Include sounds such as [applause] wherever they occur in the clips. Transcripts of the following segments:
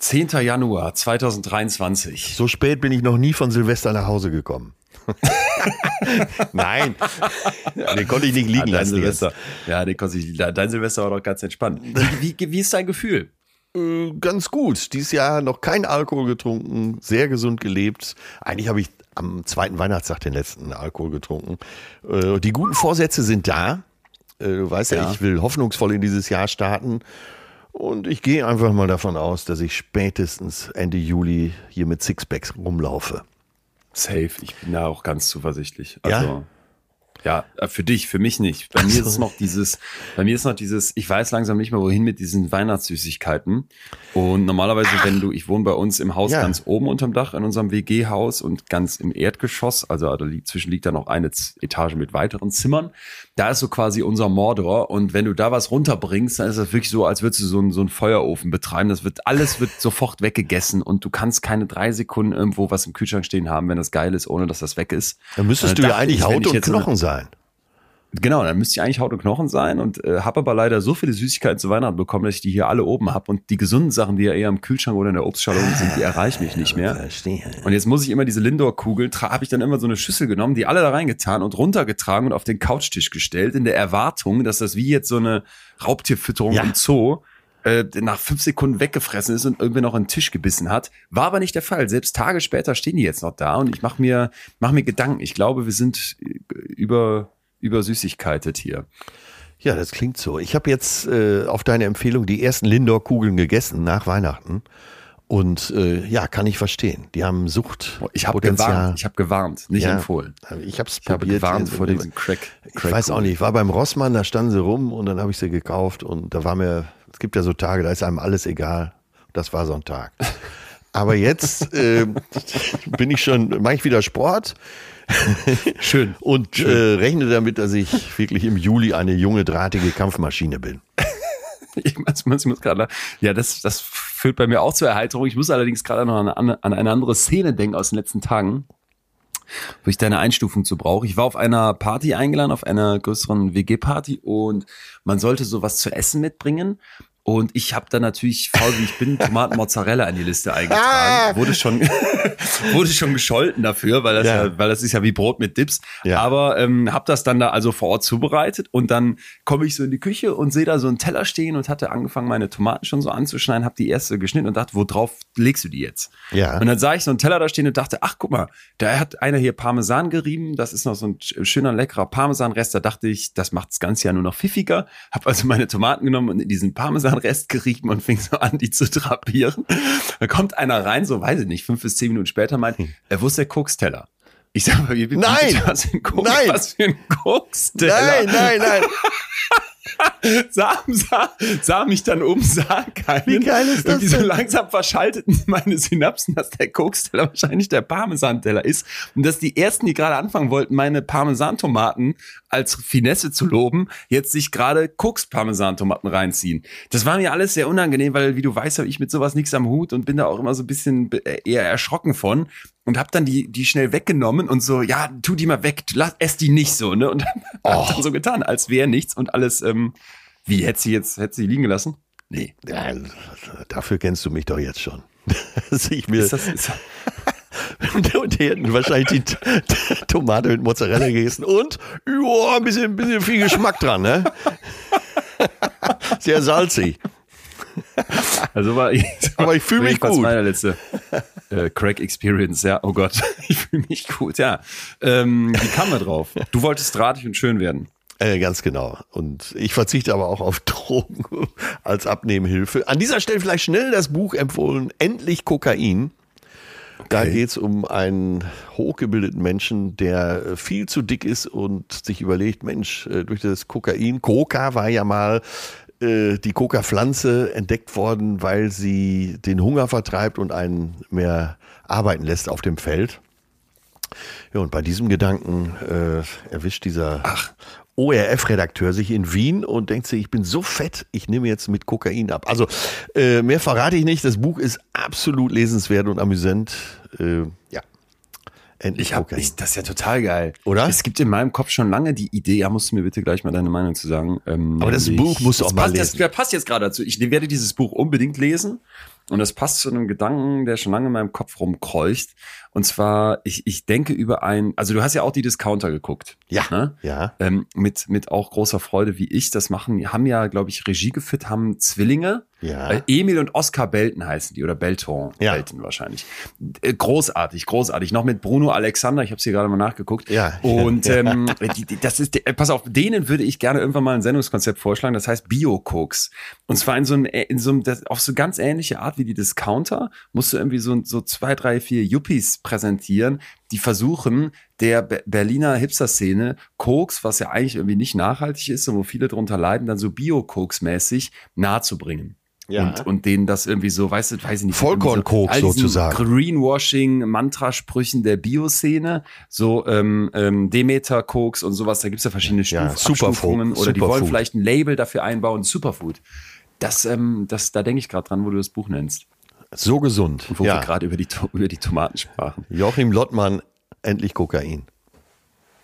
10. Januar 2023. So spät bin ich noch nie von Silvester nach Hause gekommen. [laughs] Nein, den konnte ich nicht liegen Ja, dein lassen. Silvester. Ja, den konnte ich, dein Silvester war doch ganz entspannt. Wie, wie, wie ist dein Gefühl? Äh, Ganz gut. Dieses Jahr noch kein Alkohol getrunken, sehr gesund gelebt. Eigentlich habe ich am zweiten Weihnachtstag den letzten Alkohol getrunken. Äh, Die guten Vorsätze sind da. Äh, Du weißt ja, Ja. ich will hoffnungsvoll in dieses Jahr starten. Und ich gehe einfach mal davon aus, dass ich spätestens Ende Juli hier mit Sixpacks rumlaufe. Safe. Ich bin da auch ganz zuversichtlich. Also, ja, äh, für dich, für mich nicht. Bei Ach mir so. ist es noch dieses, bei mir ist noch dieses, ich weiß langsam nicht mehr, wohin mit diesen Weihnachtssüßigkeiten. Und normalerweise, wenn du, ich wohne bei uns im Haus Ja. ganz oben unterm Dach in unserem WG-Haus und ganz im Erdgeschoss, also da liegt, zwischen liegt da noch eine Etage mit weiteren Zimmern. Da ist so quasi unser Mordor. Und wenn du da was runterbringst, dann ist das wirklich so, als würdest du so einen, so einen Feuerofen betreiben. Das wird, alles wird sofort weggegessen und du kannst keine drei Sekunden irgendwo was im Kühlschrank stehen haben, wenn das geil ist, ohne dass das weg ist. Dann müsstest Dann du ja eigentlich Haut und Knochen sein. Genau, dann müsste ich eigentlich Haut und Knochen sein und äh, habe aber leider so viele Süßigkeiten zu Weihnachten bekommen, dass ich die hier alle oben habe und die gesunden Sachen, die ja eher im Kühlschrank oder in der Obstschale unten sind, die erreichen mich nicht mehr. Verstehe. Und jetzt muss ich immer diese Lindor-Kugeln, habe ich dann immer so eine Schüssel genommen, die alle da reingetan und runtergetragen und auf den Couchtisch gestellt, in der Erwartung, dass das wie jetzt so eine Raubtierfütterung Ja. im Zoo äh, nach fünf Sekunden weggefressen ist und irgendwie noch in den Tisch gebissen hat. War aber nicht der Fall. Selbst Tage später stehen die jetzt noch da und ich mache mir, mach mir Gedanken. Ich glaube, wir sind äh, über, über Süßigkeitet hier. Ja, das klingt so. Ich habe jetzt äh, auf deine Empfehlung die ersten Lindor-Kugeln gegessen nach Weihnachten. Und äh, ja, kann ich verstehen. Die haben Sucht. Ich habe gewarnt, ich habe gewarnt, nicht Ja. empfohlen. Ich habe es Ich habe probiert. gewarnt vor diesen Crack. Ich Crack weiß auch nicht. Ich war beim Rossmann, da standen sie rum und dann habe ich sie gekauft und da war mir, es gibt ja so Tage, da ist einem alles egal. Das war so ein Tag. Aber jetzt [laughs] äh, bin ich schon, mache ich wieder Sport Schön. und äh, rechne damit, dass ich wirklich im Juli eine junge, drahtige Kampfmaschine bin. Ich muss, muss, muss gerade, ja, das, das führt bei mir auch zur Erheiterung. Ich muss allerdings gerade noch an eine, an eine andere Szene denken aus den letzten Tagen, wo ich deine Einstufung zu brauche. Ich war auf einer Party eingeladen, auf einer größeren WG-Party und man sollte sowas zu essen mitbringen. Und ich habe dann natürlich, faul wie ich bin, Tomaten Mozzarella in die Liste eingetragen. Wurde schon, [laughs] wurde schon gescholten dafür, weil das Ja. ja. weil das ist ja wie Brot mit Dips. Ja. Aber ähm, habe das dann da also vor Ort zubereitet und dann komme ich so in die Küche und sehe da so einen Teller stehen und hatte angefangen, meine Tomaten schon so anzuschneiden, habe die erste geschnitten und dachte, wo drauf legst du die jetzt? Ja. Und dann sah ich so einen Teller da stehen und dachte, ach guck mal, da hat einer hier Parmesan gerieben, das ist noch so ein sch- schöner, leckerer Parmesanrest. Da dachte ich, das macht das Ganze ja nur noch pfiffiger. Habe also meine Tomaten genommen und in diesen Parmesanrest gerieben und fing so an, die zu drapieren. Da kommt einer rein, so weiß ich nicht, fünf bis zehn Minuten später meint, er wo ist der Koksteller? Ich sag mal, wie, wie Nein! was für ein Koks, Nein! was für ein Koksteller? Nein, nein, nein. [laughs] sah, sah, sah mich dann um, sah keinen. Wie geil ist das Irgendwie so langsam verschalteten meine Synapsen, dass der Koksteller wahrscheinlich der Parmesanteller ist. Und dass die ersten, die gerade anfangen wollten, meine Parmesantomaten als Finesse zu loben, jetzt sich gerade Koks-Parmesantomaten reinziehen. Das war mir alles sehr unangenehm, weil, wie du weißt, habe ich mit sowas nichts am Hut und bin da auch immer so ein bisschen be- eher erschrocken von. Und hab dann die, die schnell weggenommen und so, ja, tu die mal weg, lass, ess die nicht so, ne? Und dann [laughs] hab dann so getan, als wäre nichts und alles, ähm, wie, hätte sie jetzt, hätte sie liegen gelassen? Nee. Ja, dafür kennst du mich doch jetzt schon. [laughs] Dass ich mir Ist das, ist, [laughs] und die hätten wahrscheinlich die T- Tomate mit Mozzarella gegessen und ja, ein bisschen, ein bisschen viel Geschmack dran, ne? Sehr salzig. [laughs] also war ich, [laughs] Aber ich fühl mich gut. meine letzte äh, Crack Experience, ja. Oh Gott, [laughs] ich fühle mich gut, ja. Ähm, wie kam man drauf? Du wolltest drahtig und schön werden. Äh, ganz genau. Und ich verzichte aber auch auf Drogen als Abnehmhilfe. An dieser Stelle vielleicht schnell das Buch empfohlen, Endlich Kokain. Da Okay. geht's um einen hochgebildeten Menschen, der äh, viel zu dick ist und sich überlegt, Mensch, äh, durch das Kokain, Coca war ja mal äh, die Coca-Pflanze entdeckt worden, weil sie den Hunger vertreibt und einen mehr arbeiten lässt auf dem Feld. Ja, und bei diesem Gedanken äh, erwischt dieser ORF-Redakteur sich in Wien und denkt sich, ich bin so fett, ich nehme jetzt mit Kokain ab. Also äh, mehr verrate ich nicht. Das Buch ist absolut lesenswert und amüsant. Äh, ja, endlich Ich hab, ich, das ist ja total geil. Oder? Es gibt in meinem Kopf schon lange die Idee, ja, musst du mir bitte gleich mal deine Meinung zu sagen. Ähm, Aber das Buch musst du auch mal passt lesen. Das passt jetzt gerade dazu. Ich werde dieses Buch unbedingt lesen. Und das passt zu einem Gedanken, der schon lange in meinem Kopf rumkreucht. Und zwar, ich, ich denke über ein, also du hast ja auch die Discounter geguckt. Ja. Ne? Ja. Ähm, mit, mit auch großer Freude, wie ich das machen. Haben ja, glaube ich, Regie geführt, haben Zwillinge. Ja. Äh, Emil und Oskar Belten heißen die oder Belton. Ja. Belten wahrscheinlich. Äh, großartig, großartig. Noch mit Bruno Alexander, ich habe hier gerade mal nachgeguckt. Ja. Und [laughs] ähm, die, die, das ist, äh, pass auf, denen würde ich gerne irgendwann mal ein Sendungskonzept vorschlagen, das heißt Bio-Cooks. Und zwar in so einem, in so einem, das, auf so ganz ähnliche Art wie die Discounter, musst du irgendwie so, so zwei, drei, vier Yuppies präsentieren, die versuchen, der Be Berliner Hipster-Szene Koks, was ja eigentlich irgendwie nicht nachhaltig ist und wo viele drunter leiden, dann so Bio-Koks-mäßig nahezubringen. Ja. Und, und denen das irgendwie so, weißt du, weiß ich nicht. Vollkornkoks diesen sozusagen. Greenwashing, Mantrasprüchen der Bioszene, so ähm, ähm, Demeter-Koks und sowas, da gibt's ja verschiedene Ja, Superfood, Abstufungen oder die wollen vielleicht ein Label dafür einbauen, Superfood. Das, ähm, das, da denke ich gerade dran, wo du das Buch nennst. So gesund. Und wo wir Ja. gerade über die, über die Tomaten sprachen. Joachim Lottmann, endlich Kokain.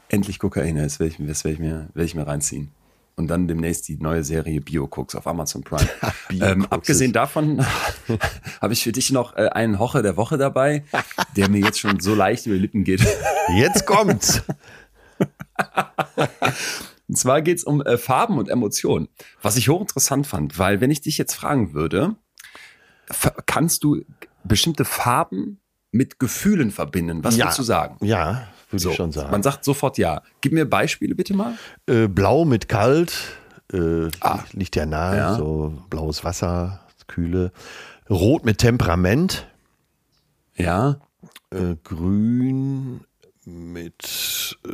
Endlich Kokain, das werde ich, das werd ich, mir, werd ich mir reinziehen. Und dann demnächst die neue Serie Bio-Cooks auf Amazon Prime. [laughs] Ähm, abgesehen davon [laughs] habe ich für dich noch äh, einen Hoche der Woche dabei, der mir jetzt schon so leicht über die Lippen geht. [laughs] Jetzt kommt's. Und zwar geht's um äh, Farben und Emotionen, was ich hochinteressant fand, weil wenn ich dich jetzt fragen würde, kannst du bestimmte Farben mit Gefühlen verbinden? Was Ja. würdest du sagen? Ja, würde So, ich schon sagen. Man sagt sofort ja. Gib mir Beispiele bitte mal. Äh, Blau mit kalt, äh, Ah. liegt ja nahe, Ja. so blaues Wasser, kühle. Rot mit Temperament, Ja, äh, grün mit äh,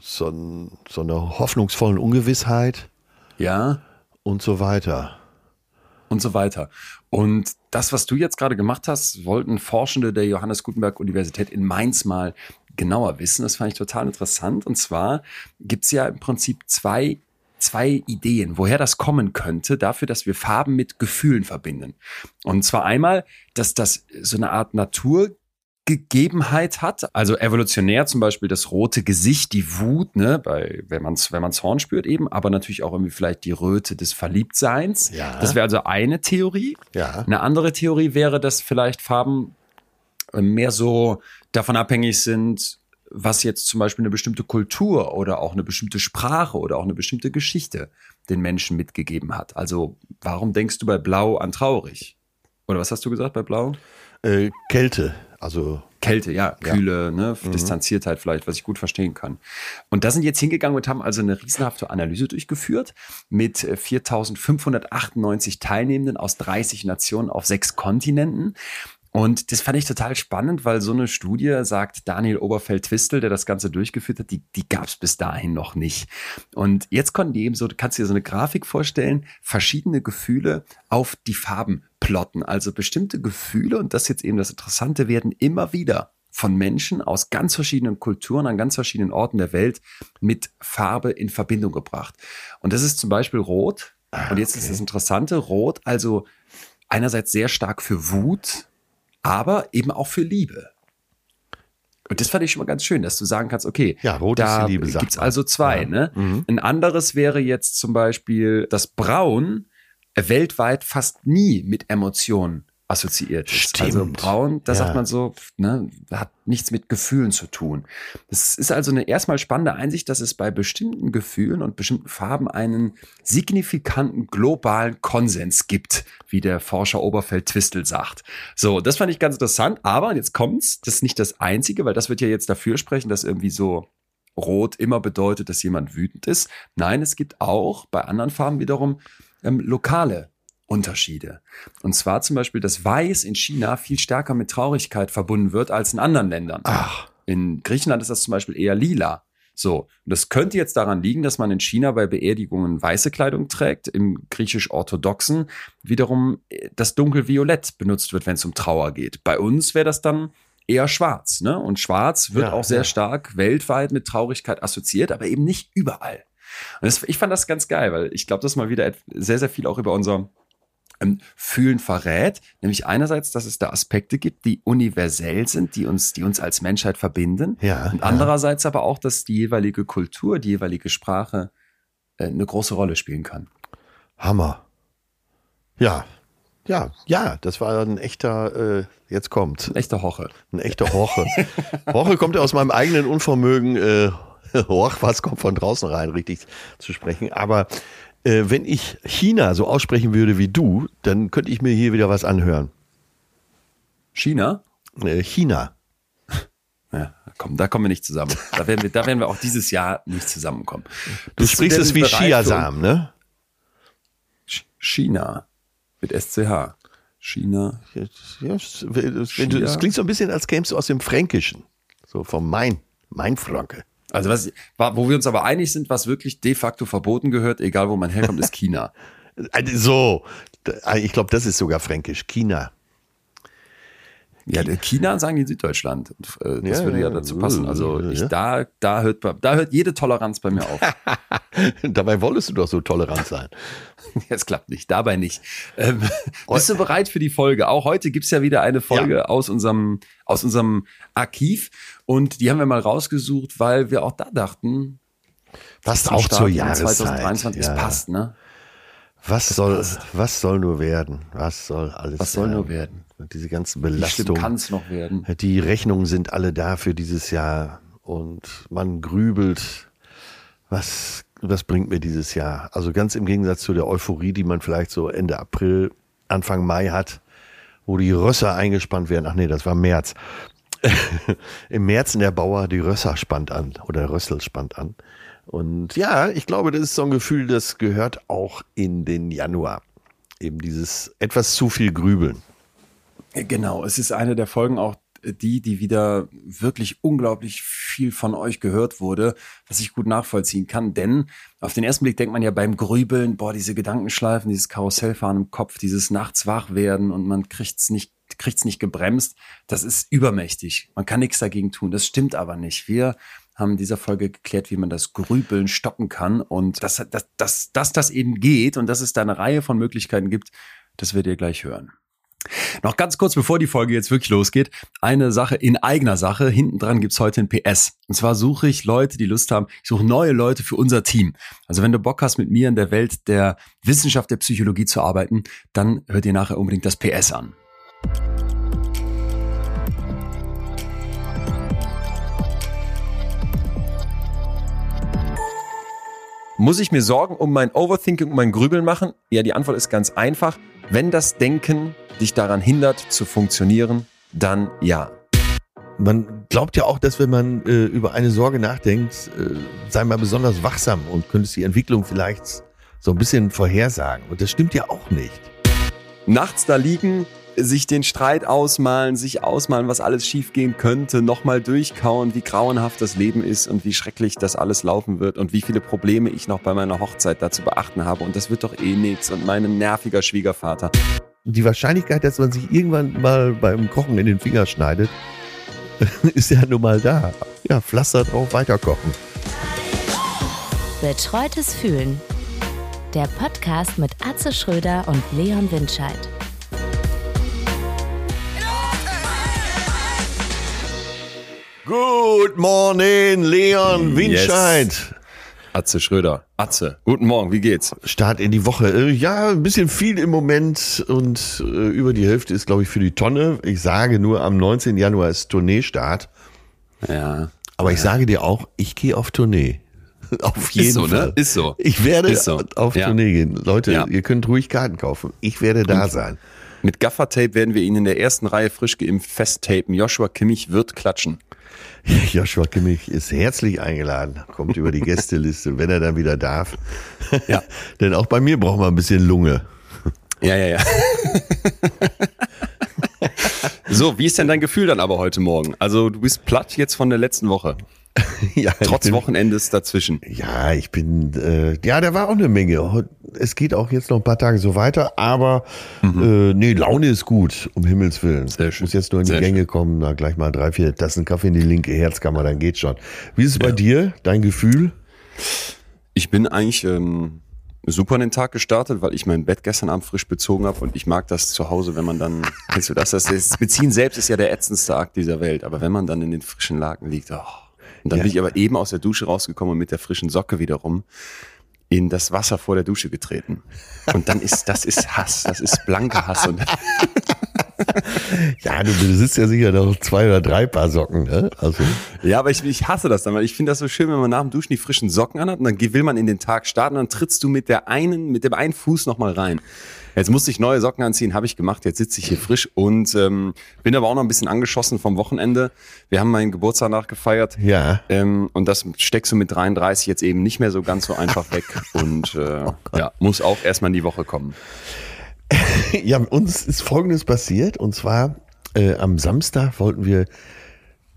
so, so einer hoffnungsvollen Ungewissheit ja. und so weiter. und so weiter. Und das, was du jetzt gerade gemacht hast, wollten Forschende der Johannes Gutenberg Universität in Mainz mal genauer wissen. Das fand ich total interessant. Und zwar gibt's ja im Prinzip zwei, zwei Ideen, woher das kommen könnte, dafür, dass wir Farben mit Gefühlen verbinden. Und zwar einmal, dass das so eine Art Natur Gegebenheit hat, also evolutionär zum Beispiel das rote Gesicht, die Wut, ne, bei, wenn man wenn man Zorn spürt eben, aber natürlich auch irgendwie vielleicht die Röte des Verliebtseins. Ja. Das wäre also eine Theorie. Ja. Eine andere Theorie wäre, dass vielleicht Farben äh, mehr so davon abhängig sind, was jetzt zum Beispiel eine bestimmte Kultur oder auch eine bestimmte Sprache oder auch eine bestimmte Geschichte den Menschen mitgegeben hat. Also warum denkst du bei Blau an traurig? Oder was hast du gesagt bei Blau? Äh, Kälte, also Kälte, ja, Kühle, ne, Distanziertheit vielleicht, was ich gut verstehen kann. Und da sind jetzt hingegangen und haben also eine riesenhafte Analyse durchgeführt mit äh, 4.598 Teilnehmenden aus 30 Nationen auf sechs Kontinenten. Und das fand ich total spannend, weil so eine Studie, sagt Daniel Oberfeld-Twistel, der das Ganze durchgeführt hat, die, die gab es bis dahin noch nicht. Und jetzt konnten die eben so, du kannst dir so eine Grafik vorstellen, verschiedene Gefühle auf die Farben plotten. Also bestimmte Gefühle, und das ist jetzt eben das Interessante, werden immer wieder von Menschen aus ganz verschiedenen Kulturen an ganz verschiedenen Orten der Welt mit Farbe in Verbindung gebracht. Und das ist zum Beispiel Rot. Und jetzt ist das Interessante, Rot, also einerseits sehr stark für Wut, aber eben auch für Liebe. Und das fand ich schon mal ganz schön, dass du sagen kannst, okay, Ja, Rot ist da die Liebe, sagt gibt's man. also zwei. Ja. Ne? Mhm. Ein anderes wäre jetzt zum Beispiel, dass Braun weltweit fast nie mit Emotionen assoziiert ist. Stimmt. Also Braun, da Ja. sagt man so, ne, hat nichts mit Gefühlen zu tun. Das ist also eine erstmal spannende Einsicht, dass es bei bestimmten Gefühlen und bestimmten Farben einen signifikanten globalen Konsens gibt, wie der Forscher Oberfeld-Twistel sagt. So, das fand ich ganz interessant, aber jetzt kommt's, das ist nicht das Einzige, weil das wird ja jetzt dafür sprechen, dass irgendwie so Rot immer bedeutet, dass jemand wütend ist. Nein, es gibt auch bei anderen Farben wiederum ähm, lokale Unterschiede. Und zwar zum Beispiel, dass Weiß in China viel stärker mit Traurigkeit verbunden wird als in anderen Ländern. ach, In Griechenland ist das zum Beispiel eher lila. So, und das könnte jetzt daran liegen, dass man in China bei Beerdigungen weiße Kleidung trägt, im griechisch-orthodoxen wiederum äh, das dunkelviolett benutzt wird, wenn es um Trauer geht. Bei uns wäre das dann eher schwarz, ne? Und schwarz wird Ja, auch sehr ja. stark weltweit mit Traurigkeit assoziiert, aber eben nicht überall. Und das, ich fand das ganz geil, weil ich glaube, das mal wieder sehr, sehr viel auch über unser ähm, Fühlen verrät. Nämlich einerseits, dass es da Aspekte gibt, die universell sind, die uns, die uns als Menschheit verbinden. Ja, Und ja. andererseits aber auch, dass die jeweilige Kultur, die jeweilige Sprache äh, eine große Rolle spielen kann. Hammer. Ja, Ja, ja, das war ein echter, äh, jetzt kommt. Ein echter Hoche. Ein echter Hoche. Hoche kommt ja aus meinem eigenen Unvermögen, äh, [laughs] Hoch, was kommt von draußen rein, richtig zu sprechen. Aber äh, wenn ich China so aussprechen würde wie du, dann könnte ich mir hier wieder was anhören. China? Äh, China. Ja, komm, da kommen wir nicht zusammen. Da werden wir, da werden wir auch dieses Jahr nicht zusammenkommen. Du Bist sprichst es wie Chiasam, ne? China. Mit SCH. China. Ja, das klingt so ein bisschen, als kämst du aus dem Fränkischen. So vom Main, Mainfranke. Also was, wo wir uns aber einig sind, was wirklich de facto verboten gehört, egal wo man herkommt, ist China. [laughs] so, ich glaube, das ist sogar fränkisch. China. Ja, China sagen die in Süddeutschland. Äh, das ja, würde ja dazu passen. Also ich, ja. da, da, hört, da hört jede Toleranz bei mir auf. [laughs] Dabei wolltest du doch so tolerant sein. [laughs] Es klappt nicht, dabei nicht. Ähm, [laughs] bist du bereit für die Folge? Auch heute gibt's ja wieder eine Folge ja. aus, unserem, aus unserem Archiv. Und die haben wir mal rausgesucht, weil wir auch da dachten, passt auch zur Jahreszeit. 2023, es passt, ne? Was soll, was soll nur werden? Was soll alles Was soll nur werden? Diese ganzen Belastungen. kann es noch werden? Die Rechnungen sind alle da für dieses Jahr und man grübelt, was, was bringt mir dieses Jahr? Also ganz im Gegensatz zu der Euphorie, die man vielleicht so Ende April, Anfang Mai hat, wo die Rösser eingespannt werden. Ach nee, das war März. [laughs] Im März in der Bauer die Rösser spannt an oder Rössel spannt an. Und ja, ich glaube, das ist so ein Gefühl, das gehört auch in den Januar. Eben dieses etwas zu viel Grübeln. Genau, es ist eine der Folgen auch die, die wieder wirklich unglaublich viel von euch gehört wurde, was ich gut nachvollziehen kann. Denn auf den ersten Blick denkt man ja beim Grübeln, boah, diese Gedankenschleifen, dieses Karussellfahren im Kopf, dieses nachts wach werden und man kriegt's nicht, kriegt's nicht gebremst. Das ist übermächtig. Man kann nichts dagegen tun. Das stimmt aber nicht. Wir haben in dieser Folge geklärt, wie man das Grübeln stoppen kann und dass, dass, dass, dass das eben geht und dass es da eine Reihe von Möglichkeiten gibt, das werdet ihr gleich hören. Noch ganz kurz, bevor die Folge jetzt wirklich losgeht, eine Sache in eigener Sache. Hinten dran gibt's heute ein PS. Und zwar suche ich Leute, die Lust haben. Ich suche neue Leute für unser Team. Also wenn du Bock hast, mit mir in der Welt der Wissenschaft der Psychologie zu arbeiten, dann hört ihr nachher unbedingt das PS an. Muss ich mir Sorgen um mein Overthinking, um mein Grübeln machen? Ja, die Antwort ist ganz einfach. Wenn das Denken dich daran hindert zu funktionieren, dann ja. Man glaubt ja auch, dass wenn man äh, über eine Sorge nachdenkt, äh, sei mal besonders wachsam und könntest die Entwicklung vielleicht so ein bisschen vorhersagen. Und das stimmt ja auch nicht. Nachts da liegen, sich den Streit ausmalen, sich ausmalen, was alles schiefgehen könnte, nochmal durchkauen, wie grauenhaft das Leben ist und wie schrecklich das alles laufen wird und wie viele Probleme ich noch bei meiner Hochzeit dazu beachten habe. Und das wird doch eh nichts und mein nerviger Schwiegervater. Die Wahrscheinlichkeit, dass man sich irgendwann mal beim Kochen in den Finger schneidet, [laughs] ist ja nun mal da. Ja, Pflaster drauf, weiterkochen. Betreutes Fühlen. Der Podcast mit Atze Schröder und Leon Windscheid. Good morning, Leon Windscheid. Yes. Atze Schröder. Atze, guten Morgen, wie geht's? Start in die Woche. Äh, ja, ein bisschen viel im Moment und äh, über die Hälfte ist, glaube ich, für die Tonne. Ich sage nur, am 19. Januar ist Tourneestart. Ja. Aber ja. ich sage dir auch, ich gehe auf Tournee. [laughs] Auf jeden ist so, Fall. Ne? Ist so. Ich werde so. auf ja. Tournee gehen. Leute, ja. ihr könnt ruhig Karten kaufen. Ich werde da und sein. Mit Gaffertape werden wir ihn in der ersten Reihe frisch geimpft festtapen. Joshua Kimmich wird klatschen. [laughs] Joshua Kimmich ist herzlich eingeladen, kommt über die [laughs] Gästeliste, wenn er dann wieder darf. [laughs] Ja. Denn auch bei mir braucht man ein bisschen Lunge. Ja, ja, ja. so, wie ist denn dein Gefühl dann aber heute Morgen? Also du bist platt jetzt von der letzten Woche. [laughs] ja, Trotz bin, Wochenendes dazwischen. Ja, ich bin, äh, ja, da war auch eine Menge. Es geht auch jetzt noch ein paar Tage so weiter, aber mhm. äh, nee, Laune ist gut, um Himmels Willen. Sehr schön. Muss jetzt nur in die Sehr Gänge schön. kommen, da gleich mal drei, vier Tassen Kaffee in die linke Herzkammer, dann geht's schon. Wie ist es ja. bei dir, dein Gefühl? Ich bin eigentlich ähm, super in den Tag gestartet, weil ich mein Bett gestern Abend frisch bezogen habe und ich mag das zu Hause, wenn man dann, [laughs] kennst du das, das, das Beziehen selbst ist ja der ätzendste Akt dieser Welt, aber wenn man dann in den frischen Laken liegt, oh, und dann ja. bin ich aber eben aus der Dusche rausgekommen mit der frischen Socke wiederum. in das Wasser vor der Dusche getreten. Und dann ist, das ist Hass, das ist blanker Hass. Und Ja, du besitzt ja sicher noch zwei oder drei Paar Socken, ne? Also, ja, aber ich, ich hasse das dann, weil ich finde das so schön, wenn man nach dem Duschen die frischen Socken anhat und dann will man in den Tag starten und dann trittst du mit der einen, mit dem einen Fuß nochmal rein. Jetzt musste ich neue Socken anziehen, habe ich gemacht. Jetzt sitze ich hier frisch und ähm, bin aber auch noch ein bisschen angeschossen vom Wochenende. Wir haben meinen Geburtstag nachgefeiert. ja. Ähm, und das steckst du mit 33 jetzt eben nicht mehr so ganz so einfach weg [laughs] und äh, ja, muss auch erstmal in die Woche kommen. [laughs] Ja, uns ist Folgendes passiert und zwar äh, am Samstag wollten wir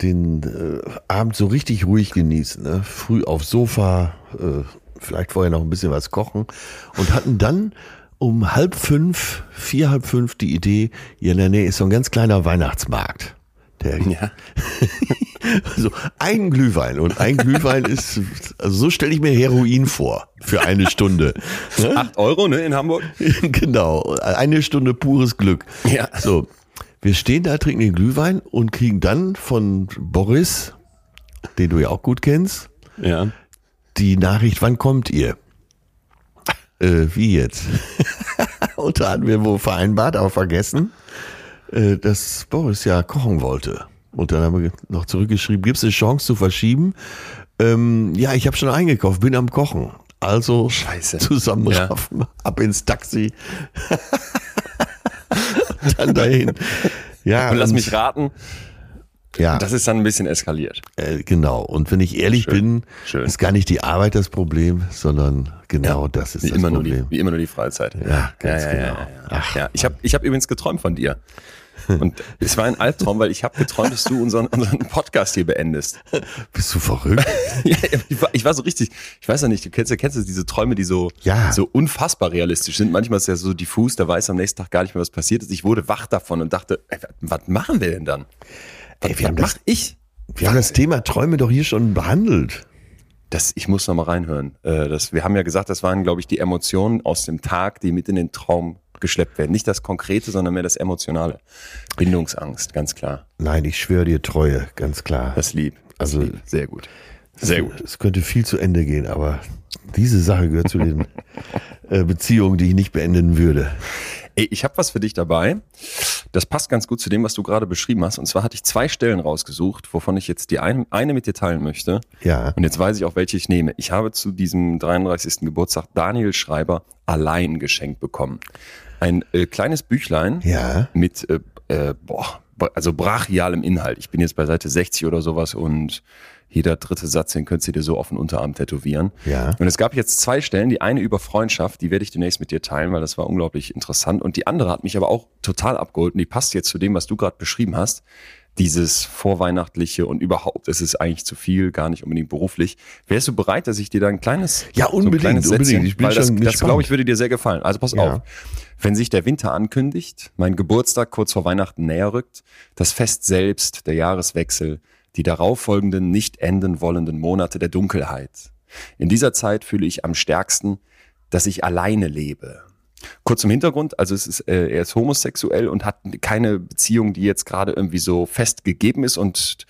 den äh, Abend so richtig ruhig genießen. Ne? Früh aufs Sofa, äh, vielleicht vorher noch ein bisschen was kochen und hatten dann um halb fünf, vier, halb fünf die Idee, hier in der Nähe ist so ein ganz kleiner Weihnachtsmarkt. Der, Ja. [laughs] also ein Glühwein und ein Glühwein [laughs] ist, also so stelle ich mir Heroin vor für eine Stunde. [laughs] Ne? Acht Euro, ne, in Hamburg? genau, eine Stunde pures Glück. Ja. So, wir stehen da, trinken den Glühwein und kriegen dann von Boris, den du ja auch gut kennst, Ja. die Nachricht, wann kommt ihr? Äh, wie jetzt? [laughs] und da hatten wir wohl vereinbart, aber vergessen, äh, dass Boris ja kochen wollte. Und dann haben wir noch zurückgeschrieben, gibt es eine Chance zu verschieben? Ähm, ja, ich habe schon eingekauft, bin am Kochen. Also Scheiße. zusammenraffen, ab ins Taxi. [laughs] dann dahin. [laughs] Ja, Und lass mich raten, ja, das ist dann ein bisschen eskaliert. äh, genau. Und wenn ich ehrlich bin, schön. ist gar nicht die Arbeit das Problem, sondern genau das ist Wie das immer, nur die, Problem. wie immer nur die Freizeit. Ja, ganz ja, genau. Ja, ja, ja. ja. Ich habe ich hab übrigens geträumt von dir. [laughs] Und es war ein Albtraum, weil ich habe geträumt, dass du unseren, unseren Podcast hier beendest. [laughs] Bist du verrückt? [laughs] ja, ich, war, ich war so richtig, ich weiß ja nicht, du kennst, du kennst diese Träume, die so, Ja. so unfassbar realistisch sind. Manchmal ist es ja so diffus, da weiß am nächsten Tag gar nicht mehr, was passiert ist. Ich wurde wach davon und dachte, ey, was machen wir denn dann? Ey, wir haben das- mach ich? Wir haben das Thema Träume doch hier schon behandelt. Das, ich muss noch mal reinhören. Äh, das, wir haben ja gesagt, das waren, glaube ich, die Emotionen aus dem Tag, die mit in den Traum geschleppt werden. Nicht das Konkrete, sondern mehr das Emotionale. Bindungsangst, ganz klar. Nein, ich schwöre dir Treue, ganz klar. Das lieb. Das Also- lieb. Sehr gut. Sehr gut. Es könnte viel zu Ende gehen, aber diese Sache gehört zu den [laughs] äh, Beziehungen, die ich nicht beenden würde. Ey, ich habe was für dich dabei. Das passt ganz gut zu dem, was du gerade beschrieben hast. Und zwar hatte ich zwei Stellen rausgesucht, wovon ich jetzt die ein, eine mit dir teilen möchte. Ja. Und jetzt weiß ich auch, welche ich nehme. Ich habe zu diesem 33. Geburtstag Daniel Schreiber allein geschenkt bekommen. Ein äh, kleines Büchlein Ja. mit, äh, äh, boah, also brachialem Inhalt. Ich bin jetzt bei Seite 60 oder sowas und jeder dritte Satz, den könntest du dir so auf den Unterarm tätowieren. Ja. Und es gab jetzt zwei Stellen, die eine über Freundschaft, die werde ich demnächst mit dir teilen, weil das war unglaublich interessant. Und die andere hat mich aber auch total abgeholt und die passt jetzt zu dem, was du gerade beschrieben hast. Dieses vorweihnachtliche und überhaupt ist es eigentlich zu viel, gar nicht unbedingt beruflich. Wärst du bereit, dass ich dir da ein kleines, Ja, unbedingt, so ein kleines unbedingt. Sätzchen, Ich bin weil das, schon das glaube ich würde dir sehr gefallen. Also pass Ja. auf. Wenn sich der Winter ankündigt, mein Geburtstag kurz vor Weihnachten näher rückt, das Fest selbst, der Jahreswechsel, die darauffolgenden nicht enden wollenden Monate der Dunkelheit. In dieser Zeit fühle ich am stärksten, dass ich alleine lebe. Kurz zum Hintergrund, also es ist, äh, er ist homosexuell und hat keine Beziehung, die jetzt gerade irgendwie so fest gegeben ist und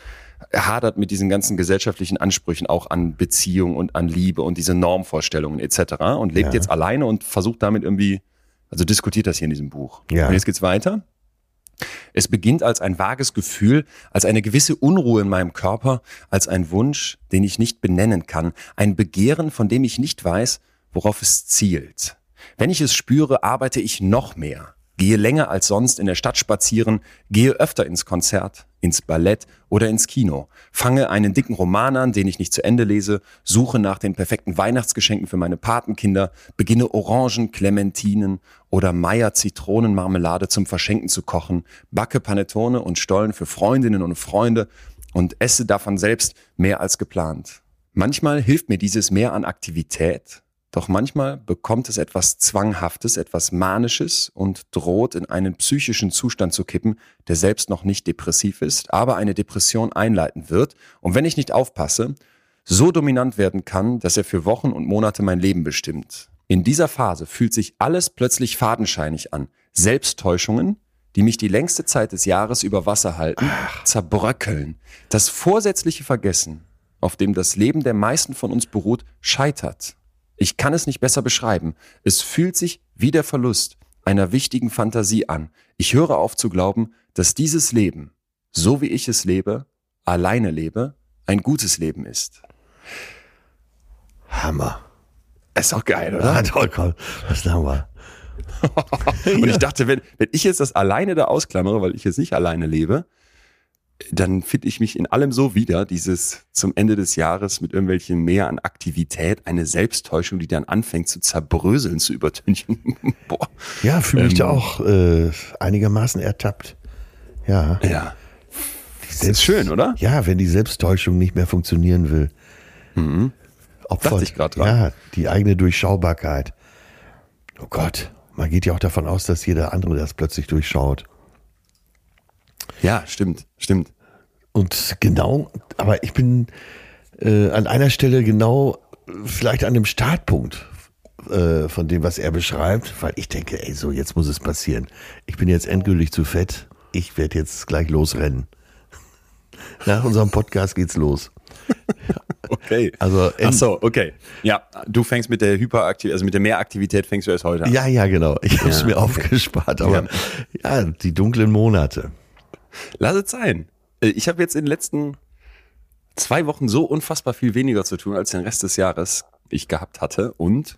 er hadert mit diesen ganzen gesellschaftlichen Ansprüchen auch an Beziehung und an Liebe und diese Normvorstellungen etc. und lebt Ja. jetzt alleine und versucht damit irgendwie, also diskutiert das hier in diesem Buch. Ja. Und jetzt geht's weiter. Es beginnt als ein vages Gefühl, als eine gewisse Unruhe in meinem Körper, als ein Wunsch, den ich nicht benennen kann, ein Begehren, von dem ich nicht weiß, worauf es zielt. Wenn ich es spüre, arbeite ich noch mehr, gehe länger als sonst in der Stadt spazieren, gehe öfter ins Konzert, ins Ballett oder ins Kino, fange einen dicken Roman an, den ich nicht zu Ende lese, suche nach den perfekten Weihnachtsgeschenken für meine Patenkinder, beginne Orangen, Clementinen oder Meier Zitronenmarmelade zum Verschenken zu kochen, backe Panettone und Stollen für Freundinnen und Freunde und esse davon selbst mehr als geplant. Manchmal hilft mir dieses Mehr an Aktivität, doch manchmal bekommt es etwas Zwanghaftes, etwas Manisches und droht in einen psychischen Zustand zu kippen, der selbst noch nicht depressiv ist, aber eine Depression einleiten wird und wenn ich nicht aufpasse, so dominant werden kann, dass er für Wochen und Monate mein Leben bestimmt. In dieser Phase fühlt sich alles plötzlich fadenscheinig an. Selbsttäuschungen, die mich die längste Zeit des Jahres über Wasser halten, zerbröckeln. Das vorsätzliche Vergessen, auf dem das Leben der meisten von uns beruht, scheitert. Ich kann es nicht besser beschreiben. Es fühlt sich wie der Verlust einer wichtigen Fantasie an. Ich höre auf zu glauben, dass dieses Leben, so wie ich es lebe, alleine lebe, ein gutes Leben ist. Hammer. Ist doch geil, oder? Ah, toll, komm. Was haben wir? [laughs] Und ich dachte, wenn, wenn ich jetzt das alleine da ausklammere, weil ich jetzt nicht alleine lebe, dann finde ich mich in allem so wieder, dieses zum Ende des Jahres mit irgendwelchen mehr an Aktivität, eine Selbsttäuschung, die dann anfängt zu zerbröseln, zu übertünchen. [laughs] Boah. Ja, fühle mich Ähm. da auch äh, einigermaßen ertappt. Ja. Ja. Das ist schön, oder? Ja, wenn die Selbsttäuschung nicht mehr funktionieren will. Opfert, Dachte ich grad dran. Ja, die eigene Durchschaubarkeit. Oh Gott, man geht ja auch davon aus, dass jeder andere das plötzlich durchschaut. Ja, stimmt, stimmt. Und genau, aber ich bin äh, an einer Stelle genau vielleicht an dem Startpunkt äh, von dem, was er beschreibt, weil ich denke, ey, so jetzt muss es passieren. Ich bin jetzt endgültig zu fett. Ich werde jetzt gleich losrennen. [laughs] Nach unserem Podcast geht's los. [laughs] Okay. Also Ach so, okay. Ja, du fängst mit der Hyperaktivität, also mit der Mehraktivität fängst du erst heute an. Ja, ja, genau. Ich habe es Ja, mir okay. aufgespart, aber ja. die dunklen Monate. Lass es sein. Äh, Ich habe jetzt in den letzten zwei Wochen so unfassbar viel weniger zu tun, als den Rest des Jahres ich gehabt hatte und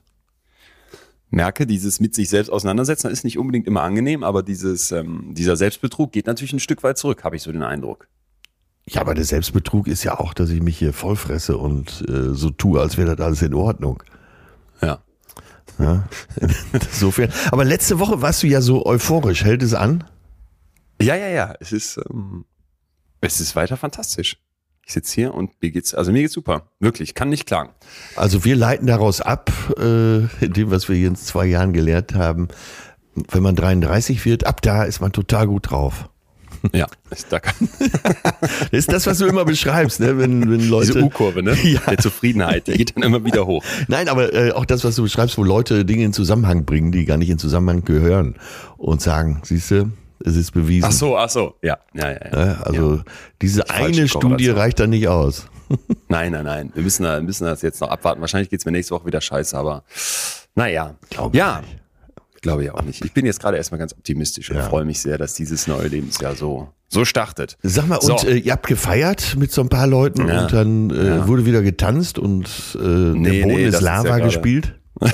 merke, dieses mit sich selbst auseinandersetzen ist nicht unbedingt immer angenehm, aber dieses, ähm, dieser Selbstbetrug geht natürlich ein Stück weit zurück, habe ich so den Eindruck. Ja, aber der Selbstbetrug ist ja auch, dass ich mich hier vollfresse und äh, so tue, als wäre das alles in Ordnung. Ja. Ja, [laughs] insofern. Aber letzte Woche warst du ja so euphorisch. Hält es an? Ja, ja, ja. Es ist, ähm, es ist weiter fantastisch. Ich sitze hier und mir geht's, also mir geht's super. Wirklich, kann nicht klagen. Also wir leiten daraus ab, äh, in dem, was wir hier in zwei Jahren gelernt haben. Wenn man 33 wird, ab da ist man total gut drauf. Ja, ist, da kann, Das [laughs] ist das, was du immer beschreibst, ne? wenn, wenn Leute. diese U-Kurve, ne? Ja. Der Zufriedenheit, die geht dann immer wieder hoch. Nein, aber äh, auch das, was du beschreibst, wo Leute Dinge in Zusammenhang bringen, die gar nicht in Zusammenhang gehören und sagen, siehst du, es ist bewiesen. Ach so, ach so, ja, ja, ja. ja. Ne? Also ja. diese eine Studie Korrelation. reicht da nicht aus. [laughs] Nein, nein, nein. Wir müssen, da- müssen das jetzt noch abwarten. Wahrscheinlich geht's mir nächste Woche wieder scheiße, aber naja. Glaub ich ja, nicht. glaube ich auch nicht. Ich bin jetzt gerade erstmal ganz optimistisch und Ja. freue mich sehr, dass dieses neue Lebensjahr so, so startet. Sag mal, So. und äh, ihr habt gefeiert mit so ein paar Leuten Ja. und dann äh, Ja. wurde wieder getanzt und äh, Nee, der Boden nee, ist Lava gespielt. [laughs]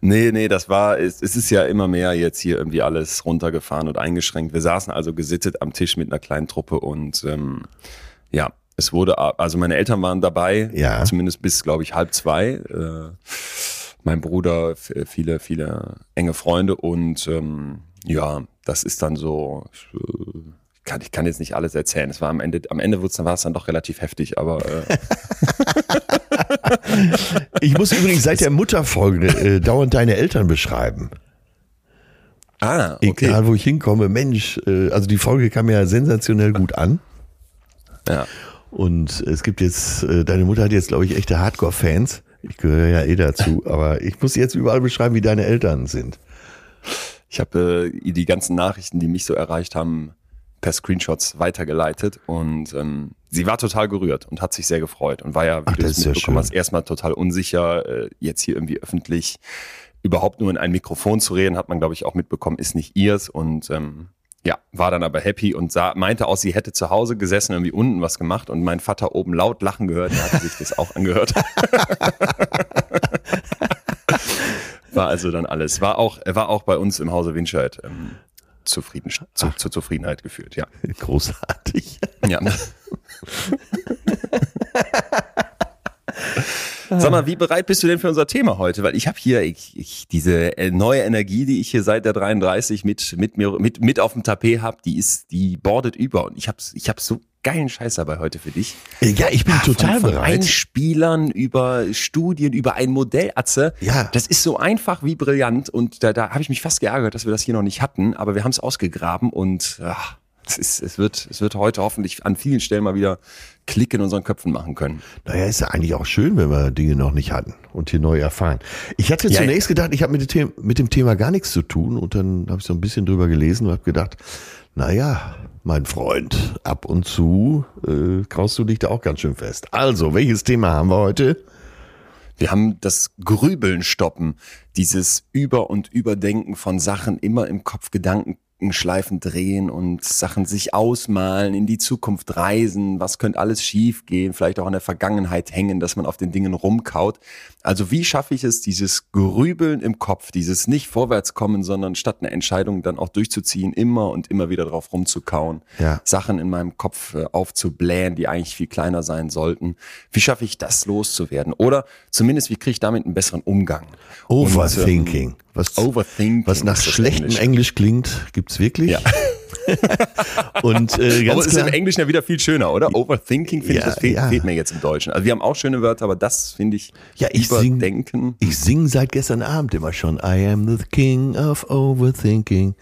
Nee, nee, das war, es, es ist ja immer mehr jetzt hier irgendwie alles runtergefahren und eingeschränkt. Wir saßen also gesittet am Tisch mit einer kleinen Truppe und ähm, ja, es wurde, also meine Eltern waren dabei, Ja. zumindest bis, glaube ich, halb zwei. Äh, mein Bruder, viele, viele enge Freunde und ähm, ja, das ist dann so, ich, äh, kann, ich kann jetzt nicht alles erzählen. Es war am Ende, am Ende war es dann doch relativ heftig, aber äh, [laughs] [laughs] Ich muss übrigens seit der [laughs] Mutterfolge äh, dauernd deine Eltern beschreiben. ah, Egal, wo ich hinkomme, Mensch, äh, also die Folge kam ja sensationell gut an. Ja. Und es gibt jetzt, äh, deine Mutter hat jetzt, glaube ich, echte Hardcore-Fans. Ich gehöre ja eh dazu, [laughs] aber ich muss jetzt überall beschreiben, wie deine Eltern sind. Ich habe äh, die ganzen Nachrichten, die mich so erreicht haben, per Screenshots weitergeleitet und ähm, sie war total gerührt und hat sich sehr gefreut und war ja, wie Ach, du das es mitbekommen hast, erstmal total unsicher, äh, jetzt hier irgendwie öffentlich überhaupt nur in ein Mikrofon zu reden, hat man, glaube ich, auch mitbekommen, ist nicht ihrs und ähm, ja, war dann aber happy und sah, meinte auch, sie hätte zu Hause gesessen, irgendwie unten was gemacht und mein Vater oben laut lachen gehört, der hatte sich das auch angehört. [laughs] war also dann alles. War auch, war auch bei uns im Hause Winscheid ähm, zufrieden, zu, zur Zufriedenheit geführt, ja. [laughs] Großartig. ja. [laughs] Sag mal, wie bereit bist du denn für unser Thema heute? Weil ich habe hier ich, ich, diese äh, neue Energie, die ich hier seit der 33 mit mit mir mit mit auf dem Tapet habe, die ist die bordet über und ich habe ich habe so geilen Scheiß dabei heute für dich. Äh, Ja, ich bin total von, von bereit. Einspielern über Studien, über ein Modell, Atze. Ja. Das ist so einfach wie brillant und da, da habe ich mich fast geärgert, dass wir das hier noch nicht hatten, aber wir haben es ausgegraben und ach, es, ist, es, wird, es wird heute hoffentlich an vielen Stellen mal wieder Klick in unseren Köpfen machen können. Naja, ist ja eigentlich auch schön, wenn wir Dinge noch nicht hatten und hier neu erfahren. Ich hatte Ja, zunächst gedacht, ich habe mit, dem Thema- mit dem Thema gar nichts zu tun und dann habe ich so ein bisschen drüber gelesen und habe gedacht, naja, mein Freund, ab und zu äh, kraust du dich da auch ganz schön fest. Also, welches Thema haben wir heute? Wir haben das Grübeln stoppen, dieses Über- und Überdenken von Sachen, immer im Kopf Gedanken Schleifen drehen und Sachen sich ausmalen, in die Zukunft reisen, was könnte alles schief gehen, vielleicht auch in der Vergangenheit hängen, dass man auf den Dingen rumkaut. Also wie schaffe ich es, dieses Grübeln im Kopf, dieses nicht vorwärtskommen, sondern statt eine Entscheidung dann auch durchzuziehen, immer und immer wieder drauf rumzukauen, Ja. Sachen in meinem Kopf äh, aufzublähen, die eigentlich viel kleiner sein sollten. Wie schaffe ich das loszuwerden? Oder zumindest, wie kriege ich damit einen besseren Umgang? Overthinking. Was, Overthinking was nach schlechtem Englische. Englisch klingt, gibt's wirklich. Ja. [laughs] Und äh, Aber ganz es ist im Englischen ja wieder viel schöner, oder? Overthinking, finde ich, Ja, das fehlt, ja. fehlt mir jetzt im Deutschen. Also wir haben auch schöne Wörter, aber das finde ich, Ja, ich sing- überdenken. ich sing seit gestern Abend immer schon I am the king of overthinking.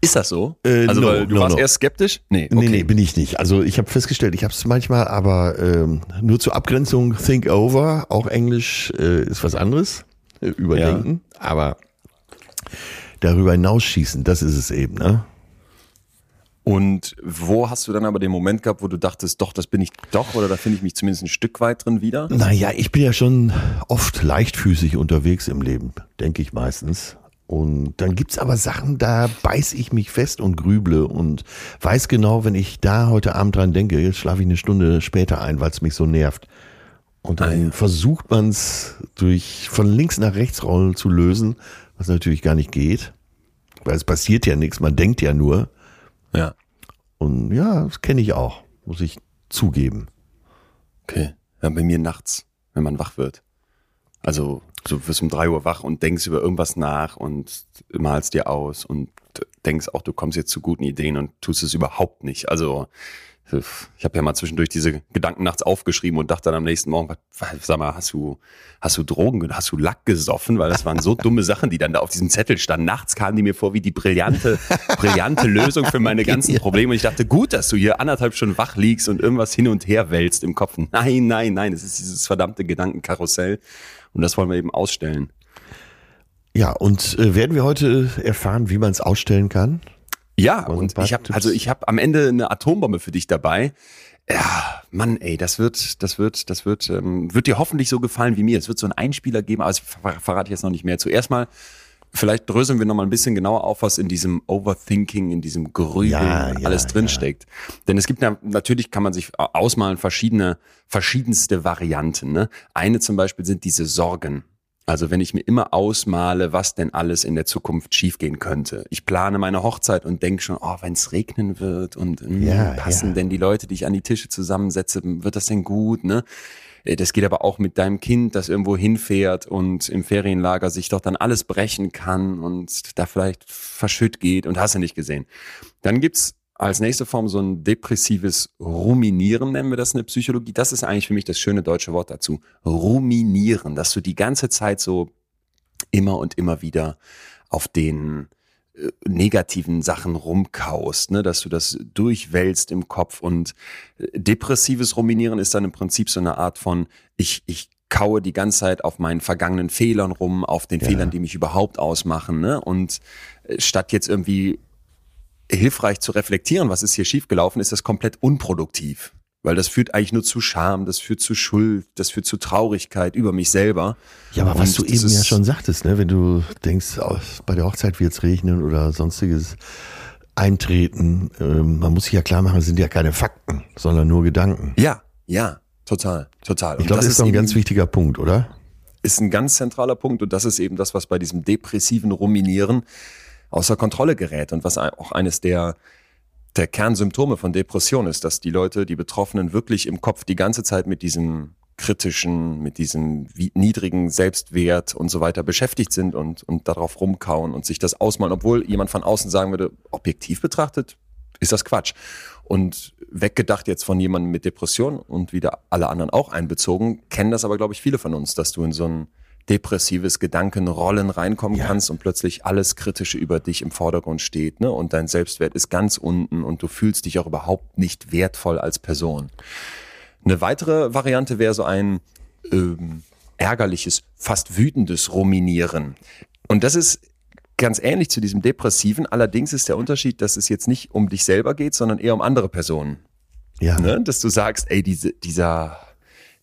Ist das so? Äh, also no, du no, warst no. erst skeptisch? Nee, okay. Nee, nee, bin ich nicht. Also ich habe festgestellt, ich habe es manchmal, aber ähm, nur zur Abgrenzung think over, auch Englisch äh, ist was anderes, äh, überdenken, aber darüber hinausschießen, das ist es eben, ne? Und wo hast du dann aber den Moment gehabt, wo du dachtest, doch, das bin ich doch, oder da finde ich mich zumindest ein Stück weit drin wieder? Naja, ich bin ja schon oft leichtfüßig unterwegs im Leben, denke ich meistens. Und dann gibt's aber Sachen, da beiß ich mich fest und grüble und weiß genau, wenn ich da heute Abend dran denke, jetzt schlafe ich eine Stunde später ein, weil es mich so nervt. Und dann versucht man's durch von links nach rechts rollen zu lösen, was natürlich gar nicht geht. Weil es passiert ja nichts, man denkt ja nur. Ja. Und ja, das kenne ich auch, muss ich zugeben. Okay. Ja, bei mir nachts, wenn man wach wird. Also du wirst um drei Uhr wach und denkst über irgendwas nach und malst dir aus und denkst auch, du kommst jetzt zu guten Ideen und tust es überhaupt nicht. Also ich habe ja mal zwischendurch diese Gedanken nachts aufgeschrieben und dachte dann am nächsten Morgen, sag mal, hast du, hast du Drogen, hast du Lack gesoffen? Weil das waren so [laughs] dumme Sachen, die dann da auf diesem Zettel standen. Nachts kamen die mir vor wie die brillante, brillante Lösung für meine ganzen Probleme. Und ich dachte, gut, dass du hier anderthalb Stunden wach liegst und irgendwas hin und her wälzt im Kopf. Nein, nein, nein, es ist dieses verdammte Gedankenkarussell. Und das wollen wir eben ausstellen. Ja, und äh, werden wir heute erfahren, wie man es ausstellen kann? Ja, Also und ich habe also ich habe am Ende eine Atombombe für dich dabei. Ja, Mann, ey, das wird, das wird, das wird, ähm, wird dir hoffentlich so gefallen wie mir. Es wird so einen Einspieler geben, aber das ver verrate ich jetzt noch nicht mehr. Zuerst mal, vielleicht dröseln wir noch mal ein bisschen genauer auf, was in diesem Overthinking, in diesem Grübeln Ja, ja, alles ja. drinsteckt. Denn es gibt ja, natürlich kann man sich ausmalen verschiedene, verschiedenste Varianten. Ne? Eine zum Beispiel sind diese Sorgen. Also wenn ich mir immer ausmale, was denn alles in der Zukunft schiefgehen könnte. Ich plane meine Hochzeit und denke schon, oh, wenn es regnen wird und mm, Ja, passen ja. denn die Leute, die ich an die Tische zusammensetze, wird das denn gut? Ne? Äh, Das geht aber auch mit deinem Kind, das irgendwo hinfährt und im Ferienlager sich doch dann alles brechen kann und da vielleicht verschütt geht und hast du nicht gesehen. Dann gibt's als nächste Form so ein depressives Ruminieren, nennen wir das in der Psychologie. Das ist eigentlich für mich das schöne deutsche Wort dazu. Ruminieren, dass du die ganze Zeit so immer und immer wieder auf den äh, negativen Sachen rumkaust, ne, dass du das durchwälzt im Kopf und äh, depressives Ruminieren ist dann im Prinzip so eine Art von ich ich kaue die ganze Zeit auf meinen vergangenen Fehlern rum, auf den Ja. Fehlern, die mich überhaupt ausmachen, ne? Und äh, statt jetzt irgendwie hilfreich zu reflektieren, was ist hier schiefgelaufen, ist das komplett unproduktiv. Weil das führt eigentlich nur zu Scham, das führt zu Schuld, das führt zu Traurigkeit über mich selber. Ja, aber was Und du das eben ja schon sagtest, ne, wenn du denkst, oh, bei der Hochzeit wird es regnen oder sonstiges eintreten, ähm, man muss sich ja klar machen, es sind ja keine Fakten, sondern nur Gedanken. Ja, ja, total, total. Ich glaube, das ist doch ein ganz wichtiger Punkt, oder? ist ein ganz zentraler Punkt und das ist eben das, was bei diesem depressiven Ruminieren außer Kontrolle gerät und was auch eines der der Kernsymptome von Depression ist, dass die Leute, die Betroffenen wirklich im Kopf die ganze Zeit mit diesem kritischen, mit diesem niedrigen Selbstwert und so weiter beschäftigt sind und, und darauf rumkauen und sich das ausmalen, obwohl jemand von außen sagen würde, objektiv betrachtet, ist das Quatsch. Und weggedacht jetzt von jemandem mit Depression und wieder alle anderen auch einbezogen, kennen das aber, glaube ich, viele von uns, dass du in so ein depressives Gedankenrollen reinkommen Ja. kannst und plötzlich alles Kritische über dich im Vordergrund steht, ne? Und dein Selbstwert ist ganz unten und du fühlst dich auch überhaupt nicht wertvoll als Person. Eine weitere Variante wäre so ein ähm, ärgerliches, fast wütendes Ruminieren. Und das ist ganz ähnlich zu diesem Depressiven. Allerdings ist der Unterschied, dass es jetzt nicht um dich selber geht, sondern eher um andere Personen. Ja. Ne? Dass du sagst, ey, diese, dieser,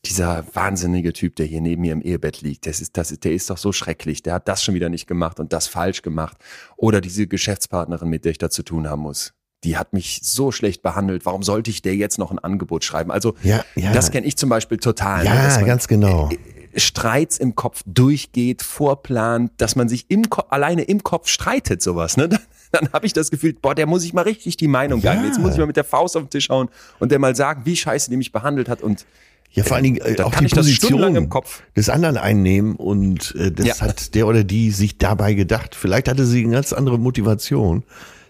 dieser wahnsinnige Typ, der hier neben mir im Ehebett liegt, das ist, das ist, der ist doch so schrecklich, der hat das schon wieder nicht gemacht und das falsch gemacht. Oder diese Geschäftspartnerin, mit der ich da zu tun haben muss. Die hat mich so schlecht behandelt. Warum sollte ich der jetzt noch ein Angebot schreiben? Also, Ja, ja. das kenne ich zum Beispiel total. ne, Ja, man ganz genau. Streits im Kopf durchgeht, vorplant, dass man sich im Ko alleine im Kopf streitet, sowas, ne? [laughs] Dann, dann habe ich das Gefühl, boah, der muss ich mal richtig die Meinung Ja. geben. Jetzt muss ich mal mit der Faust auf den Tisch hauen und der mal sagen, wie scheiße die mich behandelt hat und Ja, vor allen Dingen äh, auch die Position im Kopf. des anderen einnehmen und äh, das Ja. hat der oder die sich dabei gedacht. Vielleicht hatte sie eine ganz andere Motivation,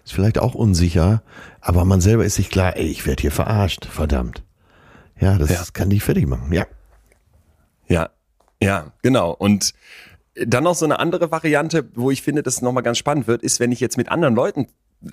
ist vielleicht auch unsicher, aber man selber ist sich klar, ey, ich werde hier verarscht, verdammt. Ja, das Ja. kann dich fertig machen. Ja. Ja, ja, genau. Und dann noch so eine andere Variante, wo ich finde, dass es nochmal ganz spannend wird, ist, wenn ich jetzt mit anderen Leuten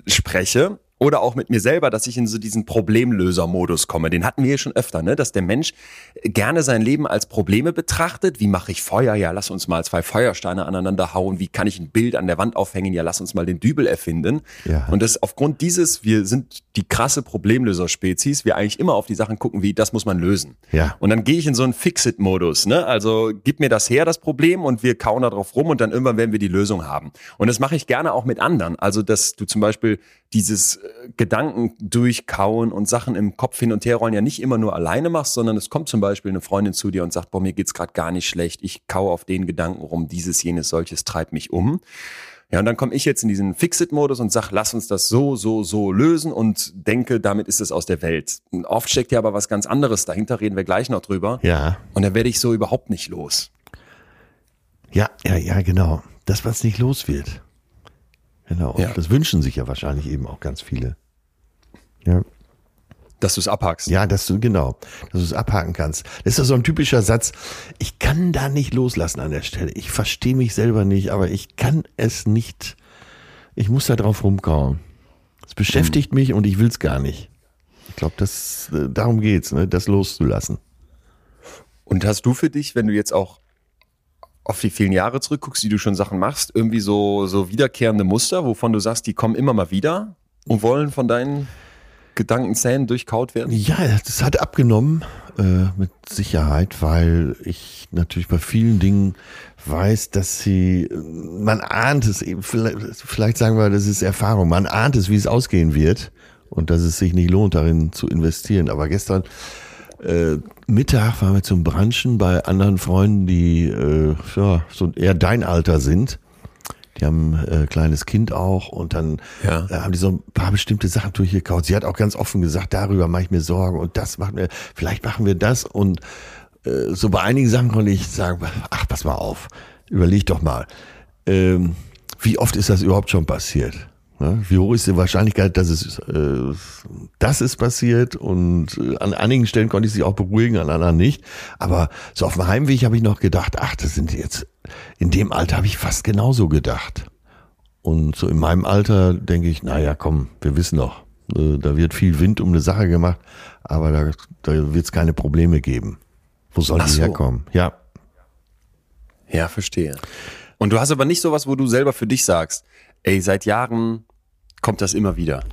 spreche oder auch mit mir selber, dass ich in so diesen Problemlöser-Modus komme. Den hatten wir hier schon öfter, ne? dass der Mensch gerne sein Leben als Probleme betrachtet. Wie mache ich Feuer? Ja, lass uns mal zwei Feuersteine aneinander hauen. Wie kann ich ein Bild an der Wand aufhängen? Ja, lass uns mal den Dübel erfinden. Ja. Und das aufgrund dieses, wir sind die krasse Problemlöser-Spezies, wir eigentlich immer auf die Sachen gucken, wie das muss man lösen. Ja. Und dann gehe ich in so einen Fix-It-Modus, ne? Also gib mir das her, das Problem, und wir kauen da drauf rum und dann irgendwann werden wir die Lösung haben. Und das mache ich gerne auch mit anderen. Also, dass du zum Beispiel dieses Gedanken durchkauen und Sachen im Kopf hin und her rollen ja nicht immer nur alleine machst, sondern es kommt zum Beispiel eine Freundin zu dir und sagt, boah, mir geht's gerade gar nicht schlecht, ich kaue auf den Gedanken rum, dieses, jenes, solches treibt mich um. Ja, und dann komme ich jetzt in diesen Fix-It-Modus und sag, lass uns das so, so, so lösen und denke, damit ist es aus der Welt. Und oft steckt ja aber was ganz anderes dahinter, reden wir gleich noch drüber. Ja. Und dann werde ich so überhaupt nicht los. Ja, ja, ja, genau. Das, was nicht los wird. Genau. Und Ja. Das wünschen sich ja wahrscheinlich eben auch ganz viele. Ja. Dass du es abhackst. Ja, dass du, genau, dass du es abhaken kannst. Das ist so ein typischer Satz. Ich kann da nicht loslassen an der Stelle. Ich verstehe mich selber nicht, aber ich kann es nicht. Ich muss da drauf rumkauen. Es beschäftigt mich und ich will es gar nicht. Ich glaube, das, äh, darum geht's, ne, das loszulassen. Und hast du für dich, wenn du jetzt auch auf die vielen Jahre zurückguckst, die du schon Sachen machst, irgendwie so, so wiederkehrende Muster, wovon du sagst, die kommen immer mal wieder und wollen von deinen Gedankenzähnen durchkaut werden? Ja, das hat abgenommen, äh, mit Sicherheit, weil ich natürlich bei vielen Dingen weiß, dass sie, man ahnt es eben, vielleicht, vielleicht sagen wir, das ist Erfahrung, man ahnt es, wie es ausgehen wird und dass es sich nicht lohnt, darin zu investieren. Aber gestern äh, Mittag waren wir zum Branchen bei anderen Freunden, die äh, ja, so eher dein Alter sind. Die haben äh, kleines Kind auch und dann Ja. äh, haben die so ein paar bestimmte Sachen durchgekaut. Sie hat auch ganz offen gesagt, darüber mache ich mir Sorgen und das machen wir, vielleicht machen wir das und äh, so bei einigen Sachen konnte ich sagen, ach, pass mal auf, überleg doch mal, ähm, wie oft ist das überhaupt schon passiert? Ne? Wie hoch ist die Wahrscheinlichkeit, dass es äh, das ist passiert? Und äh, an einigen Stellen konnte ich sie auch beruhigen, an anderen nicht. Aber so auf dem Heimweg habe ich noch gedacht, ach, das sind jetzt in dem Alter habe ich fast genauso gedacht. Und so in meinem Alter denke ich, na ja, komm, wir wissen doch, äh, da wird viel Wind um eine Sache gemacht, aber da, da wird es keine Probleme geben. Wo sollen Ach die so. herkommen? Ja, Ja, verstehe. Und du hast aber nicht sowas, wo du selber für dich sagst, ey, seit Jahren kommt das immer wieder.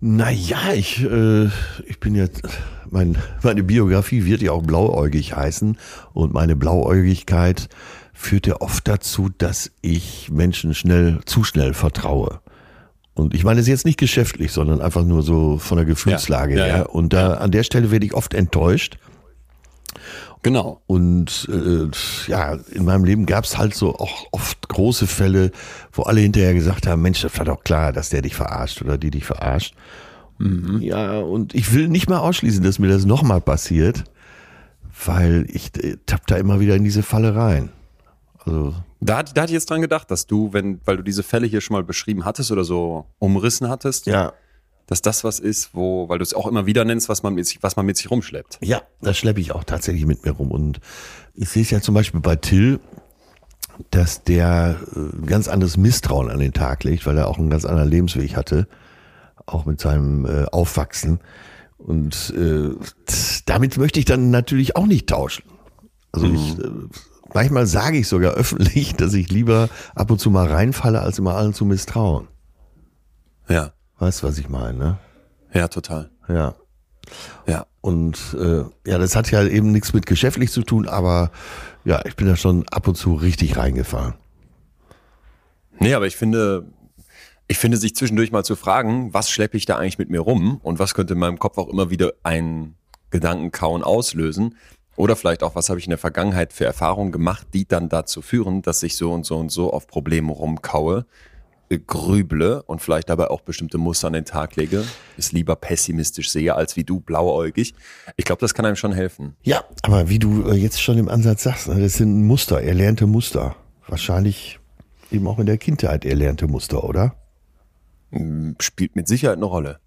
Naja, ich, äh, ich bin jetzt, mein, meine Biografie wird ja auch blauäugig heißen und meine Blauäugigkeit führt ja oft dazu, dass ich Menschen schnell, zu schnell vertraue. Und ich meine es jetzt nicht geschäftlich, sondern einfach nur so von der Gefühlslage Ja, ja, her. ja. Und da an der Stelle werde ich oft enttäuscht. Genau. Und äh, ja, in meinem Leben gab es halt so auch oft große Fälle, wo alle hinterher gesagt haben, Mensch, das war doch klar, dass der dich verarscht oder die dich verarscht. Ja, und ich will nicht mal ausschließen, dass mir das nochmal passiert, weil ich äh, tapp da immer wieder in diese Falle rein. Also, Da, da hatte ich jetzt dran gedacht, dass du, wenn, weil du diese Fälle hier schon mal beschrieben hattest oder so umrissen hattest, ja, dass das was ist, wo, weil du es auch immer wieder nennst, was man mit sich, was man mit sich rumschleppt. Ja, das schleppe ich auch tatsächlich mit mir rum. Und ich sehe es ja zum Beispiel bei Till, dass der äh, ein ganz anderes Misstrauen an den Tag legt, weil er auch einen ganz anderen Lebensweg hatte, auch mit seinem äh, Aufwachsen. Und äh, damit möchte ich dann natürlich auch nicht tauschen. Also ich, äh, manchmal sage ich sogar [laughs] öffentlich, dass ich lieber ab und zu mal reinfalle, als immer allen zu misstrauen. Ja. Weißt du, was ich meine, ne? Ja, total. Ja. Ja. Und äh, ja, das hat ja eben nichts mit geschäftlich zu tun, aber ja, ich bin da schon ab und zu richtig reingefallen. Nee, aber ich finde, ich finde, sich zwischendurch mal zu fragen, was schleppe ich da eigentlich mit mir rum und was könnte in meinem Kopf auch immer wieder ein Gedankenkauen auslösen. Oder vielleicht auch, was habe ich in der Vergangenheit für Erfahrungen gemacht, die dann dazu führen, dass ich so und so und so auf Probleme rumkaue, grüble und vielleicht dabei auch bestimmte Muster an den Tag lege, es lieber pessimistisch sehe, als wie du blauäugig. Ich glaube, das kann einem schon helfen. Ja, aber wie du äh, jetzt schon im Ansatz sagst, ne, das sind Muster, erlernte Muster. Wahrscheinlich eben auch in der Kindheit erlernte Muster, oder? Spielt mit Sicherheit eine Rolle.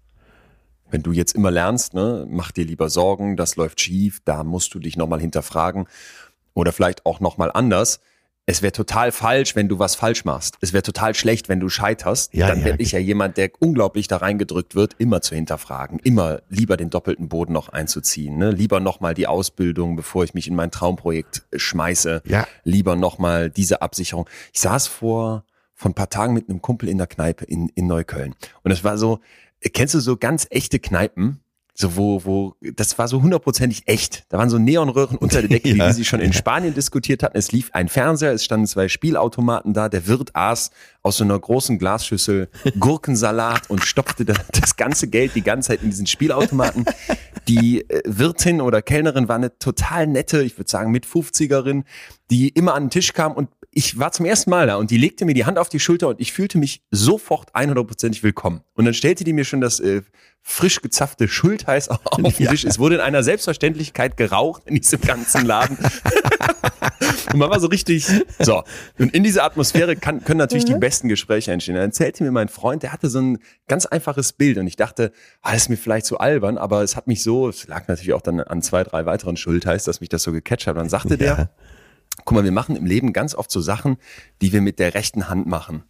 Wenn du jetzt immer lernst, ne, mach dir lieber Sorgen, das läuft schief, da musst du dich nochmal hinterfragen. Oder vielleicht auch nochmal anders. Es wäre total falsch, wenn du was falsch machst. Es wäre total schlecht, wenn du scheiterst. Ja, Dann ja, werde ich ja jemand, der unglaublich da reingedrückt wird, immer zu hinterfragen, immer lieber den doppelten Boden noch einzuziehen, ne? lieber nochmal die Ausbildung, bevor ich mich in mein Traumprojekt äh, schmeiße, Ja. lieber nochmal diese Absicherung. Ich saß vor, vor ein paar Tagen mit einem Kumpel in der Kneipe in, in Neukölln und es war so, kennst du so ganz echte Kneipen? So, wo, wo, das war so hundertprozentig echt. Da waren so Neonröhren unter der Decke, [laughs] wie Ja, wir sie schon in Spanien diskutiert hatten. Es lief ein Fernseher, es standen zwei Spielautomaten da. Der Wirt aß aus so einer großen Glasschüssel Gurkensalat und stopfte da- [laughs] das ganze Geld die ganze Zeit in diesen Spielautomaten. Die äh, Wirtin oder Kellnerin war eine total nette, ich würde sagen mit 50erin, die immer an den Tisch kam und ich war zum ersten Mal da und die legte mir die Hand auf die Schulter und ich fühlte mich sofort 100%ig willkommen. Und dann stellte die mir schon das äh, frisch gezapfte Schultheiß [laughs] auf den Tisch. Es wurde in einer Selbstverständlichkeit geraucht in diesem ganzen Laden. [laughs] und man war so richtig, so. Und in dieser Atmosphäre kann, können natürlich die besten Gespräche entstehen. Dann erzählte mir mein Freund, der hatte so ein ganz einfaches Bild und ich dachte, ah, das ist mir vielleicht zu albern, aber es hat mich so, es lag natürlich auch dann an zwei, drei weiteren Schultheiß, dass mich das so gecatcht hat. Dann sagte der, guck mal, wir machen im Leben ganz oft so Sachen, die wir mit der rechten Hand machen.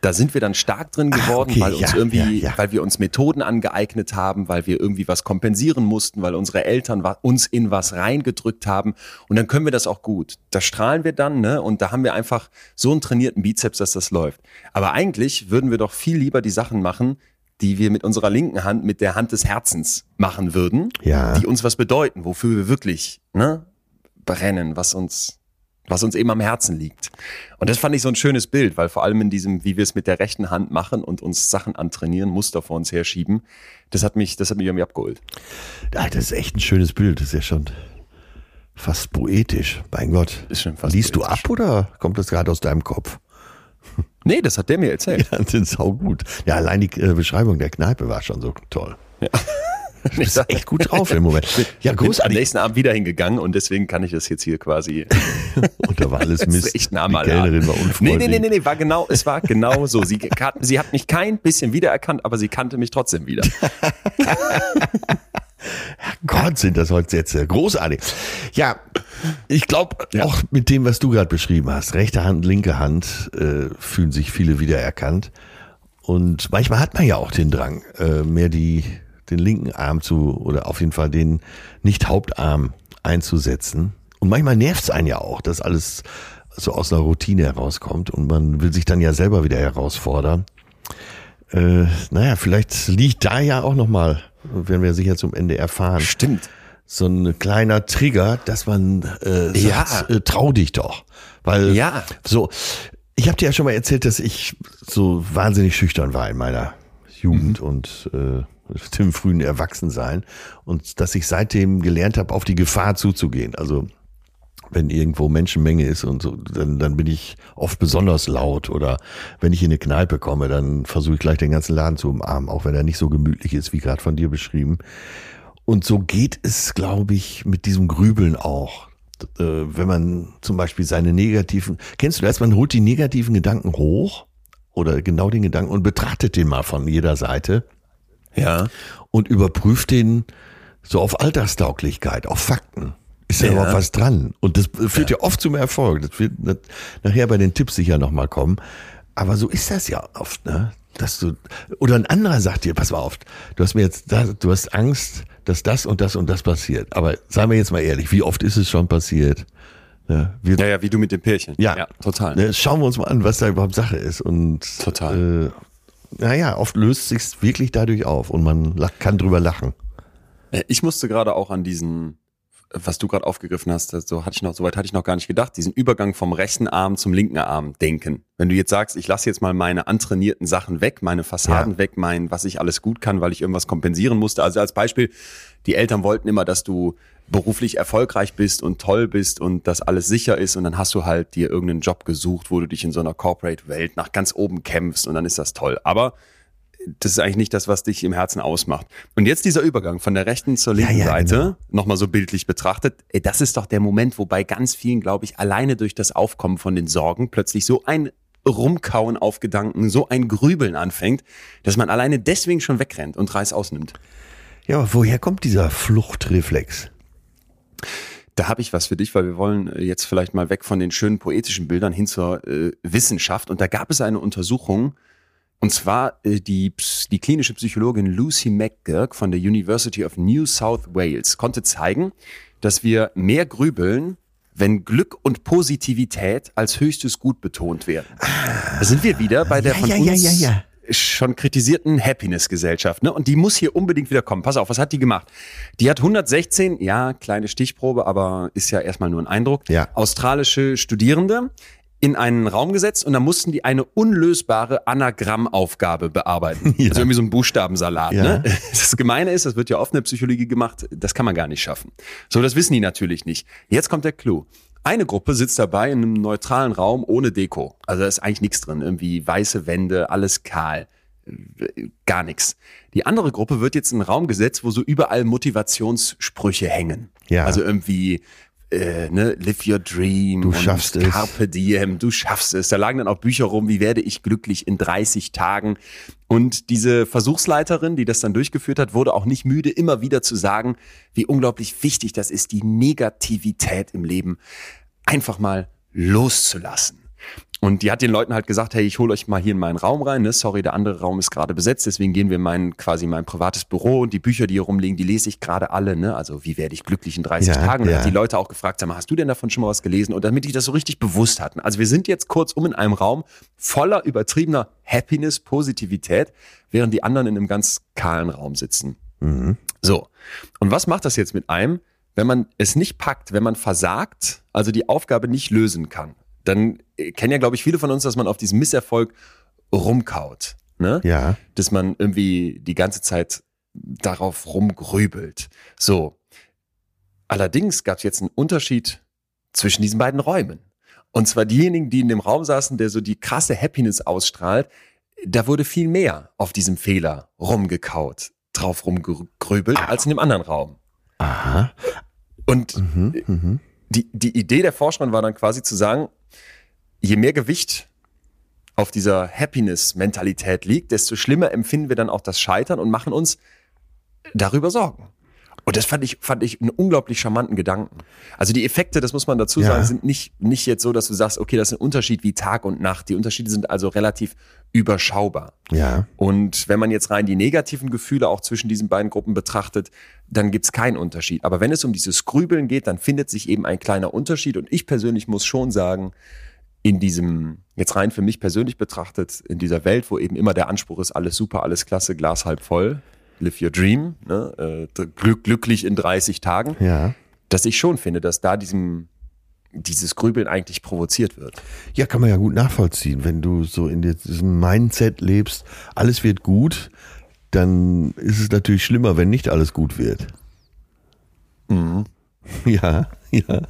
Da sind wir dann stark drin geworden, okay, weil uns ja, irgendwie, ja, ja. weil wir uns Methoden angeeignet haben, weil wir irgendwie was kompensieren mussten, weil unsere Eltern uns in was reingedrückt haben. Und dann können wir das auch gut. Da strahlen wir dann, ne? Und da haben wir einfach so einen trainierten Bizeps, dass das läuft. Aber eigentlich würden wir doch viel lieber die Sachen machen, die wir mit unserer linken Hand, mit der Hand des Herzens machen würden, Ja. die uns was bedeuten, wofür wir wirklich, ne? brennen, was uns, was uns eben am Herzen liegt. Und das fand ich so ein schönes Bild, weil vor allem in diesem, wie wir es mit der rechten Hand machen und uns Sachen antrainieren, Muster vor uns herschieben, das hat mich, das hat mich irgendwie abgeholt. Ja, das ist echt ein schönes Bild. Das ist ja schon fast poetisch. Mein Gott. Ist schon fast Liest du poetisch. ab oder kommt das gerade aus deinem Kopf? Nee, das hat der mir erzählt. [laughs] Ja, das ist auch gut. Ja, allein die äh, Beschreibung der Kneipe war schon so toll. [laughs] Du bist echt gut drauf im Moment. Ja, Ich bin am großartig. nächsten Abend wieder hingegangen und deswegen kann ich das jetzt hier quasi. [laughs] Und da war alles Das Mist. ist echt die Kellnerin war unfreundlich. Nee, nee, nee, nee, war genau, es war genau so. Sie, [laughs] hat- sie hat mich kein bisschen wiedererkannt, aber sie kannte mich trotzdem wieder. Gott, sind das heute Sätze. Großartig. Ja, ich glaube, auch mit dem, was du gerade beschrieben hast, rechte Hand, linke Hand, äh, fühlen sich viele wiedererkannt. Und manchmal hat man ja auch den Drang, äh, mehr die, den linken Arm zu, oder auf jeden Fall den Nicht-Hauptarm einzusetzen. Und manchmal nervt es einen ja auch, dass alles so aus einer Routine herauskommt und man will sich dann ja selber wieder herausfordern. Äh, naja, vielleicht liegt da ja auch nochmal, werden wir sicher zum Ende erfahren, Stimmt. so ein kleiner Trigger, dass man äh, sagt, Ja. äh, trau dich doch. Weil Ja. so, ich habe dir ja schon mal erzählt, dass ich so wahnsinnig schüchtern war in meiner Jugend und äh, [laughs] im frühen Erwachsensein und dass ich seitdem gelernt habe, auf die Gefahr zuzugehen. Also wenn irgendwo Menschenmenge ist und so, dann, dann bin ich oft besonders laut oder wenn ich in eine Kneipe komme, dann versuche ich gleich den ganzen Laden zu umarmen, auch wenn er nicht so gemütlich ist, wie gerade von dir beschrieben. Und so geht es, glaube ich, mit diesem Grübeln auch. Äh, wenn man zum Beispiel seine negativen, kennst du das, man holt die negativen Gedanken hoch oder genau den Gedanken und betrachtet den mal von jeder Seite Ja. und überprüft den so auf Alltagstauglichkeit, auf Fakten. Ist ja, Ja. überhaupt was dran? Und das führt ja, oft zum Erfolg. Das wird das nachher bei den Tipps sicher nochmal kommen. Aber so ist das ja oft, ne? Dass du, oder ein anderer sagt dir, pass mal auf, du hast mir jetzt, da, du hast Angst, dass das und das und das passiert. Aber seien wir jetzt mal ehrlich, wie oft ist es schon passiert? Ne? Wir, Ja, ja, wie du mit dem Pärchen. ja, total. Ne, schauen wir uns mal an, was da überhaupt Sache ist. Und Total. Äh, naja, oft löst sich's wirklich dadurch auf und man kann drüber lachen. Äh, Ich musste gerade auch an diesen, was du gerade aufgegriffen hast, so hatte ich noch, soweit hatte ich noch gar nicht gedacht, diesen Übergang vom rechten Arm zum linken Arm denken. Wenn du jetzt sagst, ich lasse jetzt mal meine antrainierten Sachen weg, meine Fassaden Ja. weg, mein, was ich alles gut kann, weil ich irgendwas kompensieren musste. Also als Beispiel, die Eltern wollten immer, dass du beruflich erfolgreich bist und toll bist und dass alles sicher ist und dann hast du halt dir irgendeinen Job gesucht, wo du dich in so einer Corporate-Welt nach ganz oben kämpfst und dann ist das toll. Aber das ist eigentlich nicht das, was dich im Herzen ausmacht. Und jetzt dieser Übergang von der rechten zur linken ja, Seite, genau. nochmal so bildlich betrachtet, ey, das ist doch der Moment, wo bei ganz vielen, glaube ich, alleine durch das Aufkommen von den Sorgen plötzlich so ein Rumkauen auf Gedanken, so ein Grübeln anfängt, dass man alleine deswegen schon wegrennt und Reis ausnimmt. Ja, aber woher kommt dieser Fluchtreflex? Da habe ich was für dich, weil wir wollen äh, jetzt vielleicht mal weg von den schönen poetischen Bildern hin zur äh, Wissenschaft. Und da gab es eine Untersuchung, und zwar äh, die, die klinische Psychologin Lucy McGurk von der University of New South Wales konnte zeigen, dass wir mehr grübeln, wenn Glück und Positivität als höchstes Gut betont werden. Da sind wir wieder bei der Ja, von ja, uns ja, schon kritisierten Happiness-Gesellschaft. Ne? Und die muss hier unbedingt wieder kommen. Pass auf, was hat die gemacht? Die hat 116, ja, kleine Stichprobe, aber ist ja erstmal nur ein Eindruck, australische Studierende in einen Raum gesetzt und da mussten die eine unlösbare Anagrammaufgabe bearbeiten. [laughs] Ja. Also irgendwie so ein Buchstabensalat. Ja. Ne? [laughs] Das Gemeine ist, das wird ja oft in der Psychologie gemacht, das kann man gar nicht schaffen. So, das wissen die natürlich nicht. Jetzt kommt der Clou. Eine Gruppe sitzt dabei in einem neutralen Raum ohne Deko. Also da ist eigentlich nichts drin. Irgendwie weiße Wände, alles kahl. Gar nichts. Die andere Gruppe wird jetzt in einen Raum gesetzt, wo so überall Motivationssprüche hängen. Ja. Also irgendwie äh, ne, live your dream. Du und schaffst es. Carpe diem, du schaffst es. Da lagen dann auch Bücher rum, wie werde ich glücklich in 30 Tagen. Und diese Versuchsleiterin, die das dann durchgeführt hat, wurde auch nicht müde, immer wieder zu sagen, wie unglaublich wichtig das ist, die Negativität im Leben einfach mal loszulassen. Und die hat den Leuten halt gesagt, hey, ich hole euch mal hier in meinen Raum rein. Ne? Sorry, der andere Raum ist gerade besetzt, deswegen gehen wir in mein quasi mein privates Büro und die Bücher, die hier rumliegen, die lese ich gerade alle. Ne? Also wie werde ich glücklich in 30 Ja, Tagen? Und ja. hat die Leute auch gefragt, sag mal, hast du denn davon schon mal was gelesen? Und damit die das so richtig bewusst hatten. Also wir sind jetzt kurzum in einem Raum voller übertriebener Happiness, Positivität, während die anderen in einem ganz kahlen Raum sitzen. So. Und was macht das jetzt mit einem, wenn man es nicht packt, wenn man versagt, also die Aufgabe nicht lösen kann? Dann äh, kennen ja, glaube ich, viele von uns, dass man auf diesen Misserfolg rumkaut. Ne? Ja. Dass man irgendwie die ganze Zeit darauf rumgrübelt. So. Allerdings gab es jetzt einen Unterschied zwischen diesen beiden Räumen. Und zwar diejenigen, die in dem Raum saßen, der so die krasse Happiness ausstrahlt, da wurde viel mehr auf diesem Fehler rumgekaut, drauf rumgegrübelt, als in dem anderen Raum. Aha. Und Mhm, mhm. die, die Idee der Forscherin war dann quasi zu sagen, je mehr Gewicht auf dieser Happiness-Mentalität liegt, desto schlimmer empfinden wir dann auch das Scheitern und machen uns darüber Sorgen. Und das fand ich, fand ich einen unglaublich charmanten Gedanken. Also die Effekte, das muss man dazu Ja. sagen, sind nicht, nicht jetzt so, dass du sagst, okay, das ist ein Unterschied wie Tag und Nacht. Die Unterschiede sind also relativ überschaubar. Ja. Und wenn man jetzt rein die negativen Gefühle auch zwischen diesen beiden Gruppen betrachtet, dann gibt's keinen Unterschied. Aber wenn es um dieses Grübeln geht, dann findet sich eben ein kleiner Unterschied. Und ich persönlich muss schon sagen, in diesem, jetzt rein für mich persönlich betrachtet, in dieser Welt, wo eben immer der Anspruch ist, alles super, alles klasse, Glas halb voll, live your dream, ne, äh, glück, glücklich in 30 Tagen, Ja. dass ich schon finde, dass da diesem, dieses Grübeln eigentlich provoziert wird. Ja, kann man ja gut nachvollziehen. Wenn du so in diesem Mindset lebst, alles wird gut, dann ist es natürlich schlimmer, wenn nicht alles gut wird. [laughs] Ja, ja.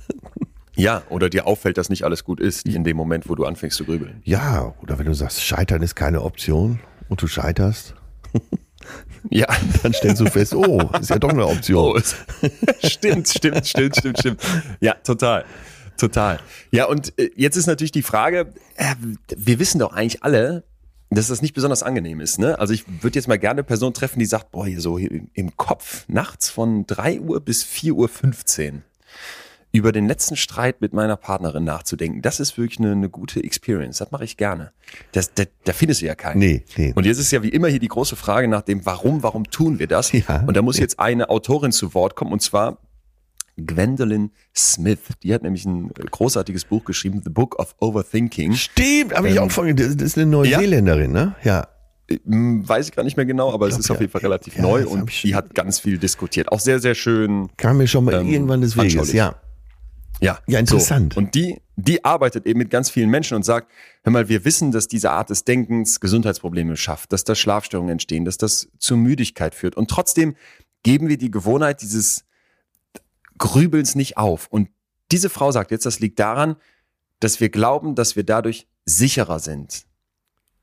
Ja, oder dir auffällt, dass nicht alles gut ist, in dem Moment, wo du anfängst zu grübeln. Ja, oder wenn du sagst, Scheitern ist keine Option und du scheiterst, [laughs] Ja, dann stellst du fest, oh, ist ja doch eine Option. Oh, [laughs] stimmt, stimmt, stimmt, stimmt, stimmt. Ja, total. Total. Ja, und äh, jetzt ist natürlich die Frage, äh, wir wissen doch eigentlich alle, dass das nicht besonders angenehm ist. Ne? Also ich würde jetzt mal gerne eine Person treffen, die sagt, boah, hier so im- im Kopf nachts von 3 Uhr bis 4 Uhr 15 über den letzten Streit mit meiner Partnerin nachzudenken. Das ist wirklich eine, eine gute Experience. Das mache ich gerne. Das, da, da findest du ja keinen. Nee, nee. Und jetzt ist ja wie immer hier die große Frage nach dem Warum, warum tun wir das? Ja. und da muss jetzt eine Autorin zu Wort kommen und zwar Gwendolyn Smith. Die hat nämlich ein großartiges Buch geschrieben, The Book of Overthinking. Stimmt, habe ich Ähm, auch von, das das ist eine Neuseeländerin, ne? Ja. Hm, Weiß ich gar nicht mehr genau, aber es glaub, ist auf ja. jeden Fall relativ Ja, neu das und ich die hat ganz viel diskutiert. Auch sehr, sehr schön. Kam mir schon mal Ähm, irgendwann des Weges, ja. Ja, Ja, interessant. So. Und die, die arbeitet eben mit ganz vielen Menschen und sagt, hör mal, wir wissen, dass diese Art des Denkens Gesundheitsprobleme schafft, dass da Schlafstörungen entstehen, dass das zu Müdigkeit führt. Und trotzdem geben wir die Gewohnheit dieses Grübelns nicht auf. Und diese Frau sagt jetzt, das liegt daran, dass wir glauben, dass wir dadurch sicherer sind.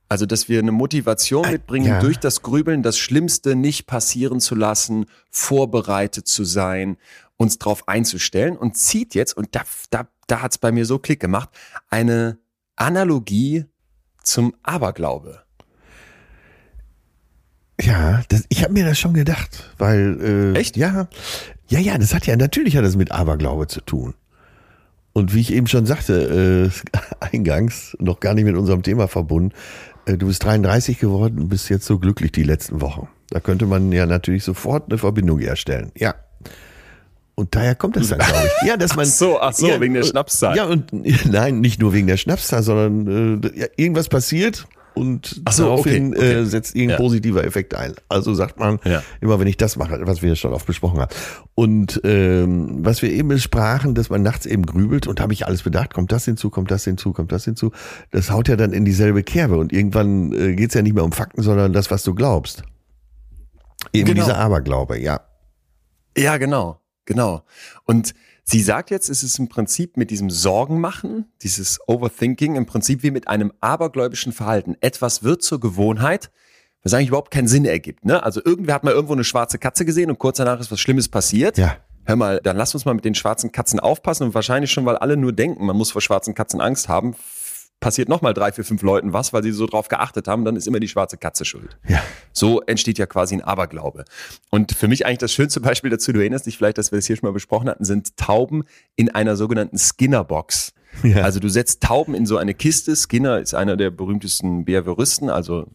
Also, dass wir eine Motivation Äh, mitbringen, ja. durch das Grübeln das Schlimmste nicht passieren zu lassen, vorbereitet zu sein, uns darauf einzustellen und zieht jetzt, und da, da, da hat's bei mir so Klick gemacht, eine Analogie zum Aberglaube. Ja, das, ich habe mir das schon gedacht, weil äh, Echt? Ja, ja, ja, das hat ja natürlich hat das mit Aberglaube zu tun. Und wie ich eben schon sagte, äh, [laughs] eingangs noch gar nicht mit unserem Thema verbunden. Äh, du bist 33 geworden und bist jetzt so glücklich die letzten Wochen. Da könnte man ja natürlich sofort eine Verbindung herstellen. Ja. Und daher kommt das dann, glaube ich. Ja, dass man Ach so, ach so, wegen der äh, Schnapszahl. Ja, und [laughs] nein, nicht nur wegen der Schnapszahl, sondern äh, ja, irgendwas passiert und so, daraufhin okay, okay. Äh, setzt irgendein Ja. positiver Effekt ein. Also sagt man Ja. immer, wenn ich das mache, was wir schon oft besprochen haben. Und ähm, was wir eben besprachen, dass man nachts eben grübelt und habe ich alles bedacht, kommt das hinzu, kommt das hinzu, kommt das hinzu. Das haut ja dann in dieselbe Kerbe und irgendwann äh, geht's ja nicht mehr um Fakten, sondern das, was du glaubst. Eben Genau. dieser Aberglaube, ja. Ja, genau, genau. Und sie sagt jetzt, es ist im Prinzip mit diesem Sorgenmachen, dieses Overthinking, im Prinzip wie mit einem abergläubischen Verhalten. Etwas wird zur Gewohnheit, was eigentlich überhaupt keinen Sinn ergibt. Ne? Also irgendwer hat mal irgendwo eine schwarze Katze gesehen und kurz danach ist was Schlimmes passiert. Ja. Hör mal, dann lass uns mal mit den schwarzen Katzen aufpassen und wahrscheinlich schon, weil alle nur denken, man muss vor schwarzen Katzen Angst haben, passiert nochmal drei, vier, fünf Leuten was, weil sie so drauf geachtet haben, dann ist immer die schwarze Katze schuld. Ja. So entsteht ja quasi ein Aberglaube. Und für mich eigentlich das schönste Beispiel dazu, du erinnerst dich vielleicht, dass wir das hier schon mal besprochen hatten, sind Tauben in einer sogenannten Skinner-Box. Ja. Also du setzt Tauben in so eine Kiste. Skinner ist einer der berühmtesten Behavioristen, also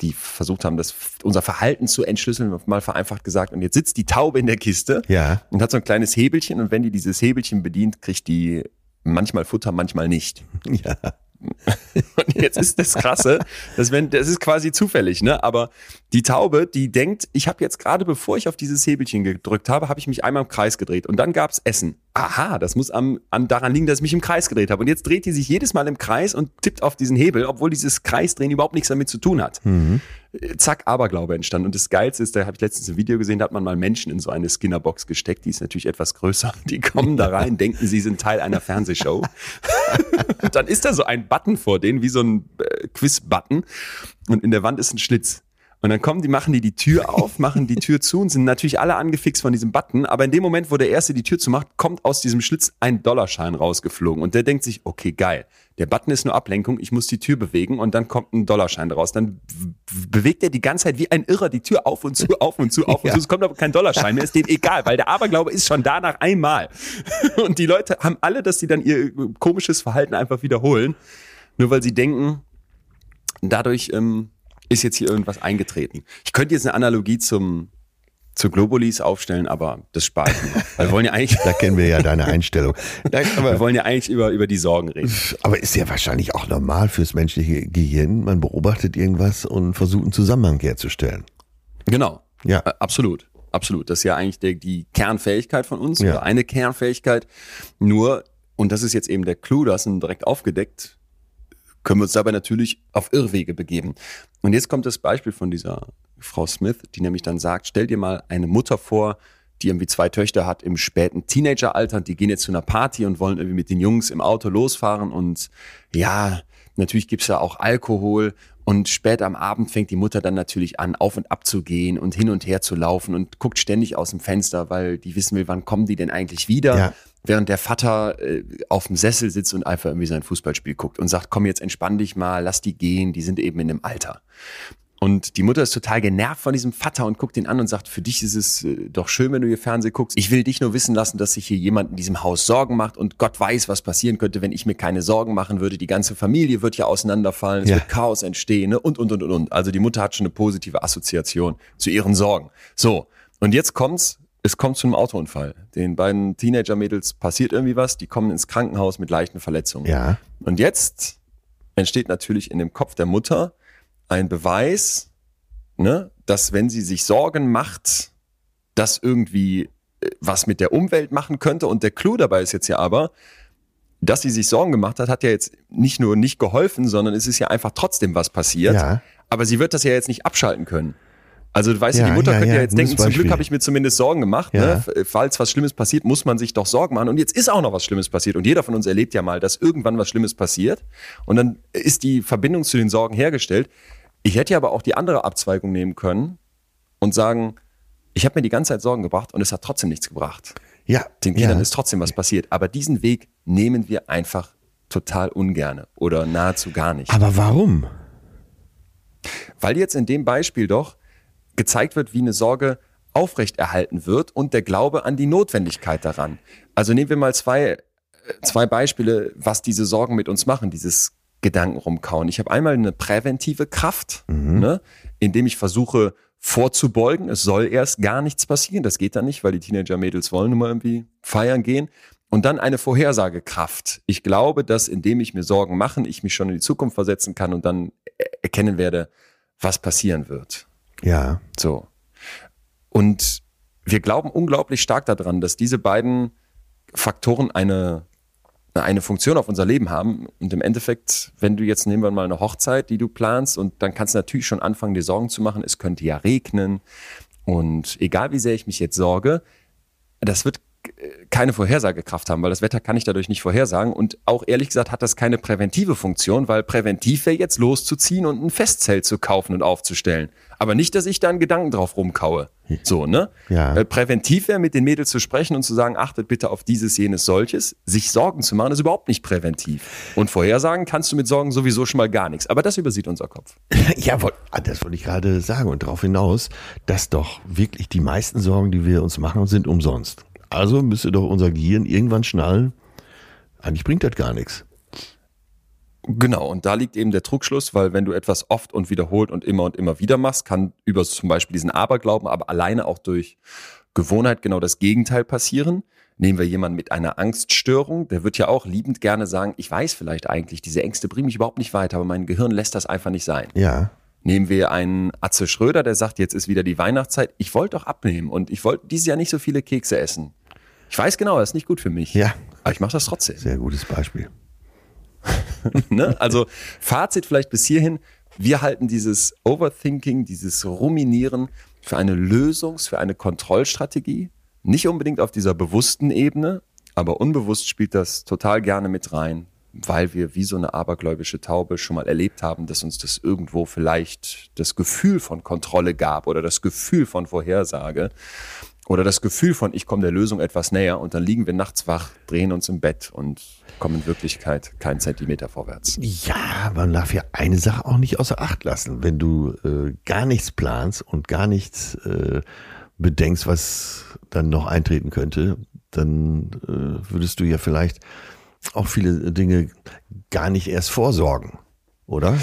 die versucht haben, das unser Verhalten zu entschlüsseln, mal vereinfacht gesagt. Und jetzt sitzt die Taube in der Kiste Ja. und hat so ein kleines Hebelchen und wenn die dieses Hebelchen bedient, kriegt die manchmal Futter, manchmal nicht. Ja. Und jetzt ist das Krasse, dass wenn, das ist quasi zufällig, ne? Aber die Taube, die denkt, ich habe jetzt gerade, bevor ich auf dieses Hebelchen gedrückt habe, habe ich mich einmal im Kreis gedreht und dann gab's Essen. Aha, das muss am, am daran liegen, dass ich mich im Kreis gedreht habe. Und jetzt dreht die sich jedes Mal im Kreis und tippt auf diesen Hebel, obwohl dieses Kreisdrehen überhaupt nichts damit zu tun hat. Äh, Zack, Aberglaube entstanden. Und das Geilste ist, da habe ich letztens ein Video gesehen, da hat man mal Menschen in so eine Skinnerbox gesteckt, die ist natürlich etwas größer. [laughs] Die kommen da rein, denken, sie sind Teil einer Fernsehshow. Und [laughs] dann ist da so ein Button vor denen, wie so ein äh, Quiz-Button. Und in der Wand ist ein Schlitz. Und dann kommen die, machen die die Tür auf, machen die Tür zu und sind natürlich alle angefixt von diesem Button. Aber in dem Moment, wo der Erste die Tür zumacht, kommt aus diesem Schlitz ein Dollarschein rausgeflogen. Und der denkt sich, okay, geil. Der Button ist nur Ablenkung, ich muss die Tür bewegen und dann kommt ein Dollarschein raus. Dann bewegt er die ganze Zeit wie ein Irrer die Tür auf und zu, auf und zu, auf und Ja. zu. Es kommt aber kein Dollarschein mehr, ist dem egal, weil der Aberglaube ist schon da nach einmal. [laughs] Und die Leute haben alle, dass sie dann ihr komisches Verhalten einfach wiederholen, nur weil sie denken, dadurch ähm, ist jetzt hier irgendwas eingetreten. Ich könnte jetzt eine Analogie zum zu Globulis aufstellen, aber das spare ich mir. [laughs] Wir wollen ja eigentlich, Da kennen wir ja deine [laughs] Einstellung. Nein, wir aber, wollen ja eigentlich über, über die Sorgen reden. aber ist ja wahrscheinlich auch normal fürs menschliche Gehirn. Man beobachtet irgendwas und versucht einen Zusammenhang herzustellen. Genau. Ja. Äh, Absolut. Absolut. Das ist ja eigentlich der, die Kernfähigkeit von uns Ja. oder eine Kernfähigkeit. Nur, und das ist jetzt eben der Clou, das ist direkt aufgedeckt, können wir uns dabei natürlich auf Irrwege begeben. Und jetzt kommt das Beispiel von dieser Frau Smith, die nämlich dann sagt, stell dir mal eine Mutter vor, die irgendwie zwei Töchter hat im späten Teenageralter und die gehen jetzt zu einer Party und wollen irgendwie mit den Jungs im Auto losfahren und ja, natürlich gibt's ja auch Alkohol und spät am Abend fängt die Mutter dann natürlich an, auf und ab zu gehen und hin und her zu laufen und guckt ständig aus dem Fenster, weil die wissen will, wann kommen die denn eigentlich wieder? Ja. Während der Vater äh, auf dem Sessel sitzt und einfach irgendwie sein Fußballspiel guckt und sagt, komm jetzt entspann dich mal, lass die gehen, die sind eben in dem Alter. Und die Mutter ist total genervt von diesem Vater und guckt ihn an und sagt, für dich ist es äh, doch schön, wenn du hier Fernsehen guckst. Ich will dich nur wissen lassen, dass sich hier jemand in diesem Haus Sorgen macht und Gott weiß, was passieren könnte, wenn ich mir keine Sorgen machen würde. Die ganze Familie wird ja auseinanderfallen, es Ja. wird Chaos entstehen ne? und, und, und, und, und. Also die Mutter hat schon eine positive Assoziation zu ihren Sorgen. So, und jetzt kommt's, es kommt zu einem Autounfall. Den beiden Teenager-Mädels passiert irgendwie was, die kommen ins Krankenhaus mit leichten Verletzungen. Ja. Und jetzt entsteht natürlich in dem Kopf der Mutter ein Beweis, ne, dass wenn sie sich Sorgen macht, das irgendwie äh, was mit der Umwelt machen könnte. Und der Clou dabei ist jetzt ja aber, dass sie sich Sorgen gemacht hat, hat ja jetzt nicht nur nicht geholfen, sondern es ist ja einfach trotzdem was passiert. Ja. Aber sie wird das ja jetzt nicht abschalten können. Also du weißt Ja, die Mutter ja, könnte ja, ja, jetzt denken, zum Glück habe ich mir zumindest Sorgen gemacht. Ne? F- Falls was Schlimmes passiert, muss man sich doch Sorgen machen. Und jetzt ist auch noch was Schlimmes passiert. Und jeder von uns erlebt ja mal, dass irgendwann was Schlimmes passiert. Und dann ist die Verbindung zu den Sorgen hergestellt. Ich hätte ja aber auch die andere Abzweigung nehmen können und sagen, ich habe mir die ganze Zeit Sorgen gebracht und es hat trotzdem nichts gebracht. Ja. Den Kindern ist trotzdem was passiert. Aber diesen Weg nehmen wir einfach total ungerne oder nahezu gar nicht. Aber warum? Weil jetzt in dem Beispiel doch gezeigt wird, wie eine Sorge aufrechterhalten wird und der Glaube an die Notwendigkeit daran. Also nehmen wir mal zwei, äh, zwei Beispiele, was diese Sorgen mit uns machen, dieses Gedanken rumkauen. Ich habe einmal eine präventive Kraft, ne, indem ich versuche vorzubeugen. Es soll erst gar nichts passieren. Das geht dann nicht, weil die Teenager-Mädels wollen nun mal irgendwie feiern gehen. Und dann eine Vorhersagekraft. Ich glaube, dass indem ich mir Sorgen mache, ich mich schon in die Zukunft versetzen kann und dann er- erkennen werde, was passieren wird. Ja. So. Und wir glauben unglaublich stark daran, dass diese beiden Faktoren eine, eine Funktion auf unser Leben haben. Und im Endeffekt, wenn du jetzt nehmen wir mal eine Hochzeit, die du planst, und dann kannst du natürlich schon anfangen, dir Sorgen zu machen. Es könnte ja regnen. Und egal wie sehr ich mich jetzt sorge, das wird äh, keine Vorhersagekraft haben, weil das Wetter kann ich dadurch nicht vorhersagen. Und auch ehrlich gesagt hat das keine präventive Funktion, weil präventiv wäre jetzt loszuziehen und ein Festzelt zu kaufen und aufzustellen. Aber nicht, dass ich da einen Gedanken drauf rumkaue. So, ne? Ja. Äh, Präventiv wäre, mit den Mädels zu sprechen und zu sagen, achtet bitte auf dieses, jenes, solches. Sich Sorgen zu machen, ist überhaupt nicht präventiv. Und vorhersagen kannst du mit Sorgen sowieso schon mal gar nichts. Aber das übersieht unser Kopf. [laughs] Ja, woll- ah, das wollte ich gerade sagen und darauf hinaus, dass doch wirklich die meisten Sorgen, die wir uns machen, sind umsonst. Also müsste doch unser Gehirn irgendwann schnallen, eigentlich bringt das gar nichts. Genau, und da liegt eben der Trugschluss, weil wenn du etwas oft und wiederholt und immer und immer wieder machst, kann über zum Beispiel diesen Aberglauben, aber alleine auch durch Gewohnheit genau das Gegenteil passieren. Nehmen wir jemanden mit einer Angststörung, der wird ja auch liebend gerne sagen, ich weiß vielleicht eigentlich, diese Ängste bringen mich überhaupt nicht weiter, aber mein Gehirn lässt das einfach nicht sein. Ja, Nehmen wir einen Atze Schröder, der sagt, jetzt ist wieder die Weihnachtszeit, ich wollte doch abnehmen und ich wollte dieses Jahr nicht so viele Kekse essen. Ich weiß genau, das ist nicht gut für mich. Ja. Aber ich mache das trotzdem. sehr gutes Beispiel. [laughs] ne? Also Fazit vielleicht bis hierhin. Wir halten dieses Overthinking, dieses Ruminieren für eine Lösungs-, für eine Kontrollstrategie. Nicht unbedingt auf dieser bewussten Ebene, aber unbewusst spielt das total gerne mit rein, weil wir wie so eine abergläubische Taube schon mal erlebt haben, dass uns das irgendwo vielleicht das Gefühl von Kontrolle gab oder das Gefühl von Vorhersage oder das Gefühl von, ich komme der Lösung etwas näher und dann liegen wir nachts wach, drehen uns im Bett und kommen in Wirklichkeit keinen Zentimeter vorwärts. Ja, man darf ja eine Sache auch nicht außer Acht lassen. Wenn du äh, gar nichts planst und gar nichts äh, bedenkst, was dann noch eintreten könnte, dann äh, würdest du ja vielleicht auch viele Dinge gar nicht erst vorsorgen, oder?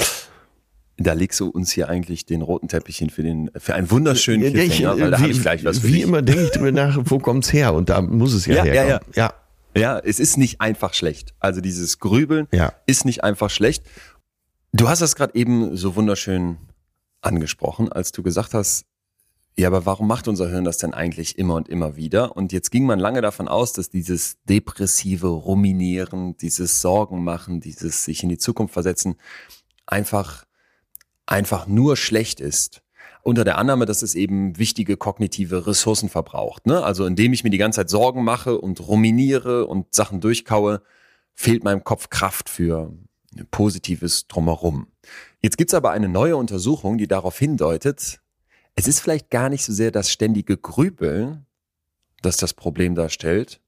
Da legst du uns hier eigentlich den roten Teppich hin für, den, für einen wunderschönen Ja, ja, Cliffhanger, ich, weil da wie, habe ich gleich was für Wie dich. immer denke ich drüber nach, wo kommt's her? Und da muss es ja, Ja, ja, herkommen. Ja, Ja, es ist nicht einfach schlecht. Also dieses Grübeln Ja. ist nicht einfach schlecht. Du hast das gerade eben so wunderschön angesprochen, als du gesagt hast, ja, aber warum macht unser Hirn das denn eigentlich immer und immer wieder? Und jetzt ging man lange davon aus, dass dieses depressive Ruminieren, dieses Sorgen machen, dieses sich in die Zukunft versetzen, einfach, einfach nur schlecht ist. Unter der Annahme, dass es eben wichtige kognitive Ressourcen verbraucht. Ne? Also indem ich mir die ganze Zeit Sorgen mache und ruminiere und Sachen durchkaue, fehlt meinem Kopf Kraft für positives Drumherum. Jetzt gibt's aber eine neue Untersuchung, die darauf hindeutet, es ist vielleicht gar nicht so sehr das ständige Grübeln, das das Problem darstellt,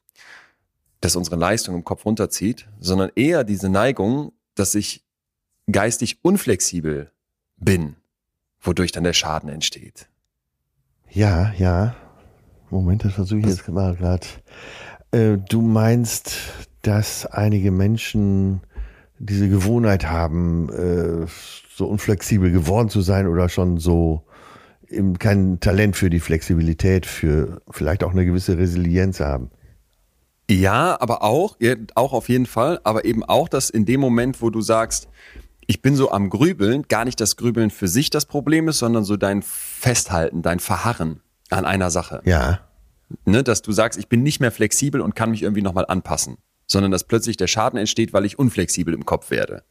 das unsere Leistung im Kopf runterzieht, sondern eher diese Neigung, dass ich geistig unflexibel bin, wodurch dann der Schaden entsteht. ja, ja. Moment, das versuche ich jetzt mal gerade. Äh, du meinst, dass einige Menschen diese Gewohnheit haben, äh, so unflexibel geworden zu sein oder schon so eben kein Talent für die Flexibilität, für vielleicht auch eine gewisse Resilienz haben. Ja, aber auch, ja, auch auf jeden Fall, aber eben auch, dass in dem Moment, wo du sagst, ich bin so am Grübeln, gar nicht das Grübeln für sich das Problem ist, sondern so dein Festhalten, dein Verharren an einer Sache. Ja. Ne, dass du sagst, ich bin nicht mehr flexibel und kann mich irgendwie nochmal anpassen, sondern dass plötzlich der Schaden entsteht, weil ich unflexibel im Kopf werde.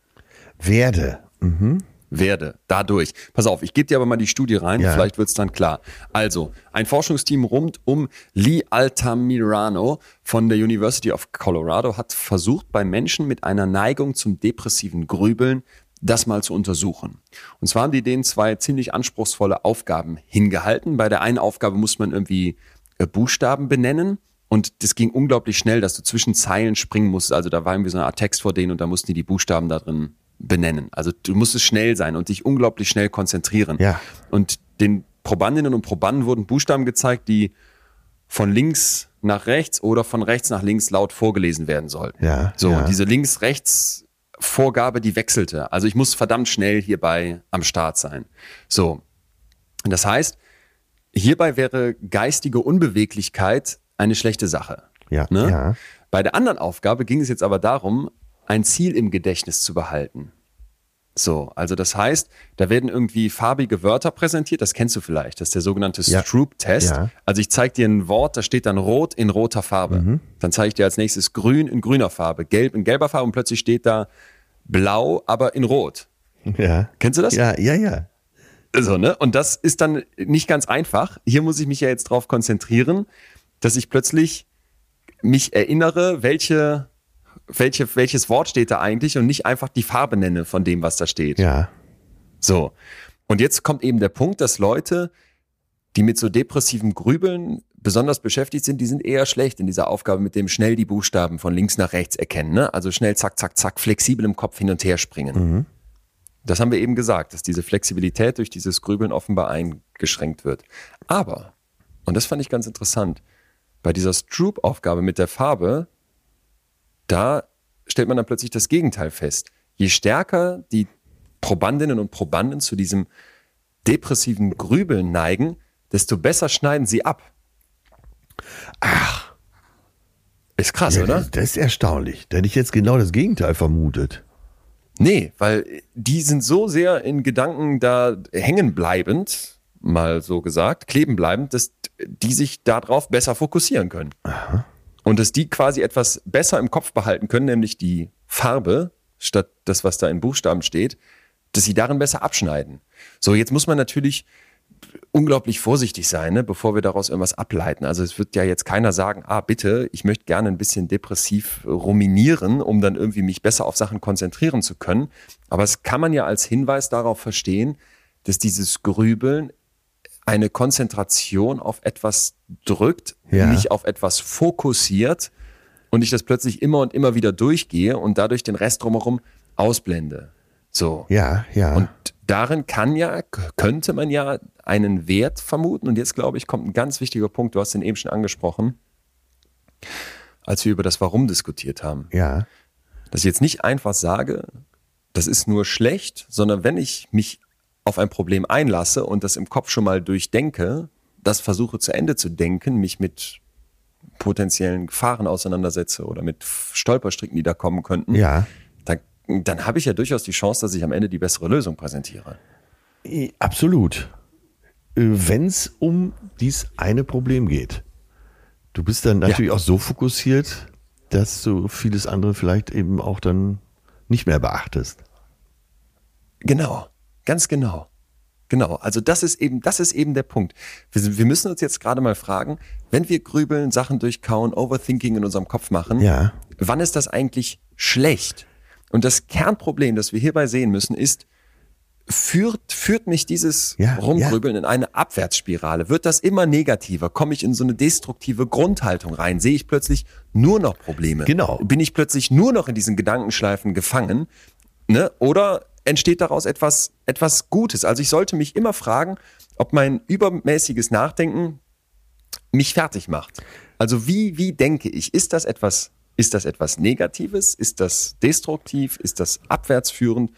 Werde. Mhm. Werde, dadurch. Pass auf, ich gebe dir aber mal die Studie rein, Ja. vielleicht wird's dann klar. Also, ein Forschungsteam rund um Lee Altamirano von der University of Colorado hat versucht, bei Menschen mit einer Neigung zum depressiven Grübeln das mal zu untersuchen. Und zwar haben die denen zwei ziemlich anspruchsvolle Aufgaben hingehalten. Bei der einen Aufgabe muss man irgendwie äh, Buchstaben benennen. Und das ging unglaublich schnell, dass du zwischen Zeilen springen musst. Also da war irgendwie so eine Art Text vor denen und da mussten die die Buchstaben da drin benennen. Also du musstest schnell sein und dich unglaublich schnell konzentrieren. Ja. Und den Probandinnen und Probanden wurden Buchstaben gezeigt, die von links nach rechts oder von rechts nach links laut vorgelesen werden sollten. Ja, So, ja. und diese Links-Rechts-Vorgabe, die wechselte. Also ich muss verdammt schnell hierbei am Start sein. So. Und Das heißt, hierbei wäre geistige Unbeweglichkeit eine schlechte Sache. Ja. Ne? Ja. Bei der anderen Aufgabe ging es jetzt aber darum, ein Ziel im Gedächtnis zu behalten. So, also das heißt, da werden irgendwie farbige Wörter präsentiert, das kennst du vielleicht, das ist der sogenannte Ja. Stroop-Test. Ja. Also ich zeige dir ein Wort, da steht dann rot in roter Farbe. Mhm. Dann zeige ich dir als nächstes grün in grüner Farbe, gelb in gelber Farbe und plötzlich steht da blau, aber in rot. Ja. Kennst du das? Ja, ja, ja. So, ne? Und das ist dann nicht ganz einfach. Hier muss ich mich ja jetzt drauf konzentrieren, dass ich plötzlich mich erinnere, welche, welche, welches Wort steht da eigentlich und nicht einfach die Farbe nenne von dem, was da steht. Ja. So. Und jetzt kommt eben der Punkt, dass Leute, die mit so depressivem Grübeln besonders beschäftigt sind, die sind eher schlecht in dieser Aufgabe mit dem schnell die Buchstaben von links nach rechts erkennen. Ne? Also schnell zack, zack, zack, flexibel im Kopf hin und her springen. Das haben wir eben gesagt, dass diese Flexibilität durch dieses Grübeln offenbar eingeschränkt wird. Aber, und das fand ich ganz interessant, bei dieser Stroop-Aufgabe mit der Farbe, da stellt man dann plötzlich das Gegenteil fest. Je stärker die Probandinnen und Probanden zu diesem depressiven Grübeln neigen, desto besser schneiden sie ab. Ach. Ist krass, ja oder? das, das ist erstaunlich. Da hätte ich jetzt genau das Gegenteil vermutet. Nee, weil die sind so sehr in Gedanken da hängen bleibend, mal so gesagt, kleben bleibend, dass die sich darauf besser fokussieren können. Und dass die quasi etwas besser im Kopf behalten können, nämlich die Farbe, statt das, was da in Buchstaben steht, dass sie darin besser abschneiden. So, jetzt muss man natürlich unglaublich vorsichtig sein, ne, bevor wir daraus irgendwas ableiten. Also es wird ja jetzt keiner sagen, ah bitte, ich möchte gerne ein bisschen depressiv ruminieren, um dann irgendwie mich besser auf Sachen konzentrieren zu können. Aber es kann man ja als Hinweis darauf verstehen, dass dieses Grübeln eine Konzentration auf etwas drückt, Ja. mich auf etwas fokussiert und ich das plötzlich immer und immer wieder durchgehe und dadurch den Rest drumherum ausblende. So. Ja, ja. Und darin kann ja, könnte man ja einen Wert vermuten. Und jetzt, glaube ich, kommt ein ganz wichtiger Punkt. Du hast den eben schon angesprochen, als wir über das Warum diskutiert haben. ja. Dass ich jetzt nicht einfach sage, das ist nur schlecht, sondern wenn ich mich auf ein Problem einlasse und das im Kopf schon mal durchdenke, das versuche zu Ende zu denken, mich mit potenziellen Gefahren auseinandersetze oder mit Stolperstricken, die da kommen könnten, Ja. Dann, habe ich ja durchaus die Chance, dass ich am Ende die bessere Lösung präsentiere. Absolut. Wenn es um dies eine Problem geht. Du bist dann natürlich auch so fokussiert, dass du vieles andere vielleicht eben auch dann nicht mehr beachtest. Genau, ganz genau. Genau, also das ist eben, das ist eben der Punkt. Wir, wir müssen uns jetzt gerade mal fragen, wenn wir grübeln, Sachen durchkauen, Overthinking in unserem Kopf machen, Ja. wann ist das eigentlich schlecht? Und das Kernproblem, das wir hierbei sehen müssen, ist, führt, führt mich dieses Ja, Rumgrübeln in eine Abwärtsspirale? Wird das immer negativer? Komme ich in so eine destruktive Grundhaltung rein? Sehe ich plötzlich nur noch Probleme? Genau. Bin ich plötzlich nur noch in diesen Gedankenschleifen gefangen? Ne? Oder entsteht daraus etwas, etwas Gutes? Also ich sollte mich immer fragen, ob mein übermäßiges Nachdenken mich fertig macht. Also wie, wie denke ich? Ist das etwas, ist das etwas Negatives? Ist das destruktiv? Ist das abwärtsführend?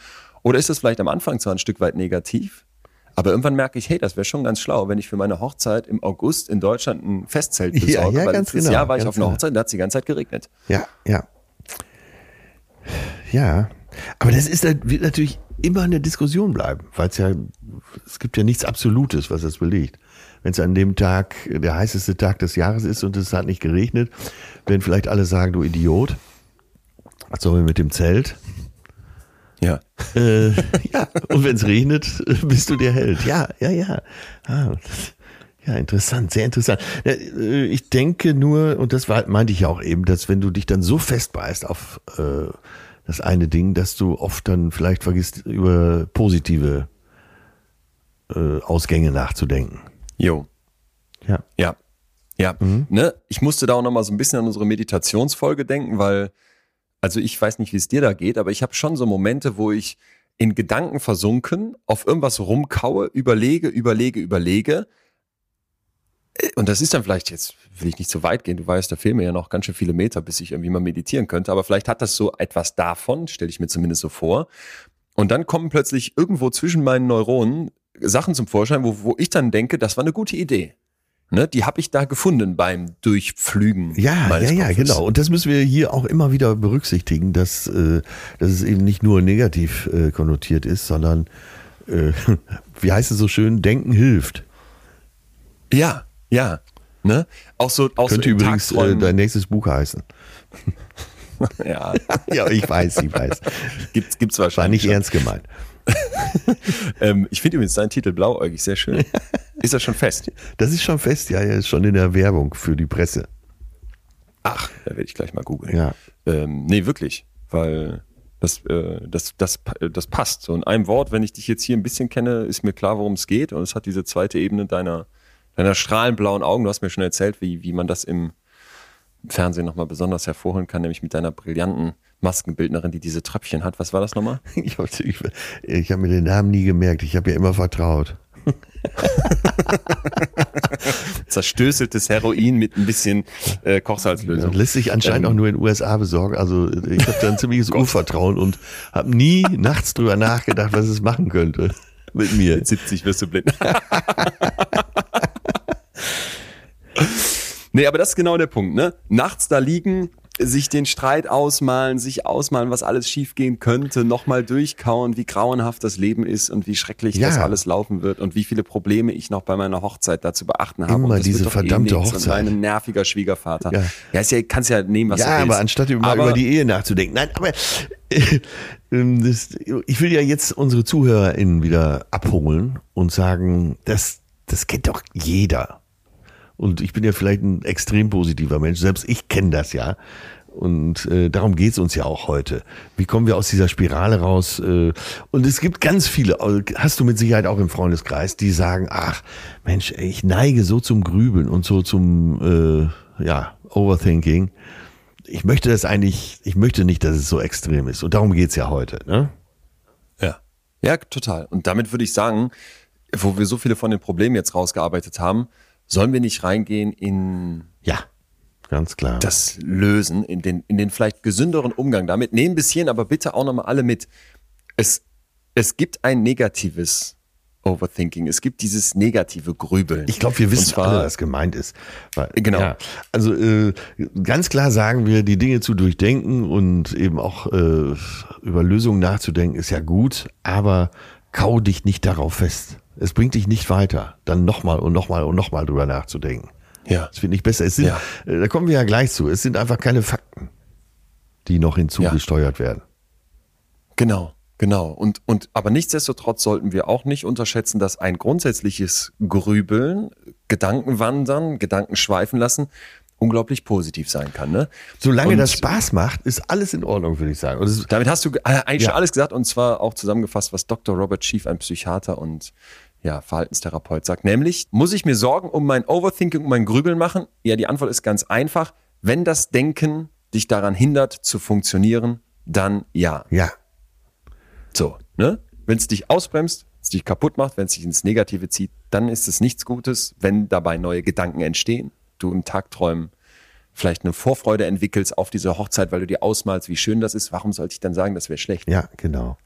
Oder ist das vielleicht am Anfang zwar ein Stück weit negativ? Aber irgendwann merke ich, hey, das wäre schon ganz schlau, wenn ich für meine Hochzeit im August in Deutschland ein Festzelt Ja, besorge, ja, weil ganz letztes genau, Jahr war ich auf einer genau. Hochzeit, da hat es die ganze Zeit geregnet. Ja, ja. Ja. Aber das ist, wird natürlich immer eine Diskussion bleiben, weil es ja, es gibt ja nichts Absolutes, was das belegt. Wenn es an dem Tag der heißeste Tag des Jahres ist und es hat nicht geregnet, werden vielleicht alle sagen, du Idiot. Was sollen wir mit dem Zelt? Ja. Äh, [laughs] ja, und wenn es regnet, [laughs] bist du der Held. Ja, ja, ja. Ah, ja, interessant, sehr interessant. Äh, ich denke nur, und das war, meinte ich ja auch eben, dass wenn du dich dann so festbeißt auf äh, das eine Ding, dass du oft dann vielleicht vergisst, über positive äh, Ausgänge nachzudenken. Jo. Ja. Ja. Ja. Mhm. Ne? Ich musste da auch nochmal so ein bisschen an unsere Meditationsfolge denken, weil, also ich weiß nicht, wie es dir da geht, aber ich habe schon so Momente, wo ich in Gedanken versunken auf irgendwas rumkaue, überlege, überlege, überlege. Äh, Und das ist dann vielleicht, jetzt will ich nicht so weit gehen, du weißt, da fehlen mir ja noch ganz schön viele Meter, bis ich irgendwie mal meditieren könnte, aber vielleicht hat das so etwas davon, stelle ich mir zumindest so vor. Und dann kommen plötzlich irgendwo zwischen meinen Neuronen Sachen zum Vorschein, wo, wo ich dann denke, das war eine gute Idee. Ne, die habe ich da gefunden beim Durchpflügen. Ja, ja, ja, Kopfes. genau. Und das müssen wir hier auch immer wieder berücksichtigen, dass, äh, dass es eben nicht nur negativ äh, konnotiert ist, sondern, äh, [laughs] wie heißt es so schön, Denken hilft. Ja, ja. Ne? Auch so, auch Könnte so übrigens äh, dein nächstes Buch heißen. [laughs] ja, [laughs] Ja, ich weiß, ich weiß. gibt's, gibt's War wahrscheinlich. nicht ernst gemeint. [laughs] Ähm, ich finde übrigens deinen Titel blauäugig sehr schön. [laughs] Ist das schon fest? Das ist schon fest, ja, ja, ist schon in der Werbung für die Presse. Ach, da werde ich gleich mal googeln. Ja. Ähm, nee, wirklich, weil das, äh, das, das, das passt. So in einem Wort, wenn ich dich jetzt hier ein bisschen kenne, ist mir klar, worum es geht. Und es hat diese zweite Ebene deiner, deiner strahlenblauen Augen. Du hast mir schon erzählt, wie, wie man das im Fernsehen nochmal besonders hervorholen kann, nämlich mit deiner brillanten Maskenbildnerin, die diese Tröpfchen hat. Was war das nochmal? [laughs] Ich, hab- ich, ich habe mir den Namen nie gemerkt. Ich habe ja immer vertraut. [laughs] Zerstößeltes Heroin mit ein bisschen äh, Kochsalzlösung. lässt sich anscheinend Ähm, auch nur in den USA besorgen. Also ich habe da ein ziemliches Urvertrauen und habe nie nachts drüber nachgedacht, was es machen könnte mit mir. Mit 70 wirst du blind. [laughs] nee, aber das ist genau der Punkt, ne? Nachts da liegen, sich den Streit ausmalen, sich ausmalen, was alles schiefgehen könnte, nochmal durchkauen, wie grauenhaft das Leben ist und wie schrecklich Ja. das alles laufen wird und wie viele Probleme ich noch bei meiner Hochzeit da zu beachten habe. Immer diese doch verdammte eh Hochzeit. Und mein nerviger Schwiegervater. Ja. Ja, ist ja kannst ja nehmen, was Ja, du willst. aber anstatt über, Aber- über die Ehe nachzudenken. Nein, aber äh, [laughs] ähm, das, ich will ja jetzt unsere ZuhörerInnen wieder abholen und sagen, das, das kennt doch jeder. Und ich bin ja vielleicht ein extrem positiver Mensch. Selbst ich kenne das ja. Und äh, darum geht's uns ja auch heute. Wie kommen wir aus dieser Spirale raus? Äh, und es gibt ganz viele, äh, hast du mit Sicherheit auch im Freundeskreis, die sagen, ach Mensch, ich neige so zum Grübeln und so zum äh, ja, Overthinking. Ich möchte das eigentlich, ich möchte nicht, dass es so extrem ist. Und darum geht's ja heute. Ne? Ja. Ja, total. Und damit würde ich sagen, wo wir so viele von den Problemen jetzt rausgearbeitet haben, sollen wir nicht reingehen in Ja, ganz klar. das Lösen, in den, in den vielleicht gesünderen Umgang damit. Nehmen bis hierhin aber bitte auch nochmal alle mit. Es, es gibt ein negatives Overthinking. Es gibt dieses negative Grübeln. Ich glaube, wir wissen zwar- alle, was gemeint ist. Weil, Genau. Ja, also äh, ganz klar sagen wir, die Dinge zu durchdenken und eben auch äh, über Lösungen nachzudenken, ist ja gut, aber kau dich nicht darauf fest. Es bringt dich nicht weiter, dann nochmal und nochmal und nochmal drüber nachzudenken. Ja. Das finde ich besser. Es sind, Ja. äh, da kommen wir ja gleich zu. Es sind einfach keine Fakten, die noch hinzugesteuert werden. Genau, genau. Und, und, aber nichtsdestotrotz sollten wir auch nicht unterschätzen, dass ein grundsätzliches Grübeln, Gedanken wandern, Gedanken schweifen lassen, unglaublich positiv sein kann. Ne? Solange Und- das Spaß macht, ist alles in Ordnung, würde ich sagen. Damit hast du äh, eigentlich Ja. schon alles gesagt und zwar auch zusammengefasst, was Dr. Robert Schief, ein Psychiater und ja, Verhaltenstherapeut sagt. Nämlich, muss ich mir Sorgen um mein Overthinking, um mein Grübeln machen? Ja, die Antwort ist ganz einfach. Wenn das Denken dich daran hindert zu funktionieren, dann ja. ja, So, ne? Wenn es dich ausbremst, es dich kaputt macht, wenn es dich ins Negative zieht, dann ist es nichts Gutes, wenn dabei neue Gedanken entstehen. Du im Tagträumen vielleicht eine Vorfreude entwickelst auf diese Hochzeit, weil du dir ausmalst, wie schön das ist. Warum sollte ich dann sagen, das wäre schlecht? ja, genau.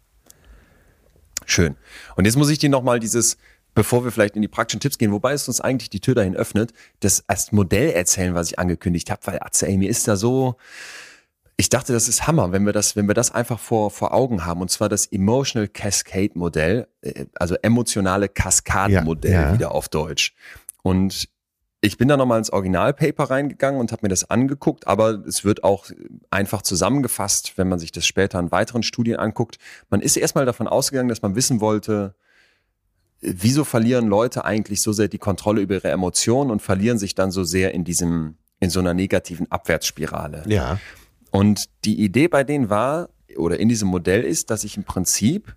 Schön. Und jetzt muss ich dir nochmal dieses, bevor wir vielleicht in die praktischen Tipps gehen, wobei es uns eigentlich die Tür dahin öffnet, das als Modell erzählen, was ich angekündigt habe, weil ey, mir ist da so, Ich dachte, das ist Hammer, wenn wir das, wenn wir das einfach vor, vor Augen haben. Und zwar das Emotional Cascade Modell, äh, also emotionale Kaskadenmodell Ja, ja. wieder auf Deutsch. Und ich bin da nochmal ins Originalpaper reingegangen und habe mir das angeguckt, aber es wird auch einfach zusammengefasst, wenn man sich das später in weiteren Studien anguckt. Man ist erstmal davon ausgegangen, dass man wissen wollte, wieso verlieren Leute eigentlich so sehr die Kontrolle über ihre Emotionen und verlieren sich dann so sehr in diesem, in so einer negativen Abwärtsspirale. Ja. Und die Idee bei denen war, oder in diesem Modell ist, dass ich im Prinzip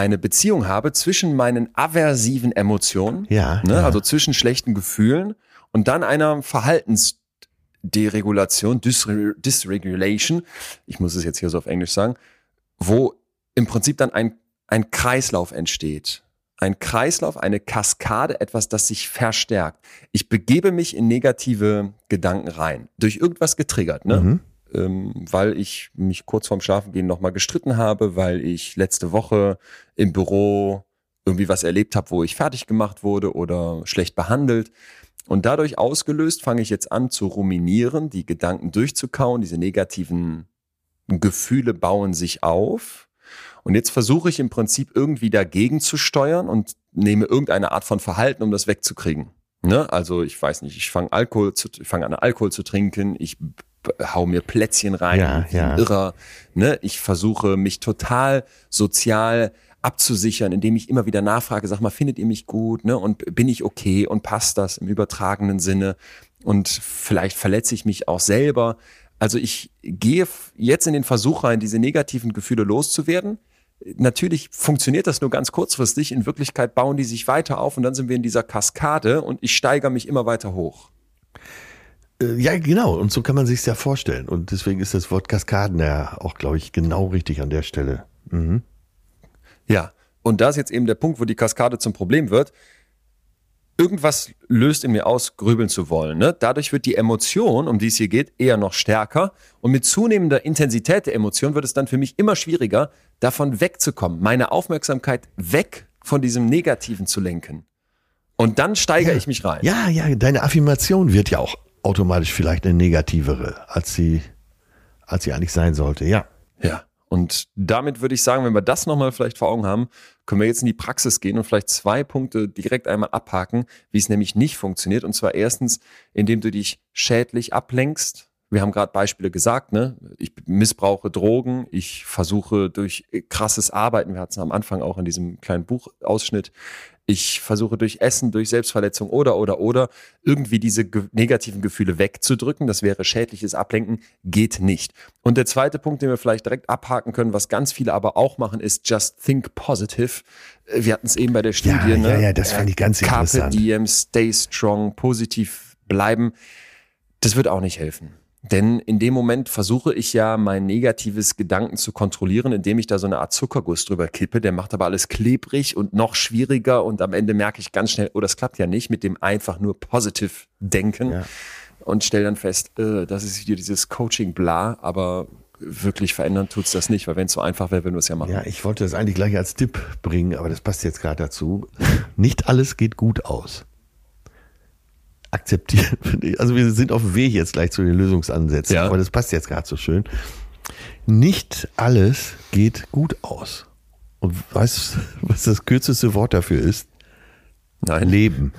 eine Beziehung habe zwischen meinen aversiven Emotionen, Ja, ne, ja. also zwischen schlechten Gefühlen und dann einer Verhaltensderegulation, Dysre Dysregulation, ich muss es jetzt hier so auf Englisch sagen, wo im Prinzip dann ein, ein Kreislauf entsteht. Ein Kreislauf, eine Kaskade, etwas, das sich verstärkt. Ich begebe mich in negative Gedanken rein. Durch irgendwas getriggert, ne? Mhm. Ähm, weil ich mich kurz vorm Schlafengehen nochmal gestritten habe, weil ich letzte Woche im Büro irgendwie was erlebt habe, wo ich fertig gemacht wurde oder schlecht behandelt. Und dadurch ausgelöst fange ich jetzt an zu ruminieren, die Gedanken durchzukauen, diese negativen Gefühle bauen sich auf. Und jetzt versuche ich im Prinzip irgendwie dagegen zu steuern und nehme irgendeine Art von Verhalten, um das wegzukriegen. Ne? Also ich weiß nicht, ich fange Alkohol zu, ich fange an Alkohol zu trinken, ich hau mir Plätzchen rein, Ja, ja. Irrer. Ne? Ich versuche mich total sozial abzusichern, indem ich immer wieder nachfrage, sag mal, findet ihr mich gut, ne? Und bin ich okay und passt das im übertragenen Sinne? Und vielleicht verletze ich mich auch selber. Also ich gehe jetzt in den Versuch rein, diese negativen Gefühle loszuwerden. Natürlich funktioniert das nur ganz kurzfristig. In Wirklichkeit bauen die sich weiter auf und dann sind wir in dieser Kaskade und ich steigere mich immer weiter hoch. Äh, Ja, genau. Und so kann man sich ja vorstellen. Und deswegen ist das Wort Kaskaden ja auch, glaube ich, genau richtig an der Stelle. Mhm. Ja, und da ist jetzt eben der Punkt, wo die Kaskade zum Problem wird. Irgendwas löst in mir aus, grübeln zu wollen. Ne? Dadurch wird die Emotion, um die es hier geht, eher noch stärker. Und mit zunehmender Intensität der Emotion wird es dann für mich immer schwieriger, davon wegzukommen, meine Aufmerksamkeit weg von diesem Negativen zu lenken. Und dann steigere Ja. ich mich rein. Ja, ja, deine Affirmation wird ja auch automatisch vielleicht eine negativere, als sie, als sie eigentlich sein sollte. Ja. Ja. Und damit würde ich sagen, wenn wir das nochmal vielleicht vor Augen haben, können wir jetzt in die Praxis gehen und vielleicht zwei Punkte direkt einmal abhaken, wie es nämlich nicht funktioniert. Und zwar erstens, indem du dich schädlich ablenkst. Wir haben gerade Beispiele gesagt, ne? Ich missbrauche Drogen, ich versuche durch krasses Arbeiten, wir hatten es am Anfang auch in diesem kleinen Buchausschnitt, ich versuche durch Essen, durch Selbstverletzung oder, oder, oder irgendwie diese ge negativen Gefühle wegzudrücken. Das wäre schädliches Ablenken, geht nicht. Und der zweite Punkt, den wir vielleicht direkt abhaken können, was ganz viele aber auch machen, ist just think positive. Äh, Wir hatten es eben bei der Studie. Ja, ne? ja, ja, das fand ich ganz Carpe interessant. diem, stay strong, positiv bleiben. Das wird auch nicht helfen. Denn in dem Moment versuche ich ja, mein negatives Gedanken zu kontrollieren, indem ich da so eine Art Zuckerguss drüber kippe. Der macht aber alles klebrig und noch schwieriger und am Ende merke ich ganz schnell, oh, das klappt ja nicht mit dem einfach nur positiv denken Ja. und stelle dann fest, äh, das ist wieder dieses Coaching-Bla, aber wirklich verändern tut's das nicht, weil wenn es so einfach wäre, würden wir es ja machen. Ja, ich wollte das eigentlich gleich als Tipp bringen, aber das passt jetzt gerade dazu. Nicht alles geht gut aus. Akzeptieren. [laughs] Also wir sind auf dem Weg jetzt gleich zu den Lösungsansätzen, Ja. aber das passt jetzt gerade so schön. Nicht alles geht gut aus. Und weißt du, [laughs] was das kürzeste Wort dafür ist? Nein, Leben.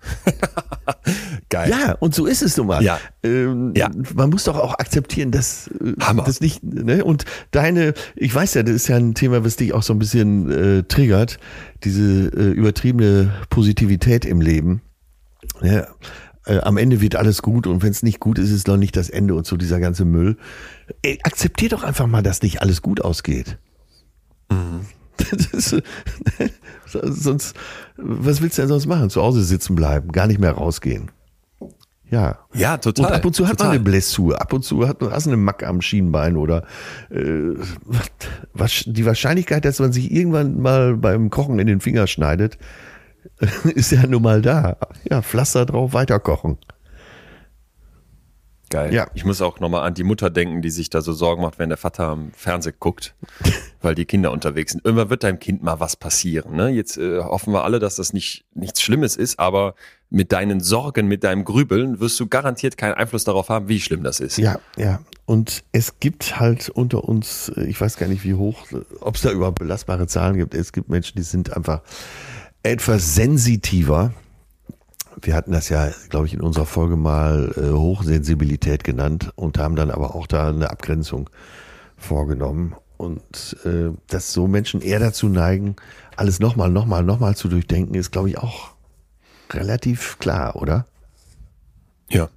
[laughs] geil. Ja, und so ist es nun mal. Ja. Ähm, Ja. Man muss doch auch akzeptieren, dass äh, Hammer. das nicht, ne? Und deine, ich weiß ja, das ist ja ein Thema, was dich auch so ein bisschen äh, triggert, diese äh, übertriebene Positivität im Leben. Ja, äh, am Ende wird alles gut und wenn es nicht gut ist, ist es noch nicht das Ende und so dieser ganze Müll. Ey, akzeptier doch einfach mal, dass nicht alles gut ausgeht. [laughs] Ist, sonst, was willst du denn sonst machen? Zu Hause sitzen bleiben, gar nicht mehr rausgehen. Ja. Ja, total. Und ab und zu hat total. man eine Blessur, ab und zu hat, hast du eine Macke am Schienbein oder äh, was, die Wahrscheinlichkeit, dass man sich irgendwann mal beim Kochen in den Finger schneidet, [laughs] ist ja nun mal da. Ja, Pflaster drauf, weiterkochen. Geil. Ja. Ich muss auch nochmal an die Mutter denken, die sich da so Sorgen macht, wenn der Vater am Fernsehen guckt, [laughs] weil die Kinder unterwegs sind. Irgendwann wird deinem Kind mal was passieren. Ne? Jetzt äh, hoffen wir alle, dass das nicht nichts Schlimmes ist, aber mit deinen Sorgen, mit deinem Grübeln wirst du garantiert keinen Einfluss darauf haben, wie schlimm das ist. Ja, ja. Und es gibt halt unter uns, äh, ich weiß gar nicht wie hoch, ob es da überhaupt belastbare Zahlen gibt. Es gibt Menschen, die sind einfach etwas sensitiver. Wir hatten das ja, glaube ich, in unserer Folge mal äh, Hochsensibilität genannt und haben dann aber auch da eine Abgrenzung vorgenommen. Und äh, dass so Menschen eher dazu neigen, alles nochmal, nochmal, nochmal zu durchdenken, ist, glaube ich, auch relativ klar, oder? Ja.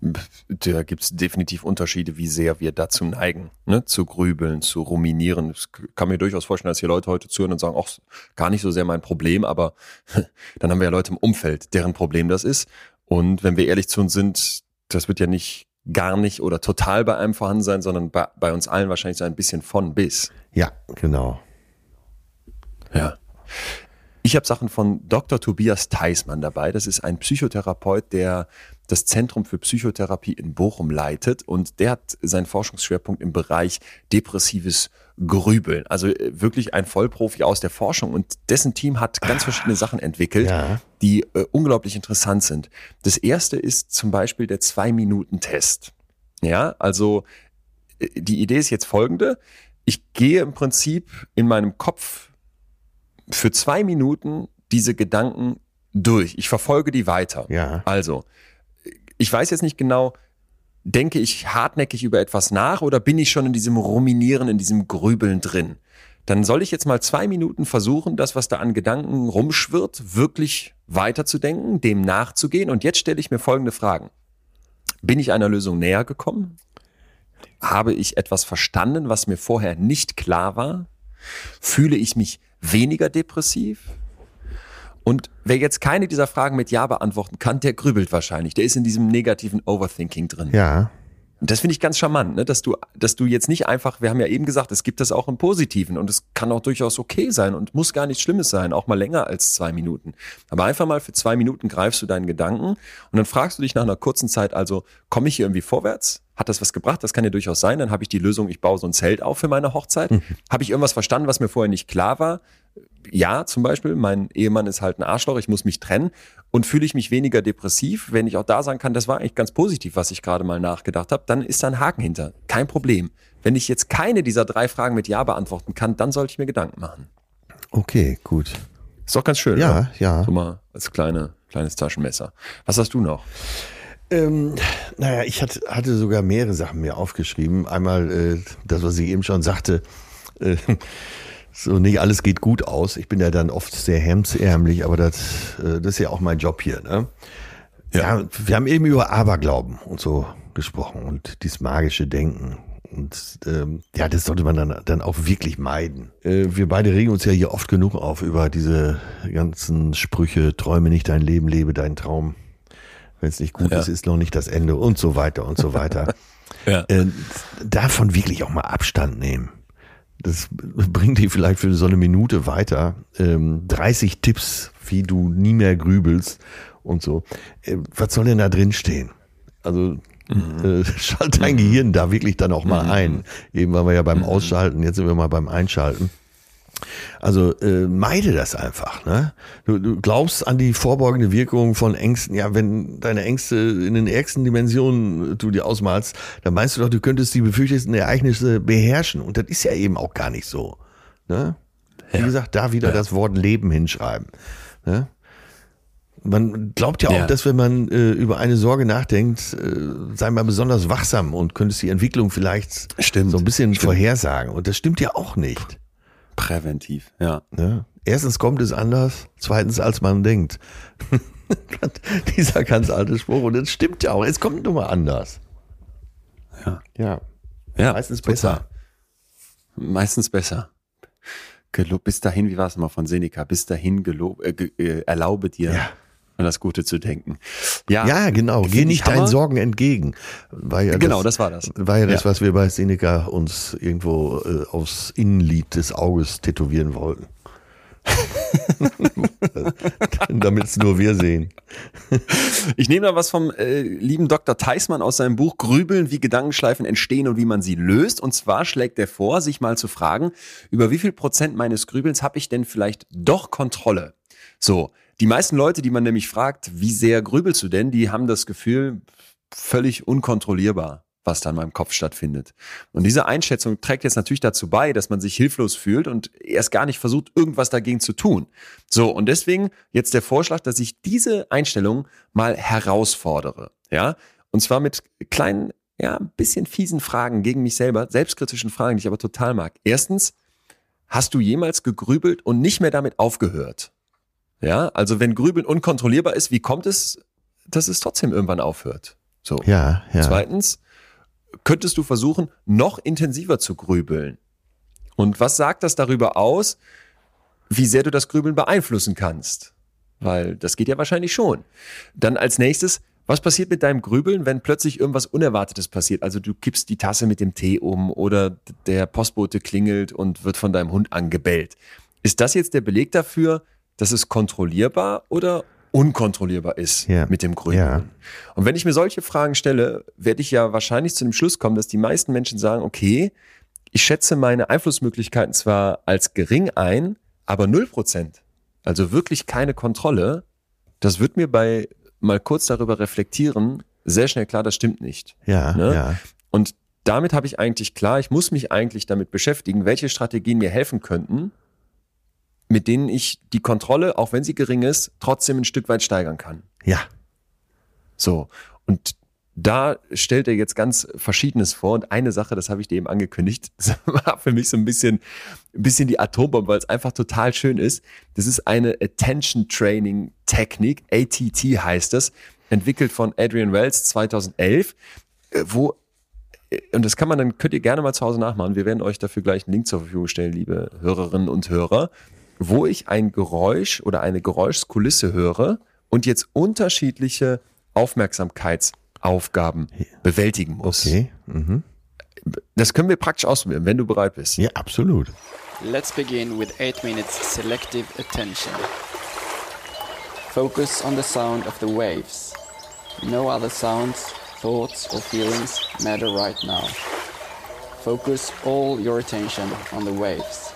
Da gibt es definitiv Unterschiede, wie sehr wir dazu neigen, ne? zu grübeln, zu ruminieren. Ich kann mir durchaus vorstellen, dass hier Leute heute zuhören und sagen, ach, gar nicht so sehr mein Problem, aber [laughs] dann haben wir ja Leute im Umfeld, deren Problem das ist. Und wenn wir ehrlich zu uns sind, das wird ja nicht gar nicht oder total bei einem vorhanden sein, sondern bei, bei uns allen wahrscheinlich so ein bisschen von bis. Ja, genau. Ja. Ich habe Sachen von Dr. Tobias Theismann dabei. Das ist ein Psychotherapeut, der das Zentrum für Psychotherapie in Bochum leitet und der hat seinen Forschungsschwerpunkt im Bereich depressives Grübeln. Also äh, wirklich ein Vollprofi aus der Forschung und dessen Team hat ganz verschiedene Sachen entwickelt, Ja. die äh, unglaublich interessant sind. Das erste ist zum Beispiel der Zwei-Minuten-Test. Ja, also äh, die Idee ist jetzt folgende. Ich gehe im Prinzip in meinem Kopf für zwei Minuten diese Gedanken durch. Ich verfolge die weiter. Ja. Also, ich weiß jetzt nicht genau, denke ich hartnäckig über etwas nach oder bin ich schon in diesem Ruminieren, in diesem Grübeln drin? Dann soll ich jetzt mal zwei Minuten versuchen, das, was da an Gedanken rumschwirrt, wirklich weiterzudenken, dem nachzugehen. Und jetzt stelle ich mir folgende Fragen. Bin ich einer Lösung näher gekommen? Habe ich etwas verstanden, was mir vorher nicht klar war? Fühle ich mich weniger depressiv? Und wer jetzt keine dieser Fragen mit Ja beantworten kann, der grübelt wahrscheinlich. Der ist in diesem negativen Overthinking drin. Ja. Und das finde ich ganz charmant, ne? dass du, dass du jetzt nicht einfach, wir haben ja eben gesagt, es gibt das auch im Positiven und es kann auch durchaus okay sein und muss gar nichts Schlimmes sein, auch mal länger als zwei Minuten. Aber einfach mal für zwei Minuten greifst du deinen Gedanken und dann fragst du dich nach einer kurzen Zeit also, komme ich hier irgendwie vorwärts? Hat das was gebracht? Das kann ja durchaus sein. Dann habe ich die Lösung, ich baue so ein Zelt auf für meine Hochzeit. Habe ich irgendwas verstanden, was mir vorher nicht klar war? Ja, zum Beispiel, mein Ehemann ist halt ein Arschloch, ich muss mich trennen. Und fühle ich mich weniger depressiv, wenn ich auch da sagen kann, das war eigentlich ganz positiv, was ich gerade mal nachgedacht habe, dann ist da ein Haken hinter. Kein Problem. Wenn ich jetzt keine dieser drei Fragen mit Ja beantworten kann, dann sollte ich mir Gedanken machen. Okay, gut. Ist doch ganz schön. Ja, oder? ja. So mal als kleine, kleines Taschenmesser. Was hast du noch? Ähm, naja, ich hatte, hatte sogar mehrere Sachen mir aufgeschrieben. Einmal äh, das, was ich eben schon sagte, äh, so nicht alles geht gut aus. Ich bin ja dann oft sehr hemsärmlich, aber das, äh, das ist ja auch mein Job hier. Ne? Ja. wir haben eben über Aberglauben und so gesprochen und dieses magische Denken. Und ähm, ja, das sollte man dann, dann auch wirklich meiden. Äh, wir beide regen uns ja hier oft genug auf über diese ganzen Sprüche, träume nicht dein Leben, lebe deinen Traum. Wenn es nicht gut Ja. ist, ist noch nicht das Ende und so weiter und so weiter. [laughs] Ja. äh, davon wirklich auch mal Abstand nehmen. Das bringt dich vielleicht für so eine Minute weiter. Ähm, 30 Tipps, wie du nie mehr grübelst und so. Äh, was soll denn da drin stehen? Also äh, [laughs] schalt dein Gehirn da wirklich dann auch mal ein. Eben waren wir ja beim Ausschalten, jetzt sind wir mal beim Einschalten. Also äh, meide das einfach. Ne? Du, du glaubst an die vorbeugende Wirkung von Ängsten. Ja, wenn deine Ängste in den ärgsten Dimensionen äh, du dir ausmalst, dann meinst du doch, du könntest die befürchteten Ereignisse beherrschen. Und das ist ja eben auch gar nicht so. Ne? Wie gesagt, da wieder das Wort Leben hinschreiben. Ne? Man glaubt ja auch, Ja. dass wenn man äh, über eine Sorge nachdenkt, äh, sei man besonders wachsam und könntest die Entwicklung vielleicht Stimmt. so ein bisschen vorhersagen. Und das stimmt ja auch nicht. Präventiv, ja. Ne? Erstens kommt es anders, zweitens als man denkt. [laughs] Dieser ganz alte Spruch und das stimmt ja auch. Es kommt nur mal anders. Ja. Ja. Ja, Meistens total. besser. Meistens besser. Gelob, bis dahin, wie war es mal von Seneca? Bis dahin gelob, äh, äh, erlaube dir Ja. An das Gute zu denken. Ja, Ja, genau. Geh ich nicht deinen Hammer. Sorgen entgegen. War ja Genau, das war das. War ja das, Ja. was wir bei Seneca uns irgendwo äh, aufs Innenlied des Auges tätowieren wollten. [laughs] Damit es nur wir sehen. Ich nehme da was vom äh, lieben Dr. Theismann aus seinem Buch Grübeln, wie Gedankenschleifen entstehen und wie man sie löst. Und zwar schlägt er vor, sich mal zu fragen, über wie viel Prozent meines Grübelns habe ich denn vielleicht doch Kontrolle? So, die meisten Leute, die man nämlich fragt, wie sehr grübelst du denn, die haben das Gefühl, völlig unkontrollierbar was da in meinem Kopf stattfindet. Und diese Einschätzung trägt jetzt natürlich dazu bei, dass man sich hilflos fühlt und erst gar nicht versucht, irgendwas dagegen zu tun. So, und deswegen jetzt der Vorschlag, dass ich diese Einstellung mal herausfordere. Ja, und zwar mit kleinen, ja, ein bisschen fiesen Fragen gegen mich selber, selbstkritischen Fragen, die ich aber total mag. Erstens, hast du jemals gegrübelt und nicht mehr damit aufgehört? Ja, also wenn Grübeln unkontrollierbar ist, wie kommt es, dass es trotzdem irgendwann aufhört? So. Ja, ja. Zweitens, könntest du versuchen, noch intensiver zu grübeln. Und was sagt das darüber aus, wie sehr du das Grübeln beeinflussen kannst? Weil das geht ja wahrscheinlich schon. Dann als nächstes, was passiert mit deinem Grübeln, wenn plötzlich irgendwas Unerwartetes passiert? Also du kippst die Tasse mit dem Tee um oder der Postbote klingelt und wird von deinem Hund angebellt. Ist das jetzt der Beleg dafür, dass es kontrollierbar oder unkontrollierbar ist Ja. mit dem Grübeln? Ja. Und wenn ich mir solche Fragen stelle, werde ich ja wahrscheinlich zu dem Schluss kommen, dass die meisten Menschen sagen, okay, ich schätze meine Einflussmöglichkeiten zwar als gering ein, aber 0%, also wirklich keine Kontrolle, das wird mir bei mal kurz darüber reflektieren sehr schnell klar, das stimmt nicht. Ja, Ne? ja. Und damit habe ich eigentlich klar, ich muss mich eigentlich damit beschäftigen, welche Strategien mir helfen könnten, mit denen ich die Kontrolle, auch wenn sie gering ist, trotzdem ein Stück weit steigern kann. Ja. So. Und da stellt er jetzt ganz Verschiedenes vor. Und eine Sache, das habe ich dir eben angekündigt, [laughs] das war für mich so ein bisschen, ein bisschen die Atombombe, weil es einfach total schön ist. Das ist eine Attention Training Technik, ATT heißt das, entwickelt von Adrian Wells 2011, äh, wo äh, und das kann man dann, könnt ihr gerne mal zu Hause nachmachen. Wir werden euch dafür gleich einen Link zur Verfügung stellen, liebe Hörerinnen und Hörer, wo ich ein Geräusch oder eine Geräuschkulisse höre und jetzt unterschiedliche Aufmerksamkeitsaufgaben bewältigen muss. Okay. Mhm. Das können wir praktisch ausprobieren, wenn du bereit bist. Ja, absolut. Let's begin with 8 minutes selective attention. Focus on the sound of the waves. No other sounds, thoughts, or feelings matter right now. Focus all your attention on the waves.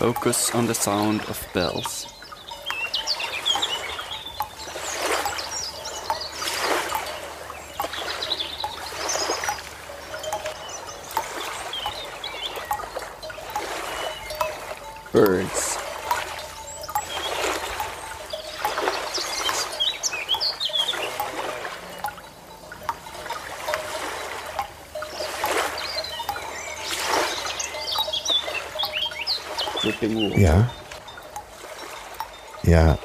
Focus on the sound of bells. Birds. Ja. Ja.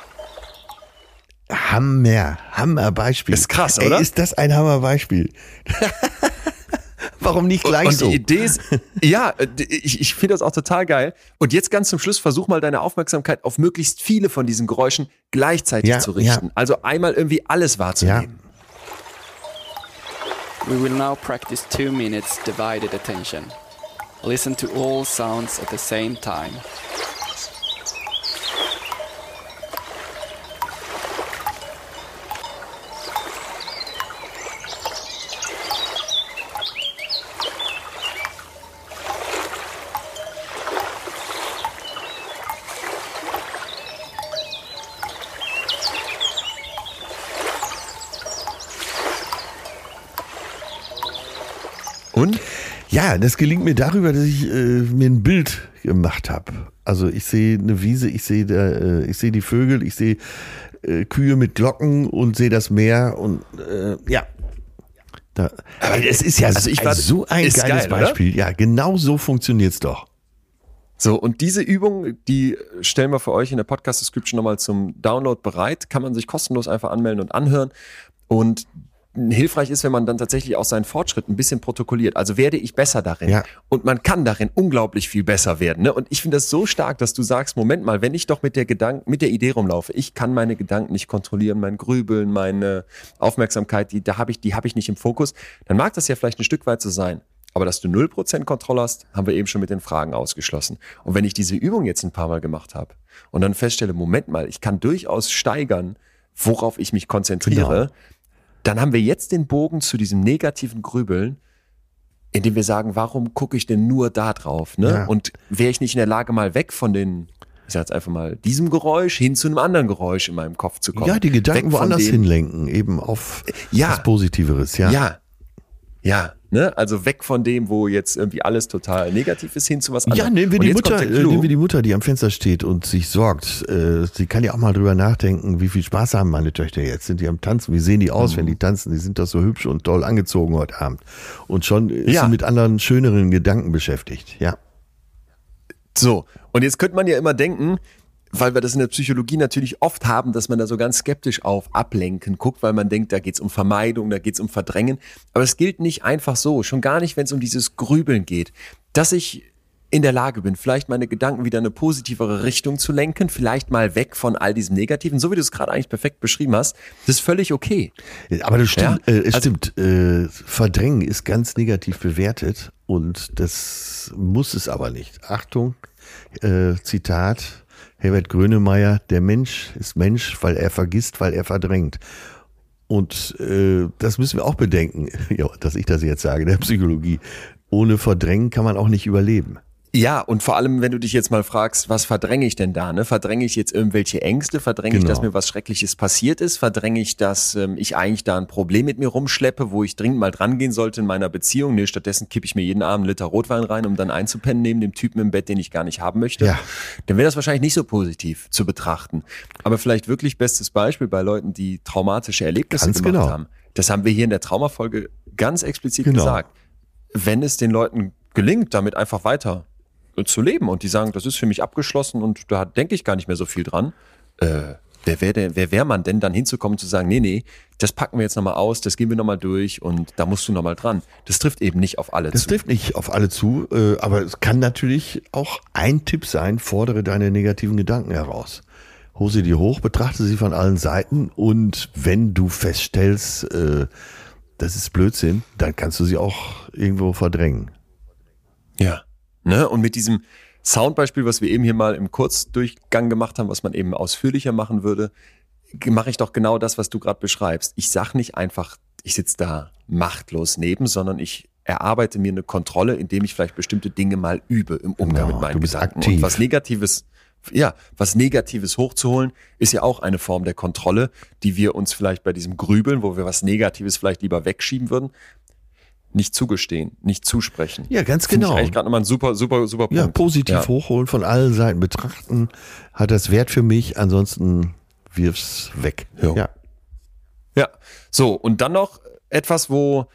Hammer, Hammerbeispiel. Ist krass, Ey, oder? Ist das ein Hammerbeispiel? [laughs] Warum nicht gleich und so? die Idee ist, ja, äh, ich, ich finde das auch total geil. Und jetzt ganz zum Schluss, versuch mal deine Aufmerksamkeit auf möglichst viele von diesen Geräuschen gleichzeitig Ja, zu richten. ja. Also einmal irgendwie alles ja, wahrzunehmen. We will now practice two minutes divided attention. Listen to all sounds at the same time. Und? Ja, das gelingt mir darüber, dass ich äh, mir ein Bild gemacht habe. Also ich sehe eine Wiese, ich sehe äh, ich sehe die Vögel, ich sehe äh, Kühe mit Glocken und sehe das Meer und äh, ja. Da, Ey, es ist ja also ich war- so ein geiles geil, oder? Beispiel. Ja, genau so funktioniert's doch. So, und diese Übung, die stellen wir für euch in der Podcast-Description nochmal zum Download bereit. Kann man sich kostenlos einfach anmelden und anhören. Und hilfreich ist, wenn man dann tatsächlich auch seinen Fortschritt ein bisschen protokolliert. Also werde ich besser darin. Ja. Und man kann darin unglaublich viel besser werden. Ne? Und ich finde das so stark, dass du sagst, Moment mal, wenn ich doch mit der Gedanken, mit der Idee rumlaufe, ich kann meine Gedanken nicht kontrollieren, mein Grübeln, meine Aufmerksamkeit, die, da habe ich, die habe ich nicht im Fokus, dann mag das ja vielleicht ein Stück weit so sein. Aber dass du 0% Kontrolle hast, haben wir eben schon mit den Fragen ausgeschlossen. Und wenn ich diese Übung jetzt ein paar Mal gemacht habe und dann feststelle, Moment mal, ich kann durchaus steigern, worauf ich mich konzentriere, Genau. Dann haben wir jetzt den Bogen zu diesem negativen Grübeln, indem wir sagen, warum gucke ich denn nur da drauf? Ne? Ja. Und wäre ich nicht in der Lage, mal weg von den, ich sag jetzt einfach mal, diesem Geräusch hin zu einem anderen Geräusch in meinem Kopf zu kommen. Ja, die Gedanken woanders hinlenken, eben auf Ja. was Positiveres, ja. Ja. Ja. Ne? Also weg von dem, wo jetzt irgendwie alles total negativ ist, hin zu was anderem. Ja, nehmen wir, die Mutter, äh, nehmen wir die Mutter, die am Fenster steht und sich sorgt. Äh, sie kann ja auch mal drüber nachdenken, wie viel Spaß haben meine Töchter jetzt? Sind die am Tanzen? Wie sehen die aus, Mhm. wenn die tanzen? Die sind doch so hübsch und toll angezogen heute Abend. Und schon ist Ja. sie mit anderen, schöneren Gedanken beschäftigt. Ja. So, und jetzt könnte man ja immer denken, weil wir das in der Psychologie natürlich oft haben, dass man da so ganz skeptisch auf Ablenken guckt, weil man denkt, da geht's um Vermeidung, da geht's um Verdrängen. Aber es gilt nicht einfach so, schon gar nicht, wenn es um dieses Grübeln geht, dass ich in der Lage bin, vielleicht meine Gedanken wieder in eine positivere Richtung zu lenken, vielleicht mal weg von all diesem Negativen, so wie du es gerade eigentlich perfekt beschrieben hast, das ist völlig okay. Aber das stimmt, Ja, äh, es also- stimmt. Äh, Verdrängen ist ganz negativ bewertet und das muss es aber nicht. Achtung, äh, Zitat Herbert Grönemeyer, der Mensch ist Mensch, weil er vergisst, weil er verdrängt. Und äh, das müssen wir auch bedenken, [laughs] ja, dass ich das jetzt sage, der Psychologie. Ohne Verdrängen kann man auch nicht überleben. Ja, und vor allem, wenn du dich jetzt mal fragst, was verdränge ich denn da? Ne? Verdränge ich jetzt irgendwelche Ängste? Verdränge ich, Genau. dass mir was Schreckliches passiert ist? Verdränge ich, dass ähm, ich eigentlich da ein Problem mit mir rumschleppe, wo ich dringend mal dran gehen sollte in meiner Beziehung? Nee, stattdessen kippe ich mir jeden Abend einen Liter Rotwein rein, um dann einzupennen neben dem Typen im Bett, den ich gar nicht haben möchte. Ja. Dann wäre das wahrscheinlich nicht so positiv zu betrachten. Aber vielleicht wirklich bestes Beispiel bei Leuten, die traumatische Erlebnisse Ganz gemacht genau. haben. Das haben wir hier in der Traumafolge ganz explizit Genau. gesagt wenn es den Leuten gelingt, damit einfach weiter zu leben und die sagen, das ist für mich abgeschlossen und da denke ich gar nicht mehr so viel dran, äh, wer wäre denn, wer wär man denn dann hinzukommen zu sagen, nee, nee, das packen wir jetzt nochmal aus, das gehen wir nochmal durch und da musst du nochmal dran. Das trifft eben nicht auf alle Das zu. trifft nicht auf alle zu, äh, aber es kann natürlich auch ein Tipp sein, fordere deine negativen Gedanken heraus. Hose die hoch, betrachte sie von allen Seiten und wenn du feststellst, äh, das ist Blödsinn, dann kannst du sie auch irgendwo verdrängen. Ja. Ne? Und mit diesem Soundbeispiel, was wir eben hier mal im Kurzdurchgang gemacht haben, was man eben ausführlicher machen würde, mache ich doch genau das, was du gerade beschreibst. Ich sag nicht einfach, ich sitze da machtlos neben, sondern ich erarbeite mir eine Kontrolle, indem ich vielleicht bestimmte Dinge mal übe im Umgang Genau, mit meinen Gedanken. aktiv. Und was Negatives, ja, was Negatives hochzuholen, ist ja auch eine Form der Kontrolle, die wir uns vielleicht bei diesem Grübeln, wo wir was Negatives vielleicht lieber wegschieben würden, nicht zugestehen, nicht zusprechen. Ja, ganz Finde genau. Ich eigentlich gerade nochmal ein super, super, super Punkt. Ja, positiv Ja. hochholen, von allen Seiten betrachten, hat das Wert für mich, ansonsten wirf's weg. Jo. Ja. Ja, so und dann noch etwas, wo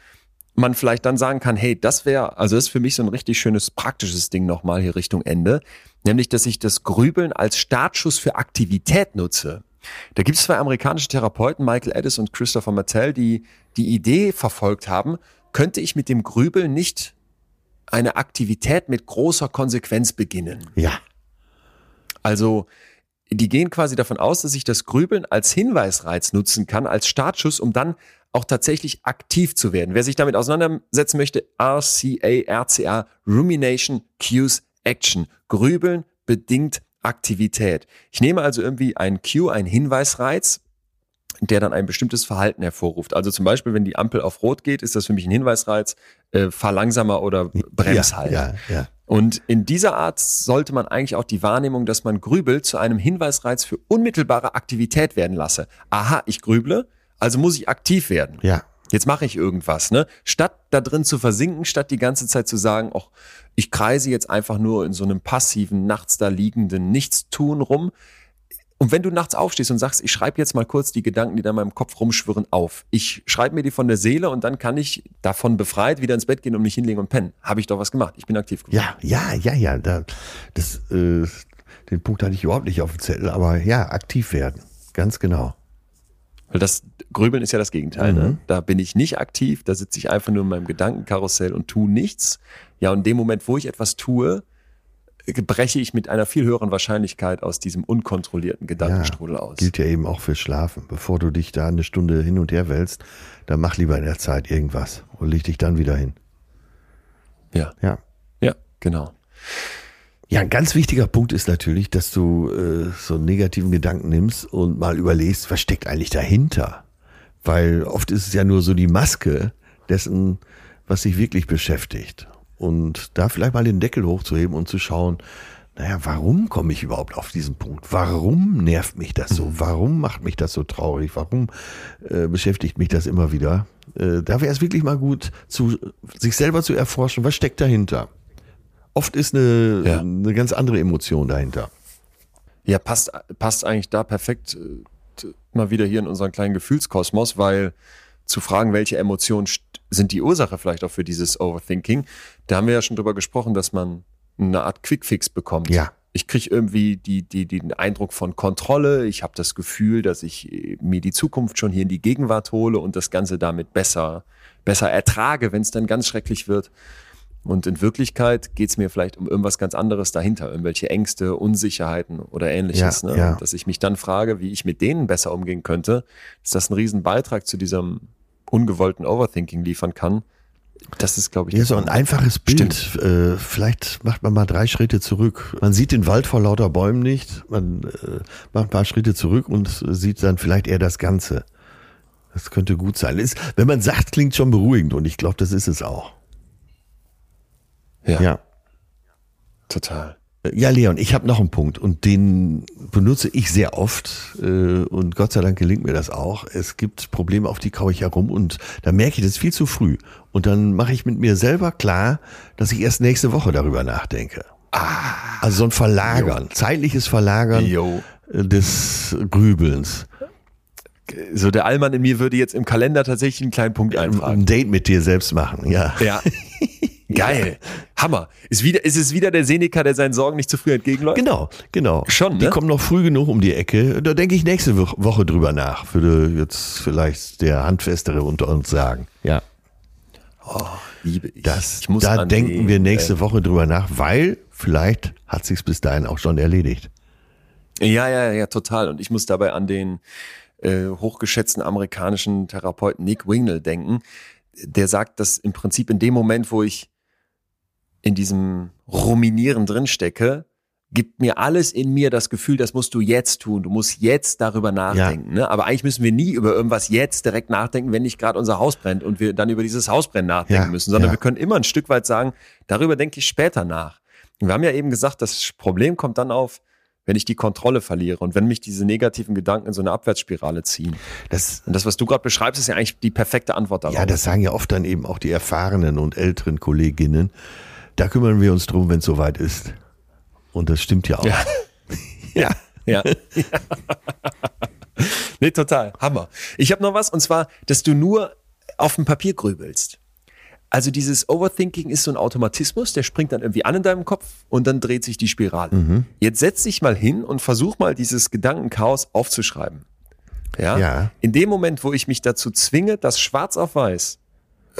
man vielleicht dann sagen kann, hey, das wäre, also das ist für mich so ein richtig schönes praktisches Ding nochmal hier Richtung Ende, nämlich, dass ich das Grübeln als Startschuss für Aktivität nutze. Da gibt es zwei amerikanische Therapeuten, Michael Addis und Christopher Mattel, die die Idee verfolgt haben, könnte ich mit dem Grübeln nicht eine Aktivität mit großer Konsequenz beginnen? Ja. Also die gehen quasi davon aus, dass ich das Grübeln als Hinweisreiz nutzen kann, als Startschuss, um dann auch tatsächlich aktiv zu werden. Wer sich damit auseinandersetzen möchte, RCA, RCA, Rumination, Cues, Action. Grübeln bedingt Aktivität. Ich nehme also irgendwie ein Cue, einen Hinweisreiz, der dann ein bestimmtes Verhalten hervorruft. Also zum Beispiel, wenn die Ampel auf Rot geht, ist das für mich ein Hinweisreiz, äh, fahr langsamer oder brems ja, halt. Ja, ja. Und in dieser Art sollte man eigentlich auch die Wahrnehmung, dass man grübelt, zu einem Hinweisreiz für unmittelbare Aktivität werden lasse. Aha, ich grüble, also muss ich aktiv werden. Ja. Jetzt mache ich irgendwas, ne? Statt da drin zu versinken, statt die ganze Zeit zu sagen, ach, ich kreise jetzt einfach nur in so einem passiven, nachts da liegenden Nichtstun rum. Und wenn du nachts aufstehst und sagst, ich schreibe jetzt mal kurz die Gedanken, die da in meinem Kopf rumschwirren, auf. Ich schreibe mir die von der Seele und dann kann ich davon befreit wieder ins Bett gehen und mich hinlegen und pennen. Habe ich doch was gemacht. Ich bin aktiv geworden. Ja, ja, ja, ja. Da, das, äh, den Punkt hatte ich überhaupt nicht auf dem Zettel, aber ja, aktiv werden. Ganz genau. Weil das Grübeln ist ja das Gegenteil. Ne? Da bin ich nicht aktiv, da sitze ich einfach nur in meinem Gedankenkarussell und tue nichts. Ja, und in dem Moment, wo ich etwas tue, breche ich mit einer viel höheren Wahrscheinlichkeit aus diesem unkontrollierten Gedankenstrudel aus. Gilt ja eben auch fürs Schlafen. Bevor du dich da eine Stunde hin und her wälzt, dann mach lieber in der Zeit irgendwas und leg dich dann wieder hin. Ja, Ja. ja, genau. Ja, ein ganz wichtiger Punkt ist natürlich, dass du äh, so einen negativen Gedanken nimmst und mal überlegst, was steckt eigentlich dahinter? Weil oft ist es ja nur so die Maske dessen, was sich wirklich beschäftigt. Und da vielleicht mal den Deckel hochzuheben und zu schauen, naja, warum komme ich überhaupt auf diesen Punkt? Warum nervt mich das so? Warum macht mich das so traurig? Warum äh, beschäftigt mich das immer wieder? Äh, da wäre es wirklich mal gut, zu, sich selber zu erforschen, was steckt dahinter? Oft ist eine, Ja. eine ganz andere Emotion dahinter. Ja, passt, passt eigentlich da perfekt äh, mal wieder hier in unseren kleinen Gefühlskosmos, weil zu fragen, welche Emotionen sind die Ursache vielleicht auch für dieses Overthinking, da haben wir ja schon drüber gesprochen, dass man eine Art Quickfix bekommt. Ja. Ich kriege irgendwie die, die, den Eindruck von Kontrolle. Ich habe das Gefühl, dass ich äh, mir die Zukunft schon hier in die Gegenwart hole und das Ganze damit besser, besser ertrage, wenn es dann ganz schrecklich wird. Und in Wirklichkeit geht es mir vielleicht um irgendwas ganz anderes dahinter, irgendwelche Ängste, Unsicherheiten oder ähnliches. Ja, ne? ja. Dass ich mich dann frage, wie ich mit denen besser umgehen könnte, dass das einen riesen Beitrag zu diesem ungewollten Overthinking liefern kann. Das ist, glaube ich, Ja, so ein einfaches Bild. Äh, vielleicht macht man mal drei Schritte zurück. Man sieht den Wald vor lauter Bäumen nicht. Man äh, macht ein paar Schritte zurück und sieht dann vielleicht eher das Ganze. Das könnte gut sein. Ist, wenn man sagt, klingt schon beruhigend und ich glaube, das ist es auch. Ja, Ja. total. Ja, Leon, ich habe noch einen Punkt und den benutze ich sehr oft äh, und Gott sei Dank gelingt mir das auch. Es gibt Probleme, auf die kaue ich herum und da merke ich das viel zu früh. Und dann mache ich mit mir selber klar, dass ich erst nächste Woche darüber nachdenke. Also so ein Verlagern, zeitliches Verlagern Jo. äh, des Grübelns. So der Allmann in mir würde jetzt im Kalender tatsächlich einen kleinen Punkt eintragen. Ein Date mit dir selbst machen, ja. Ja. [laughs] Geil. Hammer. Ist, wieder, ist es wieder der Seneca, der seinen Sorgen nicht zu früh entgegenläuft? Genau, genau. Schon, Die ne? kommen noch früh genug um die Ecke. Da denke ich nächste Wo- Woche drüber nach, würde jetzt vielleicht der Handfestere unter uns sagen. Ja. Liebe ich. Das, ich muss da denken wir nächste äh, Woche drüber nach, weil vielleicht hat sich's bis dahin auch schon erledigt. Ja, ja, ja, total. Und ich muss dabei an den äh, hochgeschätzten amerikanischen Therapeuten Nick Wingnall denken. Der sagt, dass im Prinzip in dem Moment, wo ich in diesem Ruminieren drinstecke, gibt mir alles in mir das Gefühl, das musst du jetzt tun. Du musst jetzt darüber nachdenken. Ne? Aber eigentlich müssen wir nie über irgendwas jetzt direkt nachdenken, wenn nicht gerade unser Haus brennt und wir dann über dieses Hausbrennen nachdenken Ja, müssen, sondern ja. wir können immer ein Stück weit sagen, darüber denke ich später nach. Und wir haben ja eben gesagt, das Problem kommt dann auf, wenn ich die Kontrolle verliere und wenn mich diese negativen Gedanken in so eine Abwärtsspirale ziehen. Das, Und das, was du gerade beschreibst, ist ja eigentlich die perfekte Antwort darauf. ja, das sagen ja oft dann eben auch die erfahrenen und älteren Kolleginnen. Da kümmern wir uns drum, wenn es soweit ist. Und das stimmt ja auch. Ja. [laughs] ja. ja. nee, total. Hammer. Ich habe noch was, und zwar, dass du nur auf dem Papier grübelst. Also dieses Overthinking ist so ein Automatismus, der springt dann irgendwie an in deinem Kopf und dann dreht sich die Spirale. Jetzt setz dich mal hin und versuch mal dieses Gedankenchaos aufzuschreiben. Ja? Ja. In dem Moment, wo ich mich dazu zwinge, das schwarz auf weiß